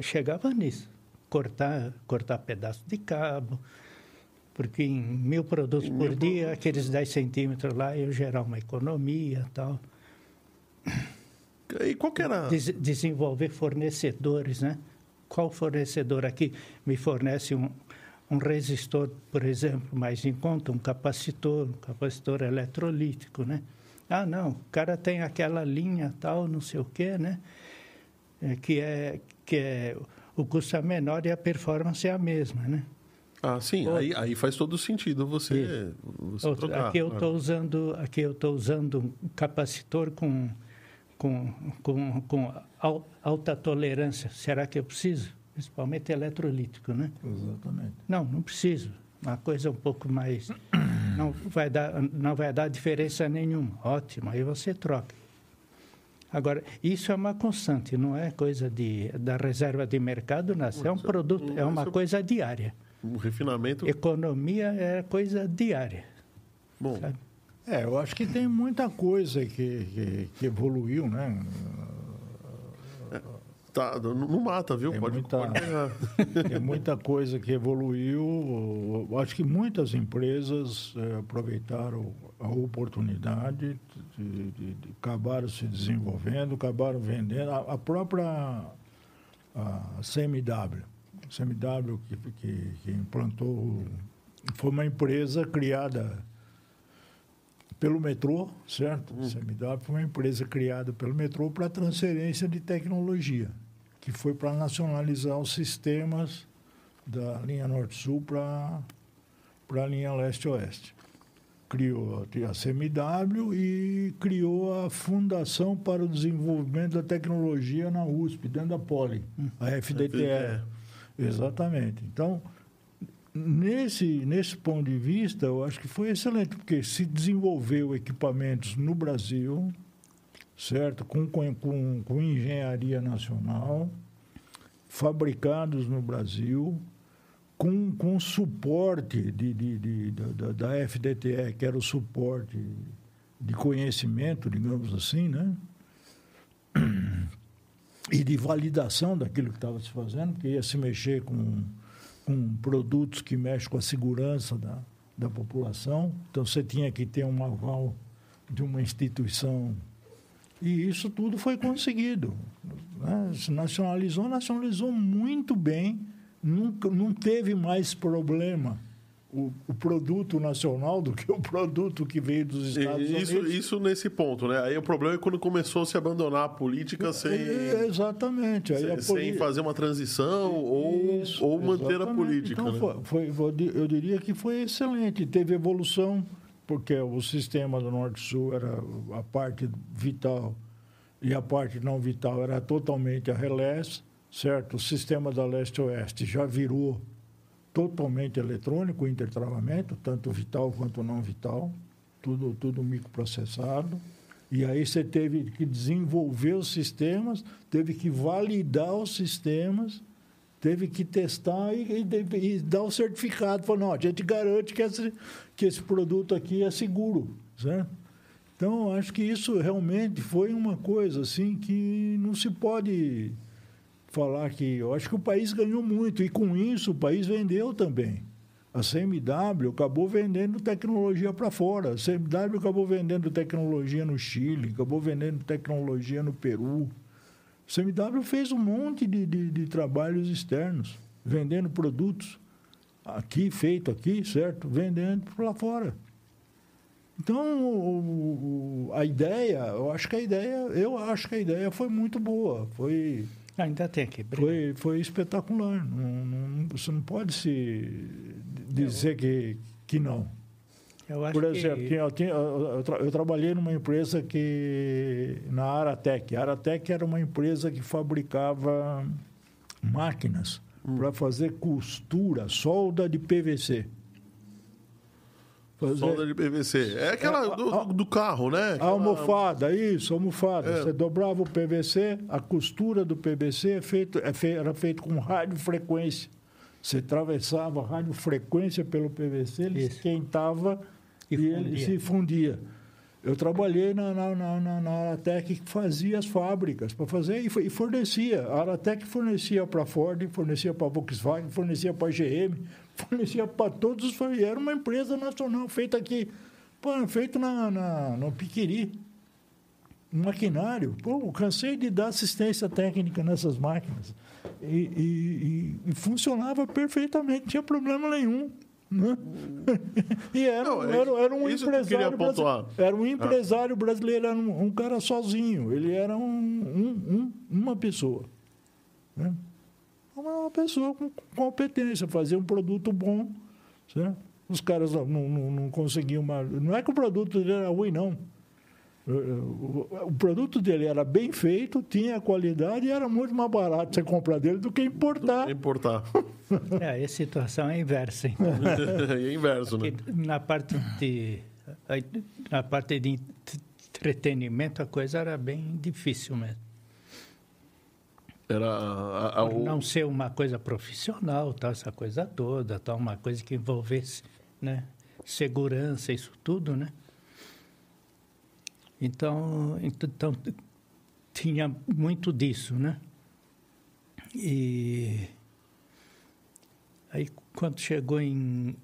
[SPEAKER 4] chegava nisso. Cortar, cortar pedaço de cabo, porque em mil produtos por
[SPEAKER 2] mil
[SPEAKER 4] dia, aqueles 10 centímetros lá, eu gerar uma economia e tal.
[SPEAKER 2] E qual era...
[SPEAKER 4] Des- desenvolver fornecedores, né? Qual fornecedor aqui me fornece um, um resistor, por exemplo, mais em conta, um capacitor, um capacitor eletrolítico, né? Ah, não, o cara tem aquela linha tal, não sei o quê, né? É, que é que é o custo é menor e a performance é a mesma, né?
[SPEAKER 2] Ah, sim,
[SPEAKER 4] Outro.
[SPEAKER 2] aí, aí faz todo sentido você, você
[SPEAKER 4] Outro,
[SPEAKER 2] trocar.
[SPEAKER 4] aqui eu estou usando aqui eu estou usando um capacitor com com, com, com al- alta tolerância. Será que eu preciso? Principalmente eletrolítico, né?
[SPEAKER 3] Exatamente.
[SPEAKER 4] Não, não preciso. Uma coisa um pouco mais não vai dar não vai dar diferença nenhuma. Ótimo, aí você troca. Agora, isso é uma constante, não é coisa de, da reserva de mercado, não. É um produto, é uma
[SPEAKER 2] isso-
[SPEAKER 4] coisa diária.
[SPEAKER 2] Um refinamento...
[SPEAKER 4] Economia é coisa diária.
[SPEAKER 2] Bom,
[SPEAKER 4] sabe?
[SPEAKER 3] É, eu acho que tem muita coisa que, que, que evoluiu, né?
[SPEAKER 2] tá, não, mata, viu?
[SPEAKER 3] É
[SPEAKER 2] pode,
[SPEAKER 3] muita-
[SPEAKER 2] pode pegar. <laughs>
[SPEAKER 3] Tem muita coisa que evoluiu. Eu Acho que muitas empresas eh, aproveitaram a oportunidade, de, de- de- acabaram se desenvolvendo, acabaram vendendo. A, a própria a CMW, CMW que, que, que implantou, foi uma empresa criada pelo metrô, certo? CMW foi uma empresa criada pelo metrô para transferência de tecnologia, que foi para nacionalizar os sistemas da linha Norte-Sul para a linha Leste-Oeste. Criou a CMW e criou a Fundação para o Desenvolvimento da Tecnologia na USP, dentro da Poli, a FDTE. Exatamente. Então, nesse, nesse ponto de vista, eu acho que foi excelente, porque se desenvolveu equipamentos no Brasil, certo? Com, com, com, engenharia nacional, fabricados no Brasil, com, com suporte de, de, de, da- da FDTE, que era o suporte de conhecimento, digamos assim, né? E de validação daquilo que estava se fazendo, porque ia se mexer com, com produtos que mexem com a segurança da, da população. Então, você tinha que ter um aval de uma instituição. E isso tudo foi conseguido. né? Se nacionalizou, nacionalizou muito bem, nunca, não teve mais problema o, o produto nacional do que o produto que veio dos Estados
[SPEAKER 2] isso,
[SPEAKER 3] Unidos.
[SPEAKER 2] isso nesse ponto, né? Aí o problema é quando começou a se abandonar a política sem,
[SPEAKER 3] É, Exatamente. Aí
[SPEAKER 2] sem,
[SPEAKER 3] a
[SPEAKER 2] sem fazer uma transição ou,
[SPEAKER 3] Isso,
[SPEAKER 2] ou manter a
[SPEAKER 3] exatamente.
[SPEAKER 2] política.
[SPEAKER 3] Então,
[SPEAKER 2] né?
[SPEAKER 3] foi, foi- eu diria que foi excelente. Teve evolução, porque o sistema do Norte-Sul era a parte vital e a parte não vital era totalmente a relés, certo? O sistema da leste-oeste já virou totalmente eletrônico, intertravamento, tanto vital quanto não vital, tudo, tudo microprocessado. E aí você teve que desenvolver os sistemas, teve que validar os sistemas, teve que testar e, e- e dar o certificado. Falou, não, a gente garante que esse, que esse produto aqui é seguro. Certo? Então, acho que isso realmente foi uma coisa assim que não se pode falar que. Eu acho que o país ganhou muito e com isso o país vendeu também. A CMW acabou vendendo tecnologia para fora. A CMW acabou vendendo tecnologia no Chile, acabou vendendo tecnologia no Peru. A CMW fez um monte de, de, de trabalhos externos, vendendo produtos aqui, feito aqui, certo? Vendendo para lá fora. Então, o- o- a ideia, eu acho que a ideia, eu acho que a ideia foi muito boa, foi,
[SPEAKER 4] Ainda tem que brigar.
[SPEAKER 3] foi, foi espetacular. Não, não- você não pode se dizer que, que não.
[SPEAKER 4] Eu acho
[SPEAKER 3] Por exemplo,
[SPEAKER 4] que...
[SPEAKER 3] eu, tinha- eu- tra- eu trabalhei numa empresa que. na Aratec. A Aratec era uma empresa que fabricava máquinas para fazer costura, solda de PVC. Fazer
[SPEAKER 2] Solda de PVC. É aquela
[SPEAKER 3] É,
[SPEAKER 2] do,
[SPEAKER 3] a-
[SPEAKER 2] do carro, né?
[SPEAKER 3] a
[SPEAKER 2] Aquela-
[SPEAKER 3] almofada, isso, almofada.
[SPEAKER 2] É.
[SPEAKER 3] Você dobrava o PVC, a costura do PVC é feito, é fe- era feito com radiofrequência. Você atravessava a radiofrequência pelo PVC, ele
[SPEAKER 4] Isso.
[SPEAKER 3] esquentava
[SPEAKER 4] E
[SPEAKER 3] e, ele se fundia. Eu trabalhei na, na, na, na, na Aratec que fazia as fábricas para fazer e, e fornecia. A Aratec fornecia para a Ford, fornecia para a Volkswagen, fornecia para a GM, fornecia para todos os. e Era uma empresa nacional feita aqui, pô, feito na, na, no Piquiri. Um maquinário. Pô, cansei de dar assistência técnica nessas máquinas. E, e- e- e funcionava perfeitamente, não tinha problema nenhum. Né? <laughs> E era,
[SPEAKER 2] Não, é
[SPEAKER 3] era, era um empresário brasi-
[SPEAKER 2] pontuar.
[SPEAKER 3] era um empresário brasileiro, era um, um cara sozinho. Ele era um, um- um- uma pessoa. né? Uma pessoa com competência, fazia um produto bom. certo? Os caras não, não, não conseguiam mais. Não é que o produto dele era ruim, não. O, produto dele era bem feito, tinha qualidade e era muito mais barato você comprar dele do que importar.
[SPEAKER 2] Importar. <laughs>
[SPEAKER 4] É, a situação é inversa. Então. <laughs>
[SPEAKER 2] é inverso, né?
[SPEAKER 4] Na parte de na parte de entretenimento a coisa era bem difícil mesmo.
[SPEAKER 2] Era a- a- o-
[SPEAKER 4] não ser uma coisa profissional, tal, essa coisa toda, tal, uma coisa que envolvesse, né, segurança, isso tudo, né? Então, então tinha muito disso, né? E aí quando chegou em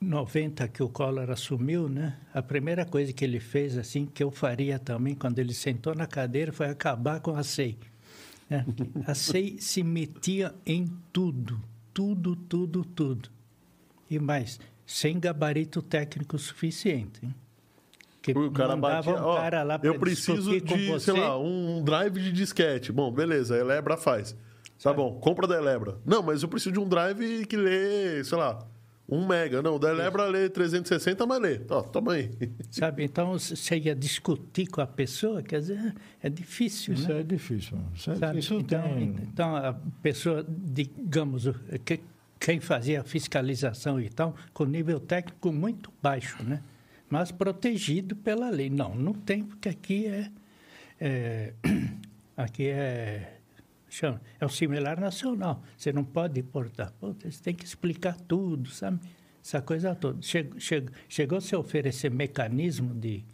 [SPEAKER 4] 90 que o Collor assumiu, né? A primeira coisa que ele fez assim que eu faria também quando ele sentou na cadeira foi acabar com a SEI. Né? A SEI se metia em tudo, tudo, tudo, tudo. E mais, sem gabarito técnico suficiente. Hein? Que
[SPEAKER 2] o cara
[SPEAKER 4] mandava
[SPEAKER 2] batia,
[SPEAKER 4] um
[SPEAKER 2] ó,
[SPEAKER 4] cara lá
[SPEAKER 2] eu preciso de,
[SPEAKER 4] você.
[SPEAKER 2] sei lá, um drive de disquete. Bom, beleza, a Elebra faz. Tá
[SPEAKER 4] Sabe?
[SPEAKER 2] bom, compra da Elebra. Não, mas eu preciso de um drive que lê, sei lá, um mega. Não, da Elebra lê 360, mas lê. Ó, toma aí.
[SPEAKER 4] Sabe? Então, você ia discutir com a pessoa, quer dizer, é difícil,
[SPEAKER 3] Isso
[SPEAKER 4] né?
[SPEAKER 3] é difícil. Isso, é-
[SPEAKER 4] Sabe?
[SPEAKER 3] isso
[SPEAKER 4] então,
[SPEAKER 3] tem.
[SPEAKER 4] então, a pessoa, digamos, que- quem fazia a fiscalização e tal, com nível técnico muito baixo, né? Mas protegido pela lei. Não, não tem, porque aqui é... é <clears throat> aqui é... Chama, é um similar nacional. Você não pode importar. Você tem que explicar tudo, sabe? Essa coisa toda. Chegou, chegou, chegou a se oferecer mecanismo de,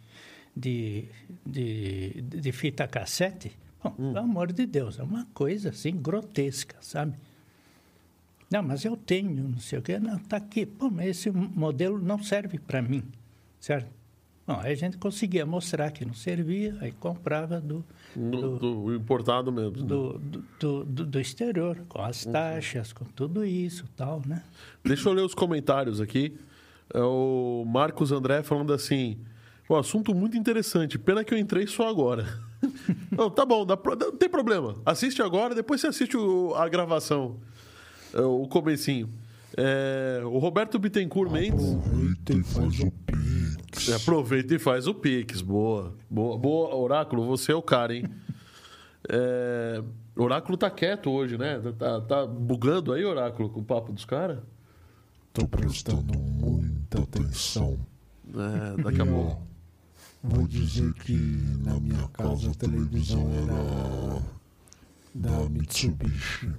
[SPEAKER 4] de, de, de fita cassete? Bom, pelo amor de Deus, é uma coisa assim grotesca, sabe? Não, mas eu tenho, não sei o quê. Não, está aqui. Pô, mas esse modelo não serve para mim, certo? Bom, aí a gente conseguia mostrar que não servia, aí comprava do,
[SPEAKER 2] Do, do importado mesmo. né?
[SPEAKER 4] do, do, do, do- do exterior, com as taxas, com tudo isso tal, né?
[SPEAKER 2] Deixa eu ler os comentários aqui. É o Marcos André falando assim: o assunto muito interessante, pena que eu entrei só agora. <laughs> não, tá bom, dá não tem problema. Assiste agora, depois você assiste o- a gravação, é, o comecinho. É, o Roberto Bittencourt Mendes.
[SPEAKER 5] Aproveita e faz o Pix.
[SPEAKER 2] Aproveita e faz o Pix. Boa. Boa, boa. Oráculo, você é o cara, hein? É, Oráculo tá quieto hoje, né? Tá, tá bugando aí, Oráculo, com o papo dos caras?
[SPEAKER 5] Tô prestando muita atenção.
[SPEAKER 2] É, daqui a pouco.
[SPEAKER 5] Vou dizer que na minha casa a televisão era da Mitsubishi.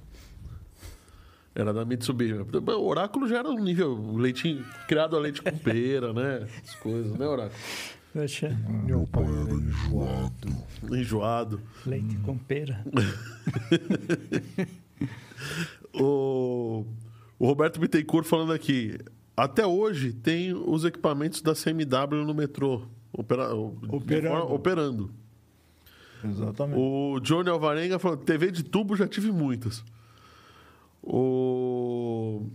[SPEAKER 2] Era da Mitsubishi. O Oráculo já era um nível leitinho, criado a leite com pera, né? As coisas, né, Oráculo?
[SPEAKER 4] Poxa,
[SPEAKER 5] Meu pai era enjoado.
[SPEAKER 2] Enjoado.
[SPEAKER 4] leite com pera. <laughs>
[SPEAKER 2] O, o Roberto Bittencourt falando aqui. Até hoje tem os equipamentos da CMW no metrô. Opera,
[SPEAKER 3] Operando.
[SPEAKER 2] forma- operando.
[SPEAKER 3] Exatamente.
[SPEAKER 2] O Johnny Alvarenga falou: TV de tubo já tive muitas. O,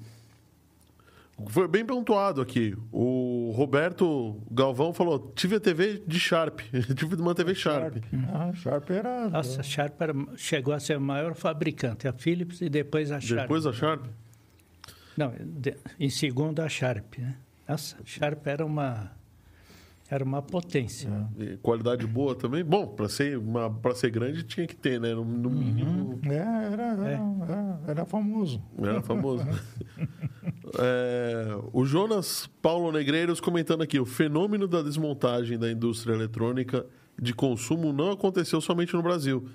[SPEAKER 2] Foi bem pontuado aqui. O Roberto Galvão falou: tive a TV de Sharp. <laughs> tive uma TV Sharp.
[SPEAKER 3] Ah, Sharp era.
[SPEAKER 4] Nossa, a Sharp era- chegou a ser a maior fabricante, a Philips e depois a Sharp.
[SPEAKER 2] Depois a Sharp?
[SPEAKER 4] Não, de- em segundo a Sharp, né? Nossa, a Sharp era uma era uma potência.
[SPEAKER 2] E qualidade boa também. Bom, para ser, uma- ser grande tinha que ter, né? No, no mínimo.
[SPEAKER 3] É, era, era, era, era famoso.
[SPEAKER 2] Era famoso. <laughs> É, o Jonas Paulo Negreiros comentando aqui: o fenômeno da desmontagem da indústria eletrônica de consumo não aconteceu somente no Brasil,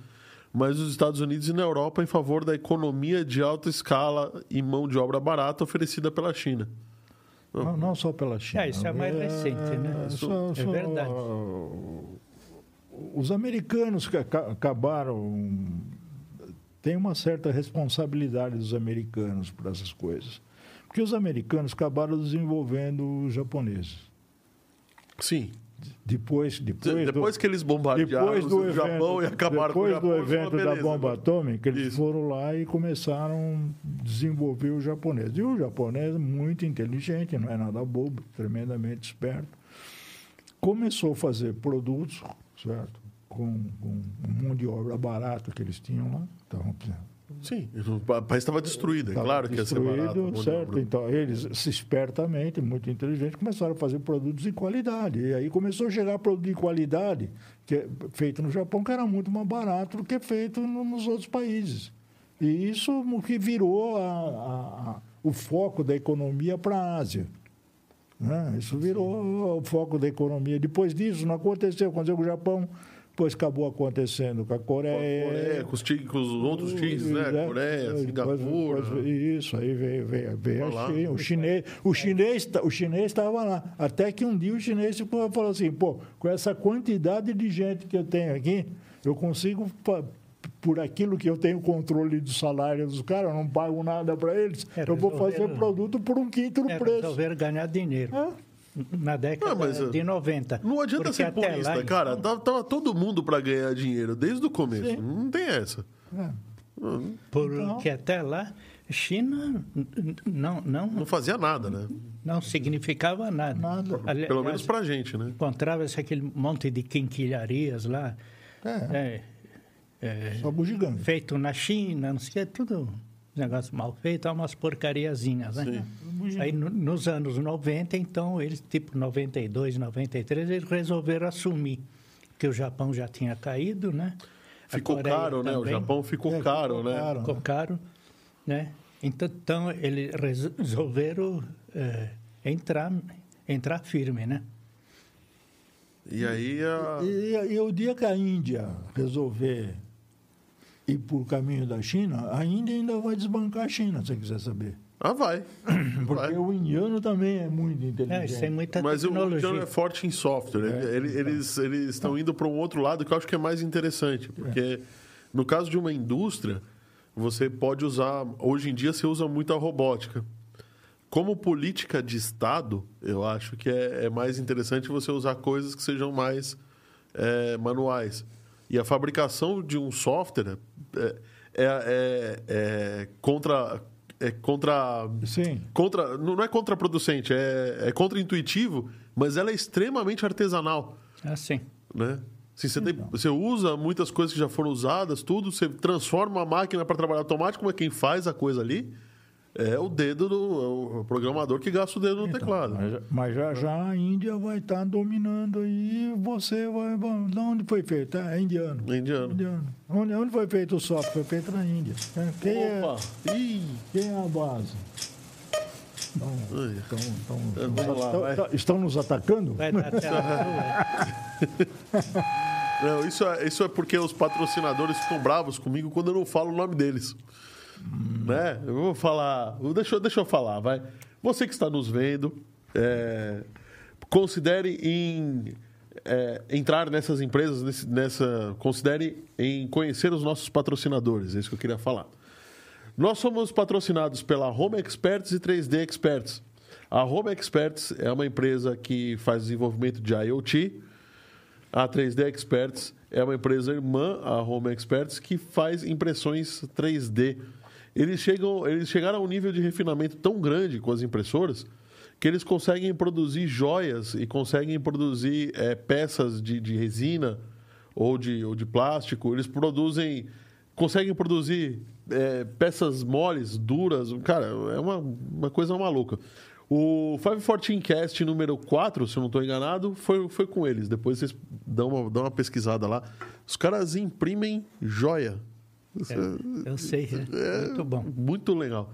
[SPEAKER 2] mas nos Estados Unidos e na Europa em favor da economia de alta escala e mão de obra barata oferecida pela China.
[SPEAKER 3] Não, não só pela China.
[SPEAKER 4] É, isso é mais recente, né?
[SPEAKER 3] só-
[SPEAKER 4] É
[SPEAKER 3] só-
[SPEAKER 4] verdade.
[SPEAKER 3] Os americanos que aca- acabaram. Tem uma certa responsabilidade dos americanos por essas coisas. Porque os americanos acabaram desenvolvendo os japoneses.
[SPEAKER 2] Sim.
[SPEAKER 3] Depois, depois,
[SPEAKER 2] Depois
[SPEAKER 3] do,
[SPEAKER 2] que eles bombardearam
[SPEAKER 3] depois do
[SPEAKER 2] o Japão
[SPEAKER 3] evento,
[SPEAKER 2] e acabaram
[SPEAKER 3] depois
[SPEAKER 2] com o Japão,
[SPEAKER 3] do
[SPEAKER 2] falaram,
[SPEAKER 3] evento da
[SPEAKER 2] "Beleza,
[SPEAKER 3] bomba
[SPEAKER 2] agora."
[SPEAKER 3] atômica, eles
[SPEAKER 2] Isso.
[SPEAKER 3] foram lá e começaram a desenvolver o japonês. E o japonês, muito inteligente, não é nada bobo, tremendamente esperto, começou a fazer produtos, certo? Com, com mão de obra barata que eles tinham lá. Então,
[SPEAKER 2] Sim, o país estava destruído, é claro que ia ser
[SPEAKER 3] destruído,
[SPEAKER 2] barato.
[SPEAKER 3] certo? Então, eles, se espertamente, muito inteligentes, começaram a fazer produtos de qualidade. E aí começou a chegar produto de qualidade, que é feito no Japão, que era muito mais barato do que feito no- nos outros países. E isso que virou a- a- a- o foco da economia para a Ásia. né? Isso virou o foco da economia. Depois disso, não aconteceu. Aconteceu com o Japão, depois acabou acontecendo com a
[SPEAKER 2] Com a
[SPEAKER 3] Coreia.
[SPEAKER 2] Coreia, com os, tigres, com os outros tigres, né?
[SPEAKER 3] É,
[SPEAKER 2] Coreia, Singapura.
[SPEAKER 3] depois- isso, aí veio, veio, veio a China. O chinês, o chinês, o chinês estava lá. Até que um dia o chinês falou assim, pô, com essa quantidade de gente que eu tenho aqui, eu consigo, por aquilo que eu tenho controle do salário dos caras, eu não pago nada para eles,
[SPEAKER 4] É,
[SPEAKER 3] eu vou fazer produto por um quinto do
[SPEAKER 4] É,
[SPEAKER 3] preço.
[SPEAKER 4] resolveram ganhar dinheiro.
[SPEAKER 3] É.
[SPEAKER 4] Na década
[SPEAKER 2] mas,
[SPEAKER 4] de 90.
[SPEAKER 2] Não adianta ser purista,
[SPEAKER 4] lá,
[SPEAKER 2] cara. Tava, tava todo mundo para ganhar dinheiro desde o começo.
[SPEAKER 3] Sim.
[SPEAKER 2] Não tem essa.
[SPEAKER 3] É.
[SPEAKER 4] Porque até lá, China não, não,
[SPEAKER 2] Não fazia nada, né?
[SPEAKER 4] não significava nada.
[SPEAKER 3] Nada.
[SPEAKER 4] Ali-
[SPEAKER 2] Pelo menos pra gente, né?
[SPEAKER 4] Encontrava-se aquele monte de quinquilharias lá,
[SPEAKER 3] É,
[SPEAKER 4] é, é,
[SPEAKER 3] só bugiganga.
[SPEAKER 4] feito na China, não sei o que, tudo negócio mal feito, umas porcariazinhas, né? Aí no- nos anos 90, então, eles, tipo 92, 93, eles resolveram assumir que o Japão já tinha caído, né?
[SPEAKER 2] Ficou caro, né? O
[SPEAKER 4] também.
[SPEAKER 2] Japão ficou
[SPEAKER 3] É,
[SPEAKER 2] caro,
[SPEAKER 3] ficou
[SPEAKER 2] né?
[SPEAKER 3] caro.
[SPEAKER 4] ficou caro, né? Então, então eles resolveram eh, entrar, entrar firme, né?
[SPEAKER 2] E aí a...
[SPEAKER 3] E, e o dia que a Índia resolver ir por caminho da China, a Índia ainda vai desbancar a China, se você quiser saber.
[SPEAKER 2] Ah, vai. <clears throat>
[SPEAKER 3] Porque
[SPEAKER 2] vai.
[SPEAKER 3] o indiano também é muito
[SPEAKER 4] É,
[SPEAKER 3] inteligente.
[SPEAKER 4] isso tem muita
[SPEAKER 2] Mas o
[SPEAKER 4] tecnologia.
[SPEAKER 2] indiano é forte em software.
[SPEAKER 3] É,
[SPEAKER 2] Ele- Eles eles estão indo para um outro lado que eu acho que é mais interessante. Porque no caso de uma indústria, você pode usar... Hoje em dia, você usa muito a robótica. Como política de Estado, eu acho que é, é mais interessante você usar coisas que sejam mais é, manuais. E a fabricação de um software é, é, é- é contra... É contra
[SPEAKER 3] Sim.
[SPEAKER 2] contra não é contraproducente, é, é contra-intuitivo, mas ela é extremamente artesanal,
[SPEAKER 4] Assim.
[SPEAKER 2] né? Assim, você, tem- você usa muitas coisas que já foram usadas, tudo, você transforma a máquina para trabalhar automático, mas quem faz a coisa ali é o dedo do é o programador que gasta o dedo no teclado.
[SPEAKER 3] Mas, mas já já a Índia vai estar dominando aí e você vai. De onde foi feito? É indiano.
[SPEAKER 2] É indiano.
[SPEAKER 3] indiano. Onde, onde foi feito o software? Foi feito na Índia. É, Quem, é,
[SPEAKER 2] Opa! Ih,
[SPEAKER 3] quem é a base? Então, então, então,
[SPEAKER 2] É, lá,
[SPEAKER 3] estão, estão- estão nos atacando?
[SPEAKER 4] Vai dar <laughs>
[SPEAKER 2] Não, isso é, isso é porque os patrocinadores ficam bravos comigo quando eu não falo o nome deles. Né? Eu vou falar. Deixa, deixa eu falar, vai. Você que está nos vendo, é, considere em é, entrar nessas empresas, nesse- nessa, considere em conhecer os nossos patrocinadores. É isso que eu queria falar. Nós somos patrocinados pela Home Experts e 3D Experts. A Home Experts é uma empresa que faz desenvolvimento de IoT. A 3D Experts é uma empresa irmã, a Home Experts, que faz impressões 3D. Eles, chegam, eles chegaram a um nível de refinamento tão grande com as impressoras que eles conseguem produzir joias e conseguem produzir é, peças de, de resina ou de, ou de plástico. Eles produzem, conseguem produzir é, peças moles, duras. Cara, é uma, uma coisa maluca. O 514 Cast número 4, se eu não estou enganado, foi, foi com eles. Depois vocês dão uma, dão uma pesquisada lá. Os caras imprimem joia.
[SPEAKER 4] É, eu sei, <laughs> é. muito bom.
[SPEAKER 2] Muito legal.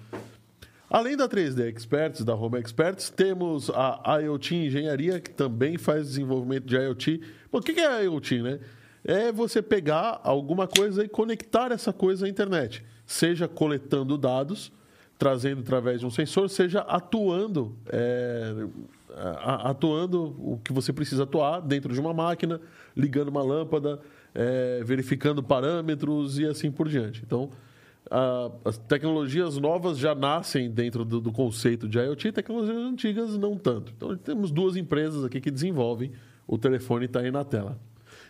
[SPEAKER 2] Além da 3D Experts, da Home Experts, temos a IoT Engenharia, que também faz desenvolvimento de IoT. Bom, o que é IoT, né? É você pegar alguma coisa e conectar essa coisa à internet. Seja coletando dados, trazendo através de um sensor, seja atuando, é, atuando o que você precisa atuar dentro de uma máquina, ligando uma lâmpada, é, verificando parâmetros e assim por diante. Então, a, as tecnologias novas já nascem dentro do, do, conceito de IoT, tecnologias antigas não tanto. Então, temos duas empresas aqui que desenvolvem, o telefone está aí na tela.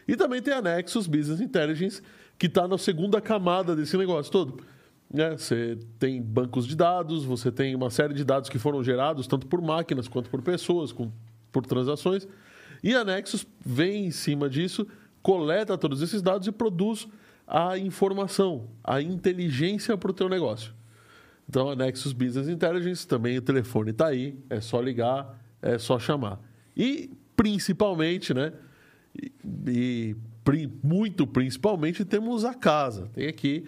[SPEAKER 2] E também tem a Nexus Business Intelligence, que está na segunda camada desse negócio todo. Né? Você tem bancos de dados, você tem uma série de dados que foram gerados tanto por máquinas quanto por pessoas, com, por transações. E a Nexus vem em cima disso, coleta todos esses dados e produz a informação, a inteligência para o teu negócio. Então, a Nexus Business Intelligence, também o telefone está aí, é só ligar, é só chamar. E, principalmente, né, e, e muito principalmente, temos a casa. Tem aqui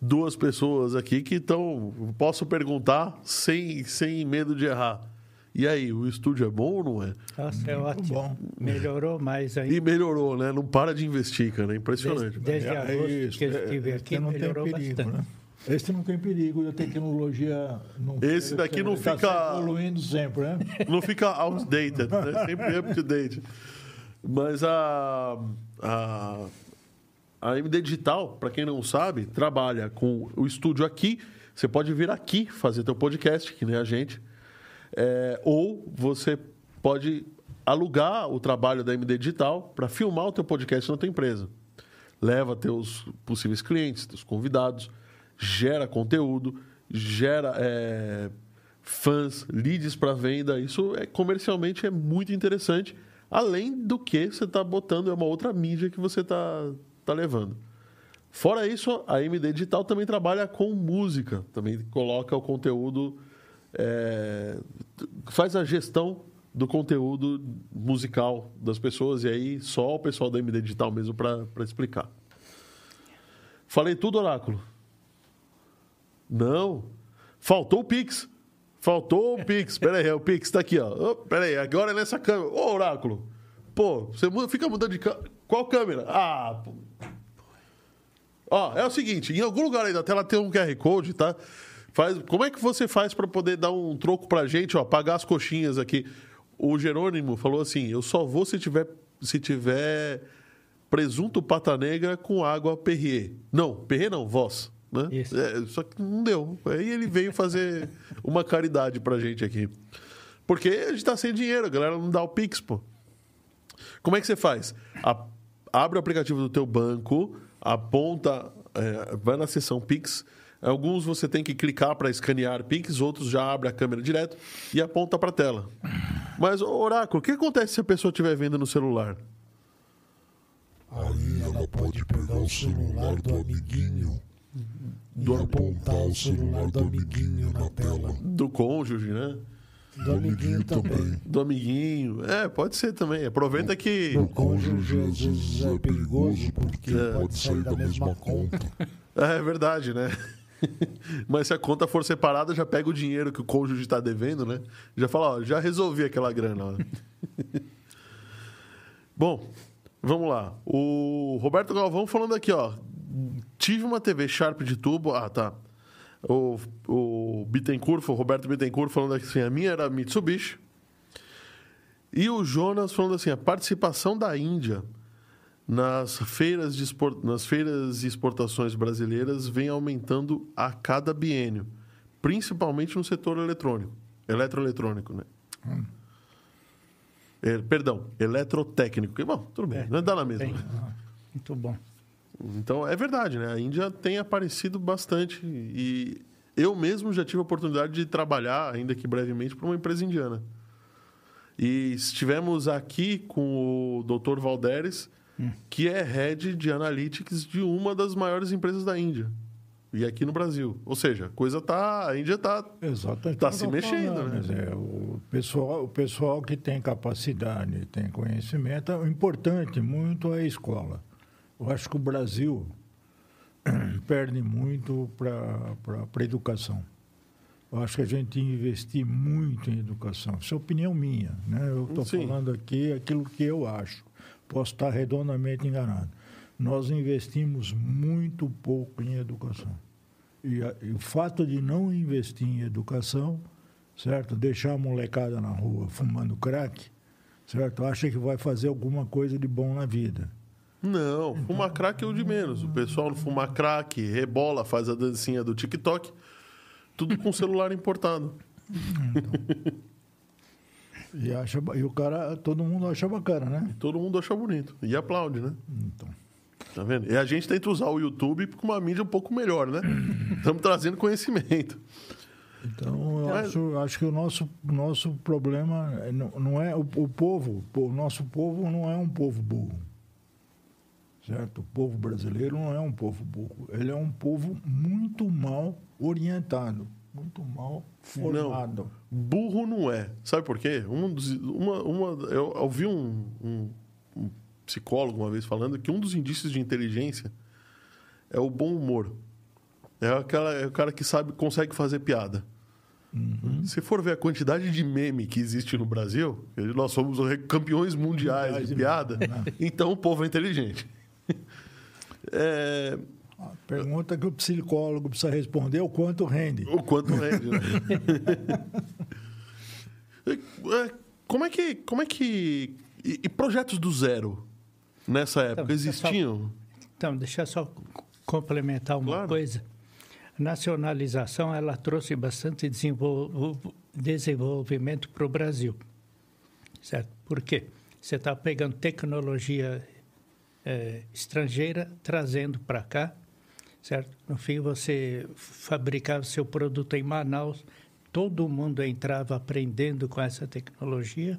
[SPEAKER 2] duas pessoas aqui que estão, posso perguntar sem, sem medo de errar. E aí, o estúdio é bom ou não é?
[SPEAKER 4] Nossa, é ótimo. Bom. Melhorou mais ainda.
[SPEAKER 2] E melhorou, né? Não para de investir, cara. É impressionante.
[SPEAKER 4] Desde, desde é, agosto é isso, que eu estive é, aqui, não melhorou tem perigo, bastante. Né?
[SPEAKER 3] Esse não tem perigo, a tecnologia não
[SPEAKER 2] Esse daqui não tá fica
[SPEAKER 3] evoluindo sempre, né? <laughs>
[SPEAKER 2] Não fica outdated, né? Sempre up to date. Mas a a a MD Digital, para quem não sabe, trabalha com o estúdio aqui. Você pode vir aqui fazer teu podcast, que nem a gente. É, ou você pode alugar o trabalho da MD Digital para filmar o teu podcast na tua empresa. Leva teus possíveis clientes, teus convidados, gera conteúdo, gera é, fãs, leads para venda. Isso é comercialmente é muito interessante. Além do que você está botando, é uma outra mídia que você está tá levando. Fora isso, a MD Digital também trabalha com música, também coloca o conteúdo é, faz a gestão do conteúdo musical das pessoas e aí só o pessoal da MD Digital mesmo para explicar. Falei tudo, Oráculo? Não. Faltou o Pix. Faltou o Pix. <laughs> Pera aí, o Pix está aqui, ó. Oh, pera aí, agora é nessa câmera. Ô, Oráculo. Pô, você fica mudando de câmera. Qual câmera? Ah, pô. Ó, é o seguinte, em algum lugar aí da tela tem um QR Code, tá? Faz, como é que você faz para poder dar um troco para a gente, ó, pagar as coxinhas aqui? O Jerônimo falou assim: eu só vou se tiver, se tiver presunto pata negra com água Perrier. Não, Perrier não, voz. Né? É, só que não deu. Aí ele veio fazer <laughs> uma caridade para a gente aqui. Porque a gente está sem dinheiro, a galera não dá o Pix, pô. Como é que você faz? A, abre o aplicativo do teu banco, aponta, é, vai na seção Pix Alguns você tem que clicar para escanear Pix, outros já abre a câmera direto e aponta para a tela. Mas, Oráculo, o que acontece se a pessoa estiver vendo no celular?
[SPEAKER 5] Aí ela pode pegar o celular do amiguinho do... e apontar o celular do amiguinho na tela.
[SPEAKER 2] Do cônjuge, né?
[SPEAKER 5] Do amiguinho também.
[SPEAKER 2] Do amiguinho. É, pode ser também. Aproveita que.
[SPEAKER 5] O cônjuge às vezes é perigoso porque é. pode sair da mesma conta. <laughs>
[SPEAKER 2] É verdade, né? <laughs> Mas se a conta for separada, já pega o dinheiro que o cônjuge está devendo, né? Já fala, ó, já resolvi aquela grana. <laughs> Bom, vamos lá. O Roberto Galvão falando aqui, ó. Tive uma TV Sharp de tubo. Ah, tá. O, o Bittencourt, o Roberto Bittencourt falando assim, a minha era Mitsubishi. E o Jonas falando assim, a participação da Índia nas feiras, de export... nas feiras e exportações brasileiras vem aumentando a cada biênio, principalmente no setor eletrônico, eletroeletrônico, né? Hum. É, perdão, eletrotécnico. Bom, tudo bem, é, não dá na mesma.
[SPEAKER 4] Muito bom.
[SPEAKER 2] Então, é verdade, né? A Índia tem aparecido bastante e eu mesmo já tive a oportunidade de trabalhar, ainda que brevemente, para uma empresa indiana. E estivemos aqui com o Dr. Valderes, que é head de analytics de uma das maiores empresas da Índia. E aqui no Brasil. Ou seja, a coisa tá. A Índia tá.
[SPEAKER 3] Exatamente.
[SPEAKER 2] Tá se mexendo,
[SPEAKER 3] falando,
[SPEAKER 2] né?
[SPEAKER 3] mas é, o, pessoal, o pessoal que tem capacidade, tem conhecimento, o importante muito é a escola. Eu acho que o Brasil <clears throat> perde muito para a educação. Eu acho que a gente tem que investir muito em educação. Isso é opinião minha. Né? Eu estou falando aqui aquilo que eu acho. Posso estar redondamente enganado. Nós investimos muito pouco em educação. E, a- e o fato de não investir em educação, certo? Deixar a molecada na rua fumando crack, certo? Acha que vai fazer alguma coisa de bom na vida.
[SPEAKER 2] Não, fumar crack é o de menos. O pessoal não fuma crack, rebola, faz a dancinha do TikTok. Tudo com celular importado.
[SPEAKER 3] E, acha, e o cara, todo mundo acha bacana, né?
[SPEAKER 2] Todo mundo acha bonito. E aplaude, né?
[SPEAKER 3] Então,
[SPEAKER 2] Tá vendo? E a gente tenta usar o YouTube com uma mídia um pouco melhor, né? <laughs> Estamos trazendo conhecimento.
[SPEAKER 3] então eu
[SPEAKER 2] Mas-
[SPEAKER 3] acho, acho que o nosso, nosso problema é- não, não é o, o povo. O nosso povo não é um povo burro. Certo? O povo brasileiro não é um povo burro. Ele é um povo muito mal orientado, muito mal formado.
[SPEAKER 2] Burro não é. Sabe por quê? Um dos, uma, uma, eu ouvi um, um, um psicólogo uma vez falando que um dos indícios de inteligência é o bom humor. É, aquela, é o cara que sabe, consegue fazer piada. Se for ver a quantidade de meme que existe no Brasil, nós somos os campeões mundiais de
[SPEAKER 3] de
[SPEAKER 2] piada, <laughs> então o povo é inteligente. <laughs> É,
[SPEAKER 3] A pergunta que o psicólogo precisa responder é o quanto rende.
[SPEAKER 2] O quanto rende, né? <laughs> É, como é que. Como é que. E, e projetos do zero nessa época
[SPEAKER 4] Então,
[SPEAKER 2] existiam?
[SPEAKER 4] Então, deixa eu só complementar uma
[SPEAKER 2] Claro.
[SPEAKER 4] coisa. A nacionalização ela trouxe bastante desenvol- desenvolvimento para o Brasil, certo? Por quê? Você está pegando tecnologia eh, estrangeira, trazendo para cá, certo? No fim, você fabricava seu produto em Manaus, todo mundo entrava aprendendo com essa tecnologia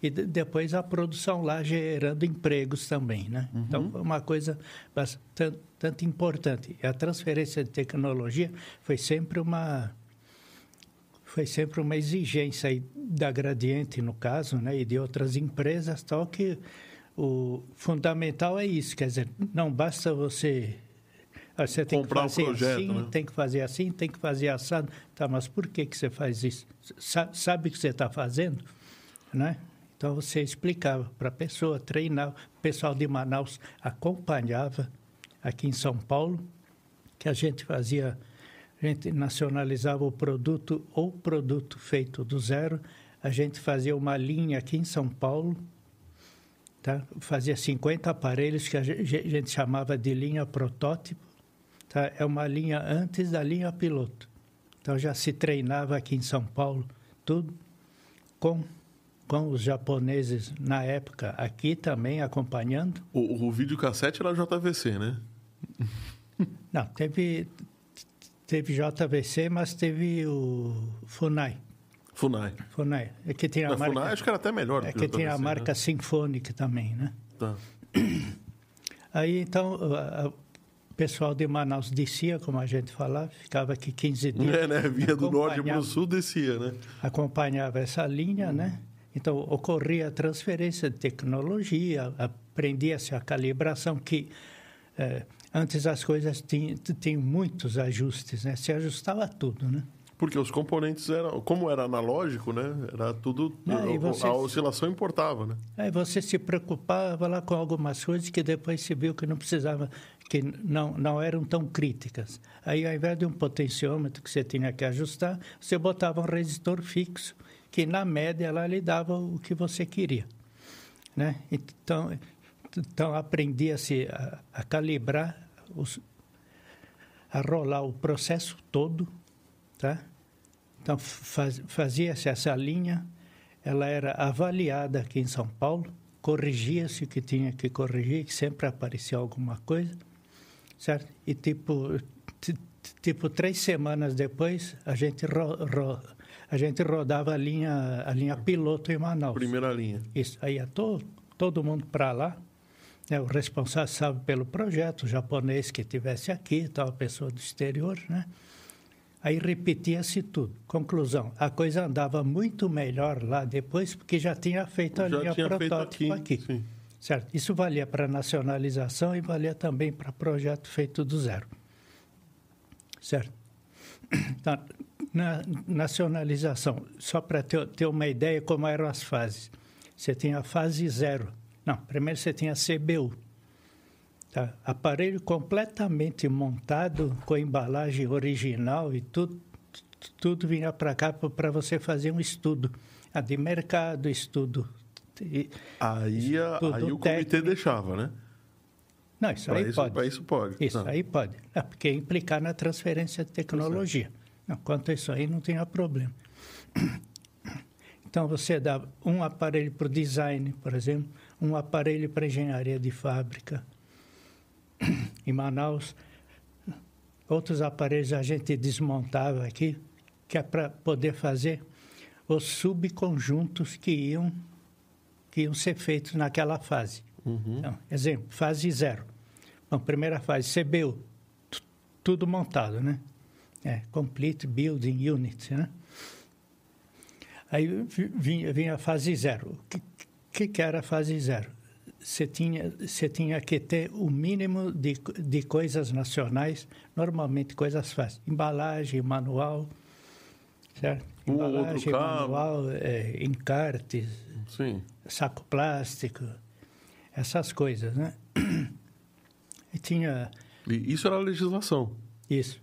[SPEAKER 4] e de- depois a produção lá gerando empregos também, né? Então, foi uma coisa bastante tanto importante. A transferência de tecnologia foi sempre uma foi sempre uma exigência da Gradiente, no caso, né, e de outras empresas, tal que o fundamental é isso, quer dizer, não basta você você tem
[SPEAKER 2] Comprar um
[SPEAKER 4] que fazer
[SPEAKER 2] projeto,
[SPEAKER 4] assim,
[SPEAKER 2] né?
[SPEAKER 4] tem que fazer assim, tem que fazer assado. Tá, mas por que que você faz isso? Sa- Sabe o que você está fazendo, né? Então você explicava para a pessoa, treinava, o pessoal de Manaus acompanhava aqui em São Paulo, que a gente fazia, a gente nacionalizava o produto ou produto feito do zero, a gente fazia uma linha aqui em São Paulo, tá? fazia 50 aparelhos que a gente chamava de linha protótipo, tá? é uma linha antes da linha piloto. Então já se treinava aqui em São Paulo, tudo com, com os japoneses na época, aqui também acompanhando.
[SPEAKER 2] O, o videocassete era JVC, né? <laughs>
[SPEAKER 4] Não, teve, teve JVC, mas teve o Funai.
[SPEAKER 2] Funai.
[SPEAKER 4] Funai. É que tem a marca,
[SPEAKER 2] Funai acho que era até melhor
[SPEAKER 4] é
[SPEAKER 2] que
[SPEAKER 4] que tem a
[SPEAKER 2] JVC,
[SPEAKER 4] marca
[SPEAKER 2] né?
[SPEAKER 4] Symphonic também, né?
[SPEAKER 2] Tá.
[SPEAKER 4] Aí, então, pessoal de Manaus descia, como a gente falava, ficava aqui 15 dias.
[SPEAKER 2] É, né? Vinha do norte para o sul, descia, né?
[SPEAKER 4] acompanhava essa linha, né? Então, ocorria a transferência de tecnologia, aprendia-se a calibração, que eh, antes as coisas tinham, muitos ajustes, né? Se ajustava tudo, né?
[SPEAKER 2] Porque os componentes eram. Como era analógico, né? Era tudo.
[SPEAKER 4] Ah, vocês-
[SPEAKER 2] A oscilação importava, né?
[SPEAKER 4] Aí você se preocupava lá com algumas coisas que depois se viu que não precisava, que não, não eram tão críticas. Aí, ao invés de um potenciômetro que você tinha que ajustar, você botava um resistor fixo, que na média lá lhe dava o que você queria. Né? Então, então aprendia-se a, a calibrar, os, a rolar o processo todo, tá? Então, faz, fazia-se essa linha, ela era avaliada aqui em São Paulo, corrigia-se o que tinha que corrigir, que sempre aparecia alguma coisa, certo? E tipo, ti- tipo três semanas depois, a gente ro- ro- a gente rodava a linha, a linha piloto em Manaus.
[SPEAKER 2] Primeira linha.
[SPEAKER 4] Isso, aí ia to, todo mundo para lá, né, o responsável pelo projeto, o japonês que tivesse aqui, tal, pessoa do exterior, né? Aí repetia-se tudo. Conclusão, a coisa andava muito melhor lá depois, porque já tinha feito a
[SPEAKER 2] Já
[SPEAKER 4] linha protótipo
[SPEAKER 2] aqui,
[SPEAKER 4] aqui. Certo? Isso valia para nacionalização e valia também para projeto feito do zero. Certo? Então, na nacionalização, só para ter, ter uma ideia como eram as fases. Você tinha a fase zero. Não, primeiro você tinha a CBU. Tá? Aparelho completamente montado, com embalagem original e tudo, tudo vinha para cá para você fazer um estudo. Ah, de mercado, estudo.
[SPEAKER 2] Aí, a-
[SPEAKER 4] Tudo
[SPEAKER 2] aí o comitê
[SPEAKER 4] técnico.
[SPEAKER 2] deixava, né?
[SPEAKER 4] Não, isso
[SPEAKER 2] Para
[SPEAKER 4] aí
[SPEAKER 2] isso,
[SPEAKER 4] pode.
[SPEAKER 2] pra isso pode.
[SPEAKER 4] Isso
[SPEAKER 2] Não.
[SPEAKER 4] aí pode. É porque implicar na transferência de tecnologia. Não, quanto a isso aí, não tinha problema. <clears throat> Então, você dá um aparelho para o design, por exemplo, um aparelho para engenharia de fábrica. <clears throat> Em Manaus, outros aparelhos a gente desmontava aqui, que é para poder fazer os subconjuntos que iam, que iam ser feitos naquela fase. Então, exemplo, fase zero. Bom, primeira fase, CBU, tu- tudo montado, né? É, Complete Building Unit, né? Aí vi- vinha, vinha a fase zero. O que, que, era a fase zero? Você tinha, você tinha que ter o mínimo de, de coisas nacionais, normalmente coisas fáceis. Embalagem, manual, certo?
[SPEAKER 2] Um
[SPEAKER 4] Embalagem,
[SPEAKER 2] cabo.
[SPEAKER 4] manual, é, encartes,
[SPEAKER 2] Sim.
[SPEAKER 4] Saco plástico, essas coisas, né? E tinha
[SPEAKER 2] E isso era a legislação.
[SPEAKER 4] isso.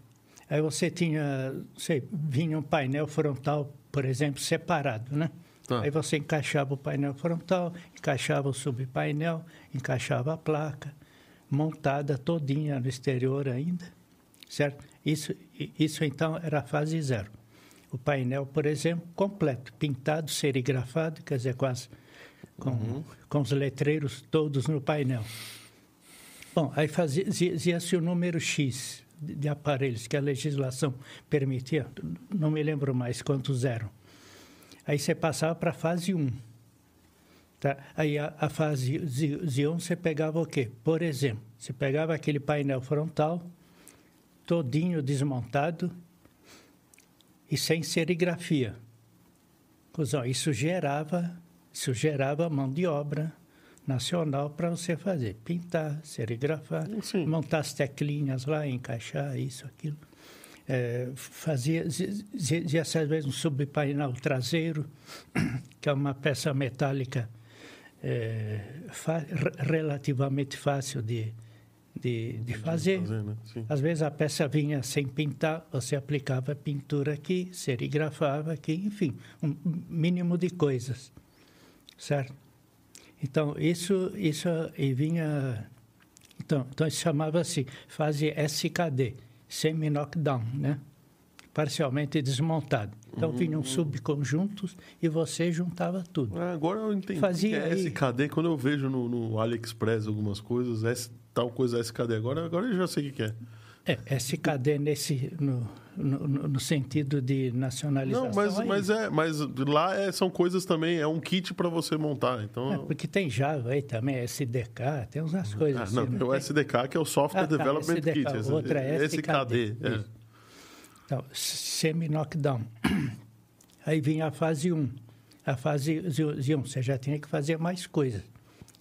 [SPEAKER 4] Aí você tinha, sei, vinha um painel frontal, por exemplo, separado, né?
[SPEAKER 2] Tá.
[SPEAKER 4] Aí você encaixava o painel frontal, encaixava o subpainel, encaixava a placa, montada todinha no exterior ainda, certo? Isso, isso então era a fase zero. O painel, por exemplo, completo, pintado, serigrafado, quer dizer, com, as, com, os letreiros todos no painel. Bom, aí fazia- dizia-se o número X de aparelhos que a legislação permitia, não me lembro mais quantos eram. Aí você passava para a fase 1. Tá? Aí a, a fase zi- Z1 você pegava o quê? Por exemplo, você pegava aquele painel frontal, todinho desmontado e sem serigrafia. Isso gerava, isso gerava mão de obra nacional para você fazer, pintar, serigrafar,
[SPEAKER 2] Sim.
[SPEAKER 4] montar as teclinhas lá, encaixar isso, aquilo. É, fazia, zi- zi- dizia-se às vezes um subpainel traseiro, <clears throat> que é uma peça metálica é, fa- re- relativamente fácil de, de, de fazer.
[SPEAKER 2] fazer, né?
[SPEAKER 4] Às vezes a peça vinha sem pintar, você aplicava pintura aqui, serigrafava aqui, enfim, um mínimo de coisas, certo? Então, isso, isso e vinha... Então, então chamava-se fase SKD, semi-knockdown, né? Parcialmente desmontado. Então, vinham subconjuntos e você juntava tudo.
[SPEAKER 2] Ah, agora eu entendi.
[SPEAKER 4] Fazia
[SPEAKER 2] é. SKD, quando eu vejo no, no AliExpress algumas coisas, S- tal coisa SKD. Agora, agora eu já sei o que é.
[SPEAKER 4] É, SKD nesse, no, no, no- sentido de nacionalização.
[SPEAKER 2] Não, mas,
[SPEAKER 4] aí.
[SPEAKER 2] mas, é, mas lá é- são coisas também, é um kit para você montar. Então,
[SPEAKER 4] É, porque tem Java aí também, SDK, tem umas coisas
[SPEAKER 2] Ah,
[SPEAKER 4] assim.
[SPEAKER 2] não,
[SPEAKER 4] não
[SPEAKER 2] tem o? SDK, que é o Software
[SPEAKER 4] Ah, tá,
[SPEAKER 2] Development
[SPEAKER 4] SDK,
[SPEAKER 2] Kit.
[SPEAKER 4] outra é
[SPEAKER 2] SKD.
[SPEAKER 4] SKD,
[SPEAKER 2] é.
[SPEAKER 4] Então, semi-knockdown. <coughs> Aí vinha a fase 1. A fase Z- 1, você já tinha que fazer mais coisas,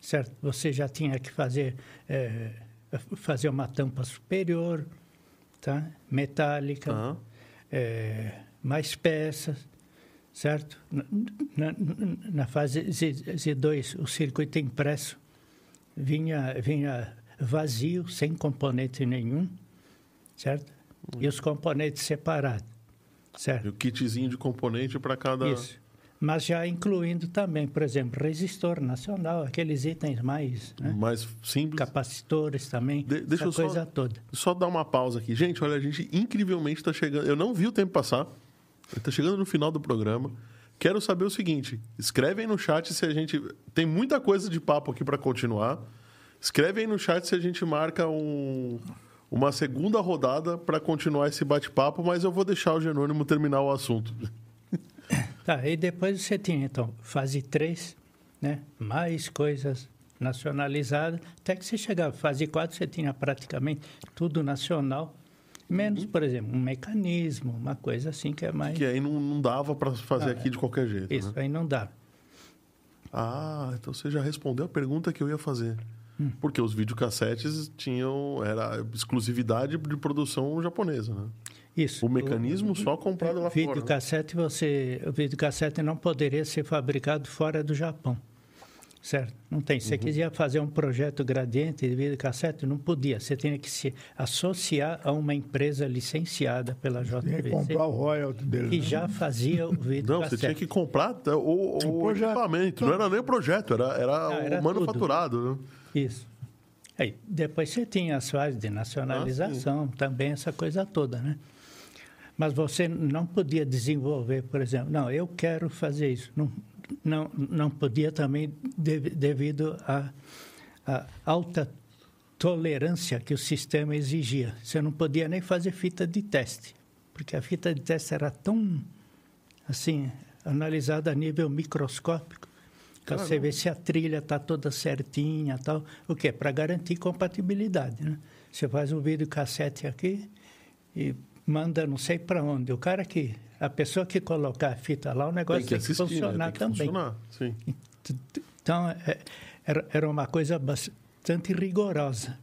[SPEAKER 4] certo? Você já tinha que fazer, eh, fazer uma tampa superior, tá? metálica,
[SPEAKER 2] Aham.
[SPEAKER 4] eh, mais peças, certo? Na, na- na fase Z, Z2, o circuito impresso vinha, vinha vazio, sem componente nenhum, certo? E os componentes separados,
[SPEAKER 2] E
[SPEAKER 4] certo?
[SPEAKER 2] o kitzinho de componente para cada.
[SPEAKER 4] Isso. Mas já incluindo também, por exemplo, resistor nacional, aqueles itens mais, né?
[SPEAKER 2] Mais simples.
[SPEAKER 4] capacitores também,
[SPEAKER 2] De- deixa eu só-
[SPEAKER 4] coisa toda.
[SPEAKER 2] Só dar uma pausa aqui. Gente, olha, a gente incrivelmente está chegando. Eu não vi o tempo passar. Está chegando no final do programa. Quero saber o seguinte: escreve aí no chat se a gente. Tem muita coisa de papo aqui para continuar. Escreve aí no chat se a gente marca um- uma segunda rodada para continuar esse bate-papo, mas eu vou deixar o Genônimo terminar o assunto.
[SPEAKER 4] Tá, e depois você tinha, então, fase 3, né? mais coisas nacionalizadas, até que você chegava à fase 4, você tinha praticamente tudo nacional, menos, por exemplo, um mecanismo, uma coisa assim que é mais...
[SPEAKER 2] Que aí não, não dava para fazer aqui de qualquer jeito.
[SPEAKER 4] Isso,
[SPEAKER 2] né?
[SPEAKER 4] aí não dá.
[SPEAKER 2] Ah, então você já respondeu a pergunta que eu ia fazer. Porque os videocassetes tinham. Era exclusividade de produção japonesa, né?
[SPEAKER 4] Isso.
[SPEAKER 2] O mecanismo só comprado lá fora. né?
[SPEAKER 4] videocassete você o videocassete não poderia ser fabricado fora do Japão certo não tem
[SPEAKER 2] Uhum.
[SPEAKER 4] se você quiser fazer um projeto gradiente de videocassete não podia você tinha que se associar a uma empresa licenciada pela
[SPEAKER 3] Tinha que
[SPEAKER 4] JVC
[SPEAKER 3] comprar o royalty dele.
[SPEAKER 4] que
[SPEAKER 3] né?
[SPEAKER 4] já fazia o
[SPEAKER 2] Não,
[SPEAKER 4] videocassete
[SPEAKER 2] você tinha que comprar tá, o, o
[SPEAKER 3] projeto.
[SPEAKER 2] equipamento. Não era nem o projeto, era, era
[SPEAKER 4] Não, era
[SPEAKER 2] o manufaturado. Né?
[SPEAKER 4] Isso. Aí, depois você tinha as fases de nacionalização, também essa coisa toda, né? Mas você não podia desenvolver, por exemplo, não, eu quero fazer isso. Não, não, não podia também dev- devido à à alta tolerância que o sistema exigia. Você não podia nem fazer fita de teste, porque a fita de teste era tão, assim, analisada a nível microscópico, que você vê se a trilha está toda certinha tal. O quê? Para garantir compatibilidade, né? Você faz um vídeo cassete aqui e manda não sei para onde. O cara que... A pessoa que colocar a fita lá, o negócio
[SPEAKER 2] Tem que assistir, né?
[SPEAKER 4] funcionar
[SPEAKER 2] Tem que
[SPEAKER 4] também.
[SPEAKER 2] funcionar. Sim.
[SPEAKER 4] Então, é, era, era uma coisa bastante rigorosa.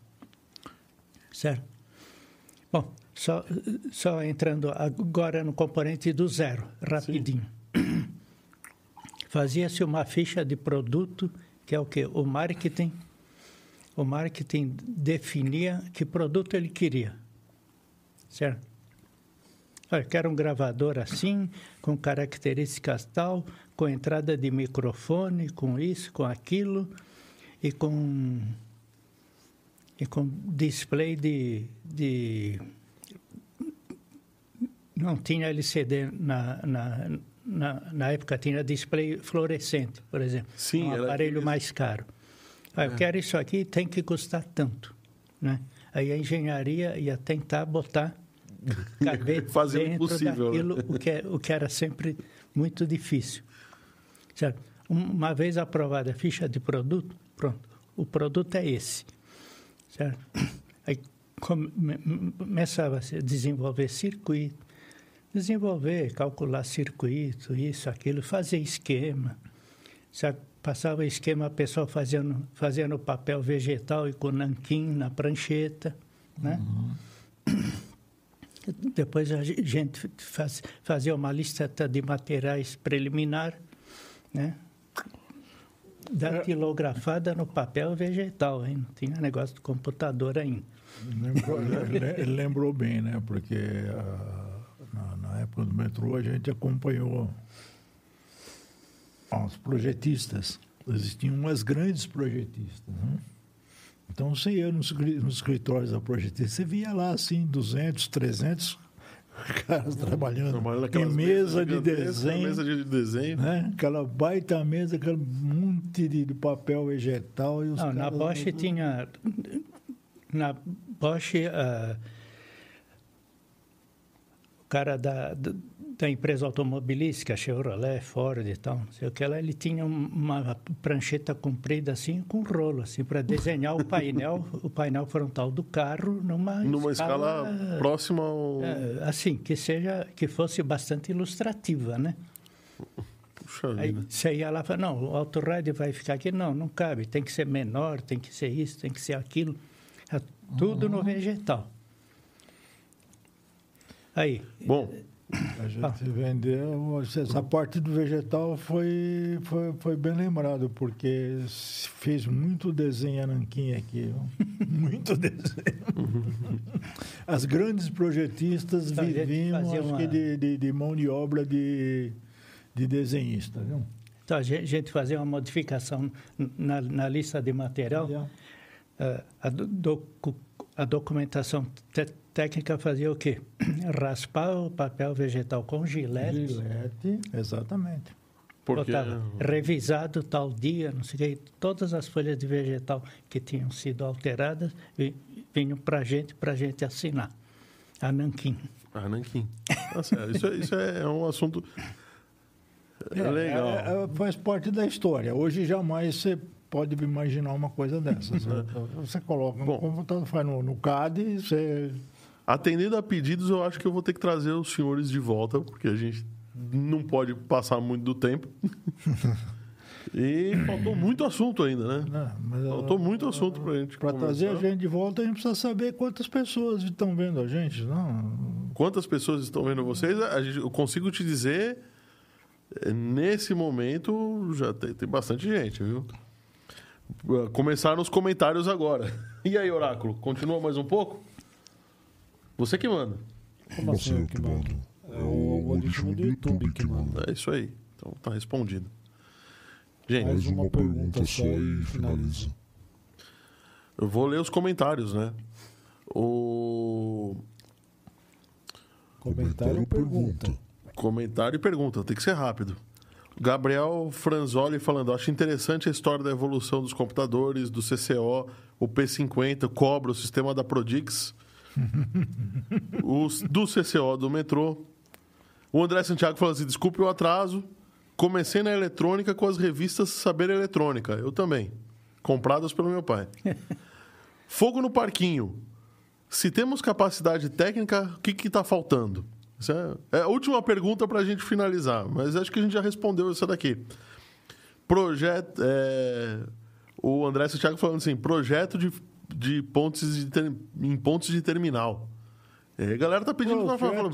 [SPEAKER 4] Certo? Bom, só, só entrando agora no componente do zero, rapidinho. Fazia-se uma ficha de produto, que é o quê? O marketing. O marketing definia que produto ele queria. Certo? Olha, quero um gravador assim, com características tal, com entrada de microfone, com isso, com aquilo, e com, e com display de, de. Não tinha LCD na, na, na, na época, tinha display fluorescente, por exemplo.
[SPEAKER 2] Sim,
[SPEAKER 4] um aparelho mais caro. Ah, eu quero isso aqui, tem que custar tanto. Né? Aí a engenharia ia tentar botar caber <laughs>
[SPEAKER 2] Fazer o impossível, né?
[SPEAKER 4] daquilo, o, que, é- o que era sempre muito difícil. Certo? Um- Uma vez aprovada a ficha de produto, pronto, o produto é esse. Certo? <clears throat> Aí come- começava a se desenvolver circuito, desenvolver, calcular circuito, isso, aquilo, fazer esquema. Sabe? Passava esquema, a pessoa fazendo, fazendo papel vegetal e com nanquim na prancheta, né? <clears throat> Depois a ge- gente faz, fazia uma lista de materiais preliminar, né? Datilografada no papel vegetal, hein? Não tinha negócio de computador ainda.
[SPEAKER 3] Lembrou, <laughs> lembrou bem, né? Porque ah, na, na época do metrô a gente acompanhou os projetistas. Existiam umas grandes projetistas. Né? Então você ia nos, nos escritórios da projetista, você via lá assim 200, 300 <laughs> caras trabalhando
[SPEAKER 2] Trabalhando
[SPEAKER 3] em mesa de
[SPEAKER 2] gigantescas,
[SPEAKER 3] desenho.
[SPEAKER 2] Mesa de desenho.
[SPEAKER 3] Né? Aquela baita mesa, aquele monte de, de papel vegetal. E os
[SPEAKER 4] Não, na Bosch tinha. Na Bosch, ah, o cara da, da, empresa automobilística, Chevrolet, Ford e tal, não sei o que lá, ele tinha um- uma prancheta comprida assim, com rolo, assim, para desenhar o painel, o painel frontal do carro numa,
[SPEAKER 2] Numa escala, próxima ao.
[SPEAKER 4] eh, assim, que seja, que fosse bastante ilustrativa, né?
[SPEAKER 2] Puxa
[SPEAKER 4] Aí
[SPEAKER 2] vida.
[SPEAKER 4] você ia lá e falava, não, o autorrádio vai ficar aqui. Não, não cabe. Tem que ser menor, tem que ser isso, tem que ser aquilo. É tudo no vegetal. Aí,
[SPEAKER 2] Bom,
[SPEAKER 3] A gente vendeu. Essa parte do vegetal foi, foi, foi bem lembrado, porque fez muito desenho nanquim aqui. <laughs> Muito desenho. <laughs> As grandes projetistas
[SPEAKER 4] Então,
[SPEAKER 3] viviam,
[SPEAKER 4] uma-
[SPEAKER 3] que, de, de, de mão de obra de, de desenhista. Viu?
[SPEAKER 4] então a gente, fazia uma modificação na, na lista de material. Ah, a, do- docu- a documentação te- técnica fazia o quê? <clears throat> Raspar o papel vegetal com gilete.
[SPEAKER 3] Gilete, exatamente.
[SPEAKER 2] porque.
[SPEAKER 4] Botava revisado tal dia, não sei o quê. Todas as folhas de vegetal que tinham sido alteradas vi- vinham para a gente, para a gente assinar. A Nanquim.
[SPEAKER 2] Ah, Nanquim. Tá. Isso, é, isso é um assunto. É legal.
[SPEAKER 3] É, é, faz parte da história. Hoje jamais você pode imaginar uma coisa dessas. né? Você coloca
[SPEAKER 2] Bom.
[SPEAKER 3] computador, faz no, no CAD, você.
[SPEAKER 2] Atendendo a pedidos, eu acho que eu vou ter que trazer os senhores de volta, porque a gente não pode passar muito do tempo. <laughs> e faltou muito assunto ainda, né?
[SPEAKER 3] Mas,
[SPEAKER 2] Faltou muito assunto pra gente
[SPEAKER 3] Para trazer a gente de volta, a gente precisa saber quantas pessoas estão vendo a gente. Não,
[SPEAKER 2] Quantas pessoas estão vendo vocês? A gente- eu consigo te dizer, eh, nesse momento, já tem, tem bastante gente, viu? Eh, Começaram os comentários agora. <laughs> E aí, Oráculo, continua mais um pouco? Você que manda.
[SPEAKER 5] Como assim eu que mando? É o algoritmo do YouTube que manda.
[SPEAKER 2] É isso aí. Então tá respondido. Gente,
[SPEAKER 5] Mais uma pergunta só e finaliza.
[SPEAKER 2] eu vou ler os comentários, né? O
[SPEAKER 5] Comentário ou pergunta?
[SPEAKER 2] comentário e pergunta, tem que ser rápido. Gabriel Franzoli falando, acho interessante a história da evolução dos computadores, do CCO, o P50, o Cobra, o sistema da Prodix, <laughs> os, do CCO do metrô. O André Santiago falando assim, desculpe o atraso, comecei na eletrônica com as revistas Saber Eletrônica, eu também, compradas pelo meu pai. <laughs> Fogo no parquinho. Se temos capacidade técnica, o que está faltando? Essa é a última pergunta para a gente finalizar, mas acho que a gente já respondeu essa daqui. Projeto. é, o André Santiago falando assim: projeto de, de pontes de ter- em pontos de terminal. É, a galera tá pedindo pra falar,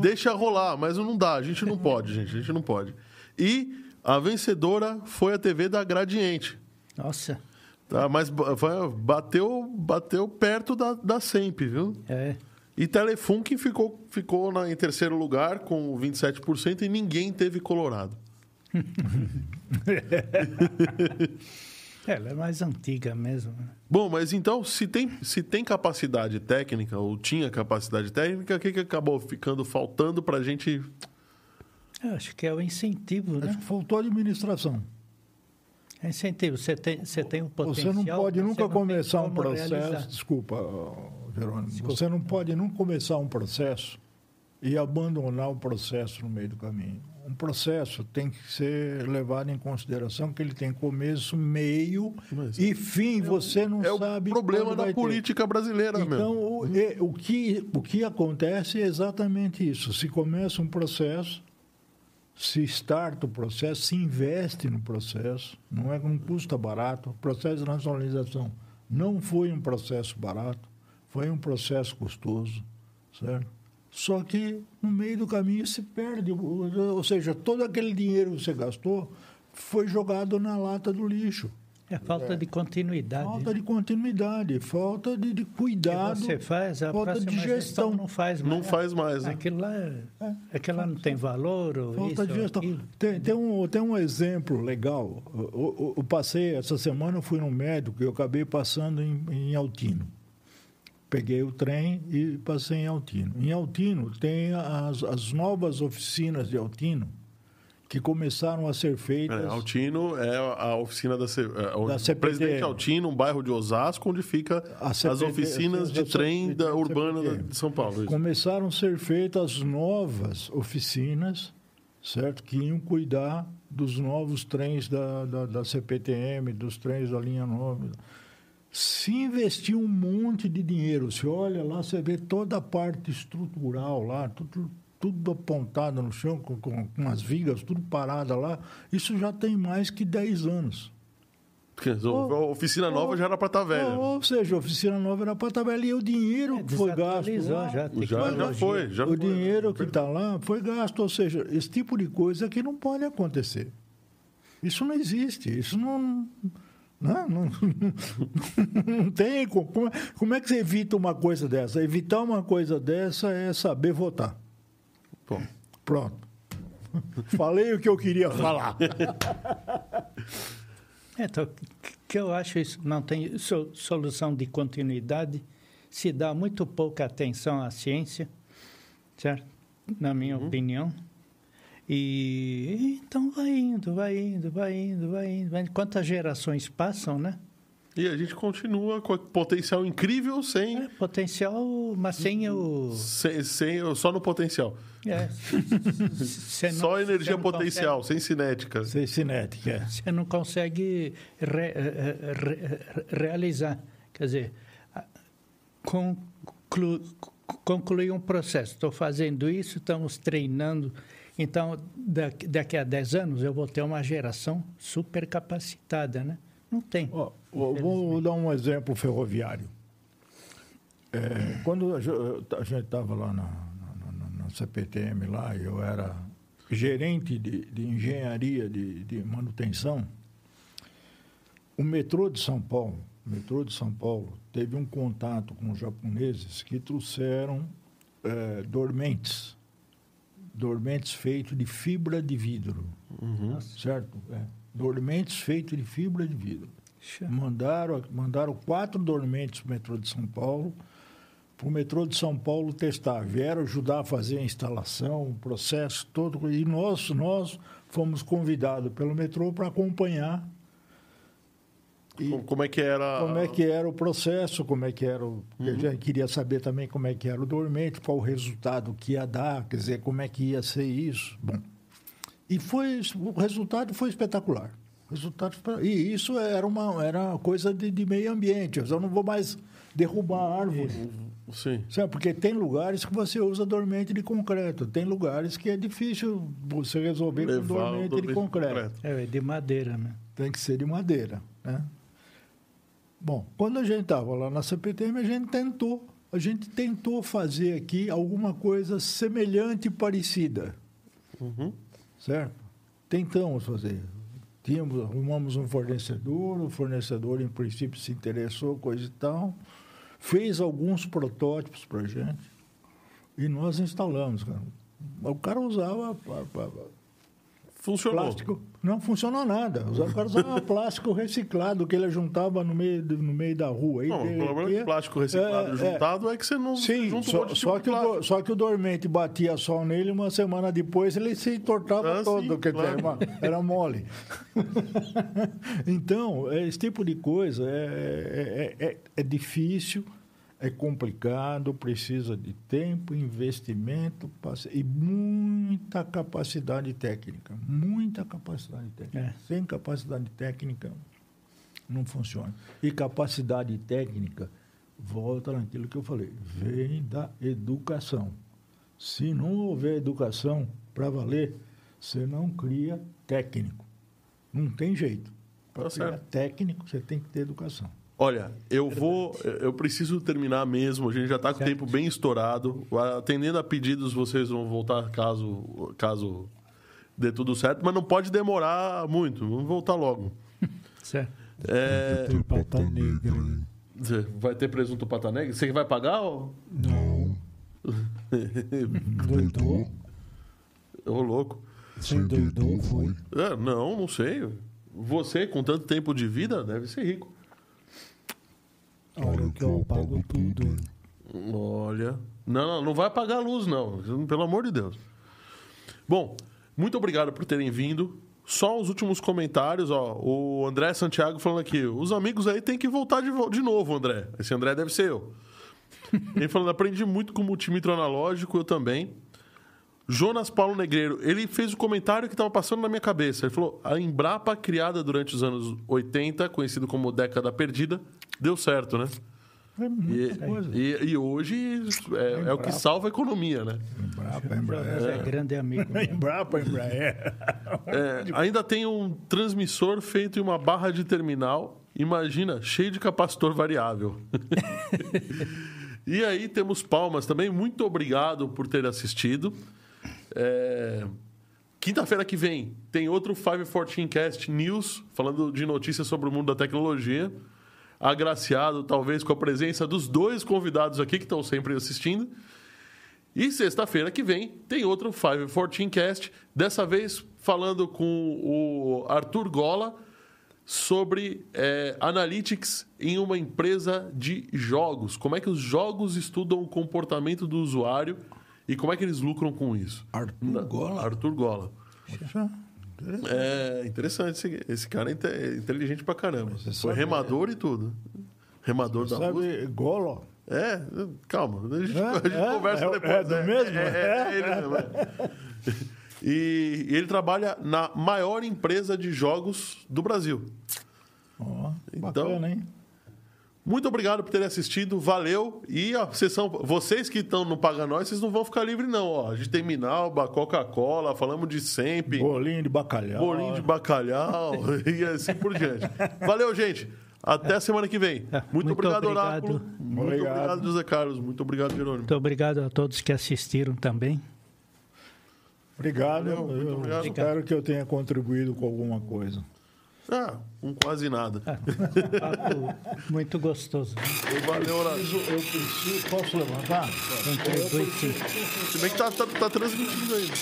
[SPEAKER 2] deixa rolar, mas não dá, a gente não pode, gente, a gente não pode. E a vencedora foi a TV da Gradiente.
[SPEAKER 4] Nossa,
[SPEAKER 2] Tá, mas bateu, bateu perto da, da SEMP, viu?
[SPEAKER 4] é.
[SPEAKER 2] E Telefunken ficou, ficou na, em terceiro lugar com 27% e ninguém teve Colorado. <laughs>
[SPEAKER 4] Ela é mais antiga mesmo. né?
[SPEAKER 2] Bom, mas então, se tem, se tem capacidade técnica, ou tinha capacidade técnica, o que, que acabou ficando faltando para a gente.
[SPEAKER 4] Eu acho que é o incentivo, né?
[SPEAKER 3] Acho que faltou administração.
[SPEAKER 4] É incentivo. Você tem, você tem um potencial.
[SPEAKER 3] Você não pode nunca começar um processo.
[SPEAKER 4] realizar.
[SPEAKER 3] Desculpa, ó, Jerônimo. Você não pode nunca começar um processo e abandonar o processo no meio do caminho. Um processo tem que ser levado em consideração que ele tem começo, meio
[SPEAKER 2] Mas
[SPEAKER 3] e fim. Você não
[SPEAKER 2] é o
[SPEAKER 3] sabe.
[SPEAKER 2] problema
[SPEAKER 3] quando
[SPEAKER 2] da
[SPEAKER 3] vai ter.
[SPEAKER 2] política brasileira,
[SPEAKER 3] Então, o, e- o, que, o que acontece é exatamente isso. Se começa um processo, se starta o processo, se investe no processo, não é não custa barato. O processo de nacionalização não foi um processo barato, foi um processo custoso, certo? Só que no meio do caminho se perde, ou seja, todo aquele dinheiro que você gastou foi jogado na lata do lixo.
[SPEAKER 4] É falta de continuidade.
[SPEAKER 3] Falta de continuidade, falta de, de
[SPEAKER 4] O que
[SPEAKER 3] cuidado.
[SPEAKER 4] você faz, a
[SPEAKER 3] falta
[SPEAKER 4] próxima
[SPEAKER 3] de
[SPEAKER 4] gestão
[SPEAKER 3] gestão.
[SPEAKER 4] não faz mais.
[SPEAKER 2] Não faz mais, né?
[SPEAKER 4] Aquilo lá, aquilo lá não tem valor. Ou
[SPEAKER 3] Falta
[SPEAKER 4] isso,
[SPEAKER 3] de gestão. Tem, tem, um, tem um exemplo legal. Eu, eu- eu passei, essa semana eu fui no médico e eu acabei passando em, em Altino. Peguei o trem e passei em Altino. Em Altino tem as, as novas oficinas de Altino que começaram a ser feitas.
[SPEAKER 2] É, Altino é a oficina da, C- é,
[SPEAKER 3] Da CPTM.
[SPEAKER 2] Presidente Altino, um bairro de Osasco, onde fica as oficinas de trem da
[SPEAKER 3] CPTM.
[SPEAKER 2] urbana de São Paulo. isso.
[SPEAKER 3] Começaram a ser feitas novas oficinas, certo? Que iam cuidar dos novos trens da, da, da CPTM, dos trens da linha nova. Se investir um monte de dinheiro, você olha lá, você vê toda a parte estrutural lá, tudo, tudo apontado no chão, com, com, com as vigas, tudo parada lá. Isso já tem mais que 10 anos.
[SPEAKER 2] Dizer, a oficina nova já era para estar velha.
[SPEAKER 3] Ou seja, a oficina nova era para estar velha e o dinheiro
[SPEAKER 4] É,
[SPEAKER 3] que foi gasto. lá,
[SPEAKER 4] já,
[SPEAKER 2] Já, já foi, já
[SPEAKER 3] o
[SPEAKER 2] foi.
[SPEAKER 3] dinheiro que está lá foi gasto, ou seja, esse tipo de coisa que não pode acontecer. Isso não existe, isso não. Não, não, <laughs> não tem. co- Como, é- como é que você evita uma coisa dessa? Evitar uma coisa dessa é saber votar.
[SPEAKER 2] Bom,
[SPEAKER 3] Pronto. Falei o que eu queria falar.
[SPEAKER 4] É, <laughs> então, que- que eu acho isso não tem so- solução de continuidade, se dá muito pouca atenção à ciência, certo? Na minha opinião. E então vai indo, vai indo, vai indo, vai indo. vai indo. Quantas gerações passam, né?
[SPEAKER 2] E a gente continua com potencial incrível sem,
[SPEAKER 4] É, potencial, mas sem o.
[SPEAKER 2] sem, sem- só no potencial.
[SPEAKER 4] É, <laughs> não-
[SPEAKER 2] só energia potencial, sem cinética.
[SPEAKER 3] Sem cinética. é.
[SPEAKER 4] Você não consegue re- eh, re- realizar. Quer dizer, a- conclu- concluir um processo. Estou fazendo isso, estamos treinando. Então, daqui, a 10 anos, eu vou ter uma geração super capacitada, né? Não tem.
[SPEAKER 3] Ó, vou, dar um exemplo ferroviário. É, quando a ge- a gente estava lá na, na- na- CPTM, lá, eu era gerente de, de engenharia de, de manutenção, o metrô de São Paulo, o metrô de São Paulo, teve um contato com os japoneses que trouxeram é, dormentes, dormentes feitos de fibra de vidro, certo? É, dormentes feitos de fibra de vidro. Mandaram, mandaram quatro dormentes para o metrô de São Paulo, para o metrô de São Paulo testar. Vieram ajudar a fazer a instalação, o processo todo. E nós, nós fomos convidados pelo metrô para acompanhar e
[SPEAKER 2] Como é que era.
[SPEAKER 3] como é que era o processo, como é que era o. Eu já queria saber também como é que era o dormente, qual o resultado que ia dar, quer dizer, como é que ia ser isso. Bom. E foi, o resultado foi espetacular. Resultado e isso era uma era coisa de, de meio ambiente. Eu não vou mais derrubar árvore.
[SPEAKER 2] Sim.
[SPEAKER 3] Sabe, porque tem lugares que você usa dormente de concreto, tem lugares que é difícil você resolver com
[SPEAKER 2] Levar o
[SPEAKER 3] dormente,
[SPEAKER 2] dormente
[SPEAKER 3] de concreto
[SPEAKER 4] É de madeira, né?
[SPEAKER 3] tem que ser de madeira, né? Bom, quando a gente estava lá na CPTM, a gente tentou, a gente tentou fazer aqui alguma coisa semelhante e parecida,
[SPEAKER 2] Uhum.
[SPEAKER 3] certo? Tentamos fazer. Tínhamos, arrumamos um fornecedor, o fornecedor, em princípio, se interessou, coisa e tal, fez alguns protótipos para a gente e nós instalamos. Cara. O cara usava
[SPEAKER 2] Funcionou.
[SPEAKER 3] Plástico. Não funcionou nada. Os <laughs> caras usavam plástico reciclado que ele juntava no meio, no meio da rua. Aí
[SPEAKER 2] Não, o problema do plástico reciclado
[SPEAKER 3] É, é.
[SPEAKER 2] juntado é. que você não
[SPEAKER 3] Sim,
[SPEAKER 2] junta um
[SPEAKER 3] só,
[SPEAKER 2] de
[SPEAKER 3] só que o, só que o dormente batia sol nele uma semana depois ele se entortava
[SPEAKER 2] Ah,
[SPEAKER 3] todo,
[SPEAKER 2] sim,
[SPEAKER 3] quer dizer,
[SPEAKER 2] claro.
[SPEAKER 3] uma- era mole. <laughs> então, é, esse tipo de coisa é, é, é, é difícil, é complicado, precisa de tempo, investimento e muita capacidade técnica. Muita capacidade técnica.
[SPEAKER 4] É.
[SPEAKER 3] Sem capacidade técnica não funciona. E capacidade técnica, volta naquilo que eu falei, vem da educação. Se não houver educação para valer, você não cria técnico. Não tem jeito. Para
[SPEAKER 2] Tá
[SPEAKER 3] criar técnico, você tem que ter educação.
[SPEAKER 2] Olha, eu vou. Eu preciso terminar mesmo. A gente já está com o tempo bem estourado. Atendendo a pedidos, vocês vão voltar caso, caso dê tudo certo, mas não pode demorar muito. Vamos voltar logo. <laughs>
[SPEAKER 4] Certo.
[SPEAKER 2] É,
[SPEAKER 5] Tem pata negra
[SPEAKER 2] vai ter presunto pata negra? Você que vai pagar? Ô,
[SPEAKER 5] Não. <laughs> Doidou?
[SPEAKER 2] Ô, louco.
[SPEAKER 5] Você doidou, foi?
[SPEAKER 2] É, não, não sei. Você, com tanto tempo de vida, deve ser rico.
[SPEAKER 5] Olha que eu pago tudo?
[SPEAKER 2] Olha. Não, não, não vai pagar a luz, não. Pelo amor de Deus. Bom, muito obrigado por terem vindo. Só os últimos comentários, ó. O André Santiago falando aqui. Os amigos aí têm que voltar de, de novo, André. Esse André deve ser eu. <laughs> Ele falando, aprendi muito com multímetro analógico, eu também. Jonas Paulo Negreiro, ele fez o comentário que estava passando na minha cabeça. Ele falou: a Embrapa, criada durante os anos 80, conhecido como década perdida, deu certo, né?
[SPEAKER 3] É
[SPEAKER 2] E,
[SPEAKER 3] muita coisa.
[SPEAKER 2] e- e hoje é, é o que salva a economia, né?
[SPEAKER 3] Embrapa, Embraer.
[SPEAKER 4] É grande amigo. meu. <laughs>
[SPEAKER 3] Embrapa, Embraer.
[SPEAKER 2] É, ainda tem um transmissor feito em uma barra de terminal, imagina, cheio de capacitor variável. <laughs> e aí temos palmas também. Muito obrigado por ter assistido. É, Quinta-feira que vem tem outro 514 Cast News, falando de notícias sobre o mundo da tecnologia. Agraciado, talvez, com a presença dos dois convidados aqui que estão sempre assistindo. E sexta-feira que vem tem outro 514 Cast, dessa vez falando com o Arthur Gola sobre é, analytics em uma empresa de jogos. Como é que os jogos estudam o comportamento do usuário e como é que eles lucram com isso.
[SPEAKER 3] Arthur
[SPEAKER 2] Na-
[SPEAKER 3] Gola?
[SPEAKER 2] Arthur Gola.
[SPEAKER 3] Poxa,
[SPEAKER 2] É interessante. Esse, esse cara é é inteligente pra caramba.
[SPEAKER 3] Você
[SPEAKER 2] Foi
[SPEAKER 3] sabe-
[SPEAKER 2] remador e tudo. Remador da música.
[SPEAKER 3] Sabe, Golo?
[SPEAKER 2] É, calma. A gente,
[SPEAKER 3] É? <laughs>
[SPEAKER 2] a gente
[SPEAKER 3] É?
[SPEAKER 2] conversa
[SPEAKER 3] É-
[SPEAKER 2] depois.
[SPEAKER 3] é do mesmo?
[SPEAKER 2] É, é, é ele mesmo. é. <laughs> E ele trabalha na maior empresa de jogos do Brasil.
[SPEAKER 3] Ó,
[SPEAKER 2] Então-
[SPEAKER 3] bacana, hein?
[SPEAKER 2] Muito obrigado por terem assistido, valeu. E a sessão, vocês que estão no Paga Nós, vocês não vão ficar livres, não. Ó, a gente tem Minalba, Coca-Cola, falamos de sempre,
[SPEAKER 3] Bolinho de bacalhau.
[SPEAKER 2] bolinho de bacalhau <laughs> e assim por diante. Valeu, gente. Até a semana que vem. Muito,
[SPEAKER 4] Muito
[SPEAKER 2] obrigado,
[SPEAKER 4] obrigado.
[SPEAKER 2] Oráculo. Muito
[SPEAKER 3] Obrigado.
[SPEAKER 2] obrigado, José Carlos. Muito obrigado, Jerônimo.
[SPEAKER 4] Muito obrigado a todos que assistiram também.
[SPEAKER 3] Obrigado.
[SPEAKER 2] Valeu,
[SPEAKER 3] eu
[SPEAKER 2] obrigado.
[SPEAKER 3] espero que eu tenha contribuído com alguma coisa.
[SPEAKER 2] Ah, um quase nada.
[SPEAKER 4] Papo muito gostoso. né?
[SPEAKER 2] Valeu, Oráculo.
[SPEAKER 3] Eu preciso. Posso levantar?
[SPEAKER 2] Se bem que tá, tá, tá transmitindo ainda.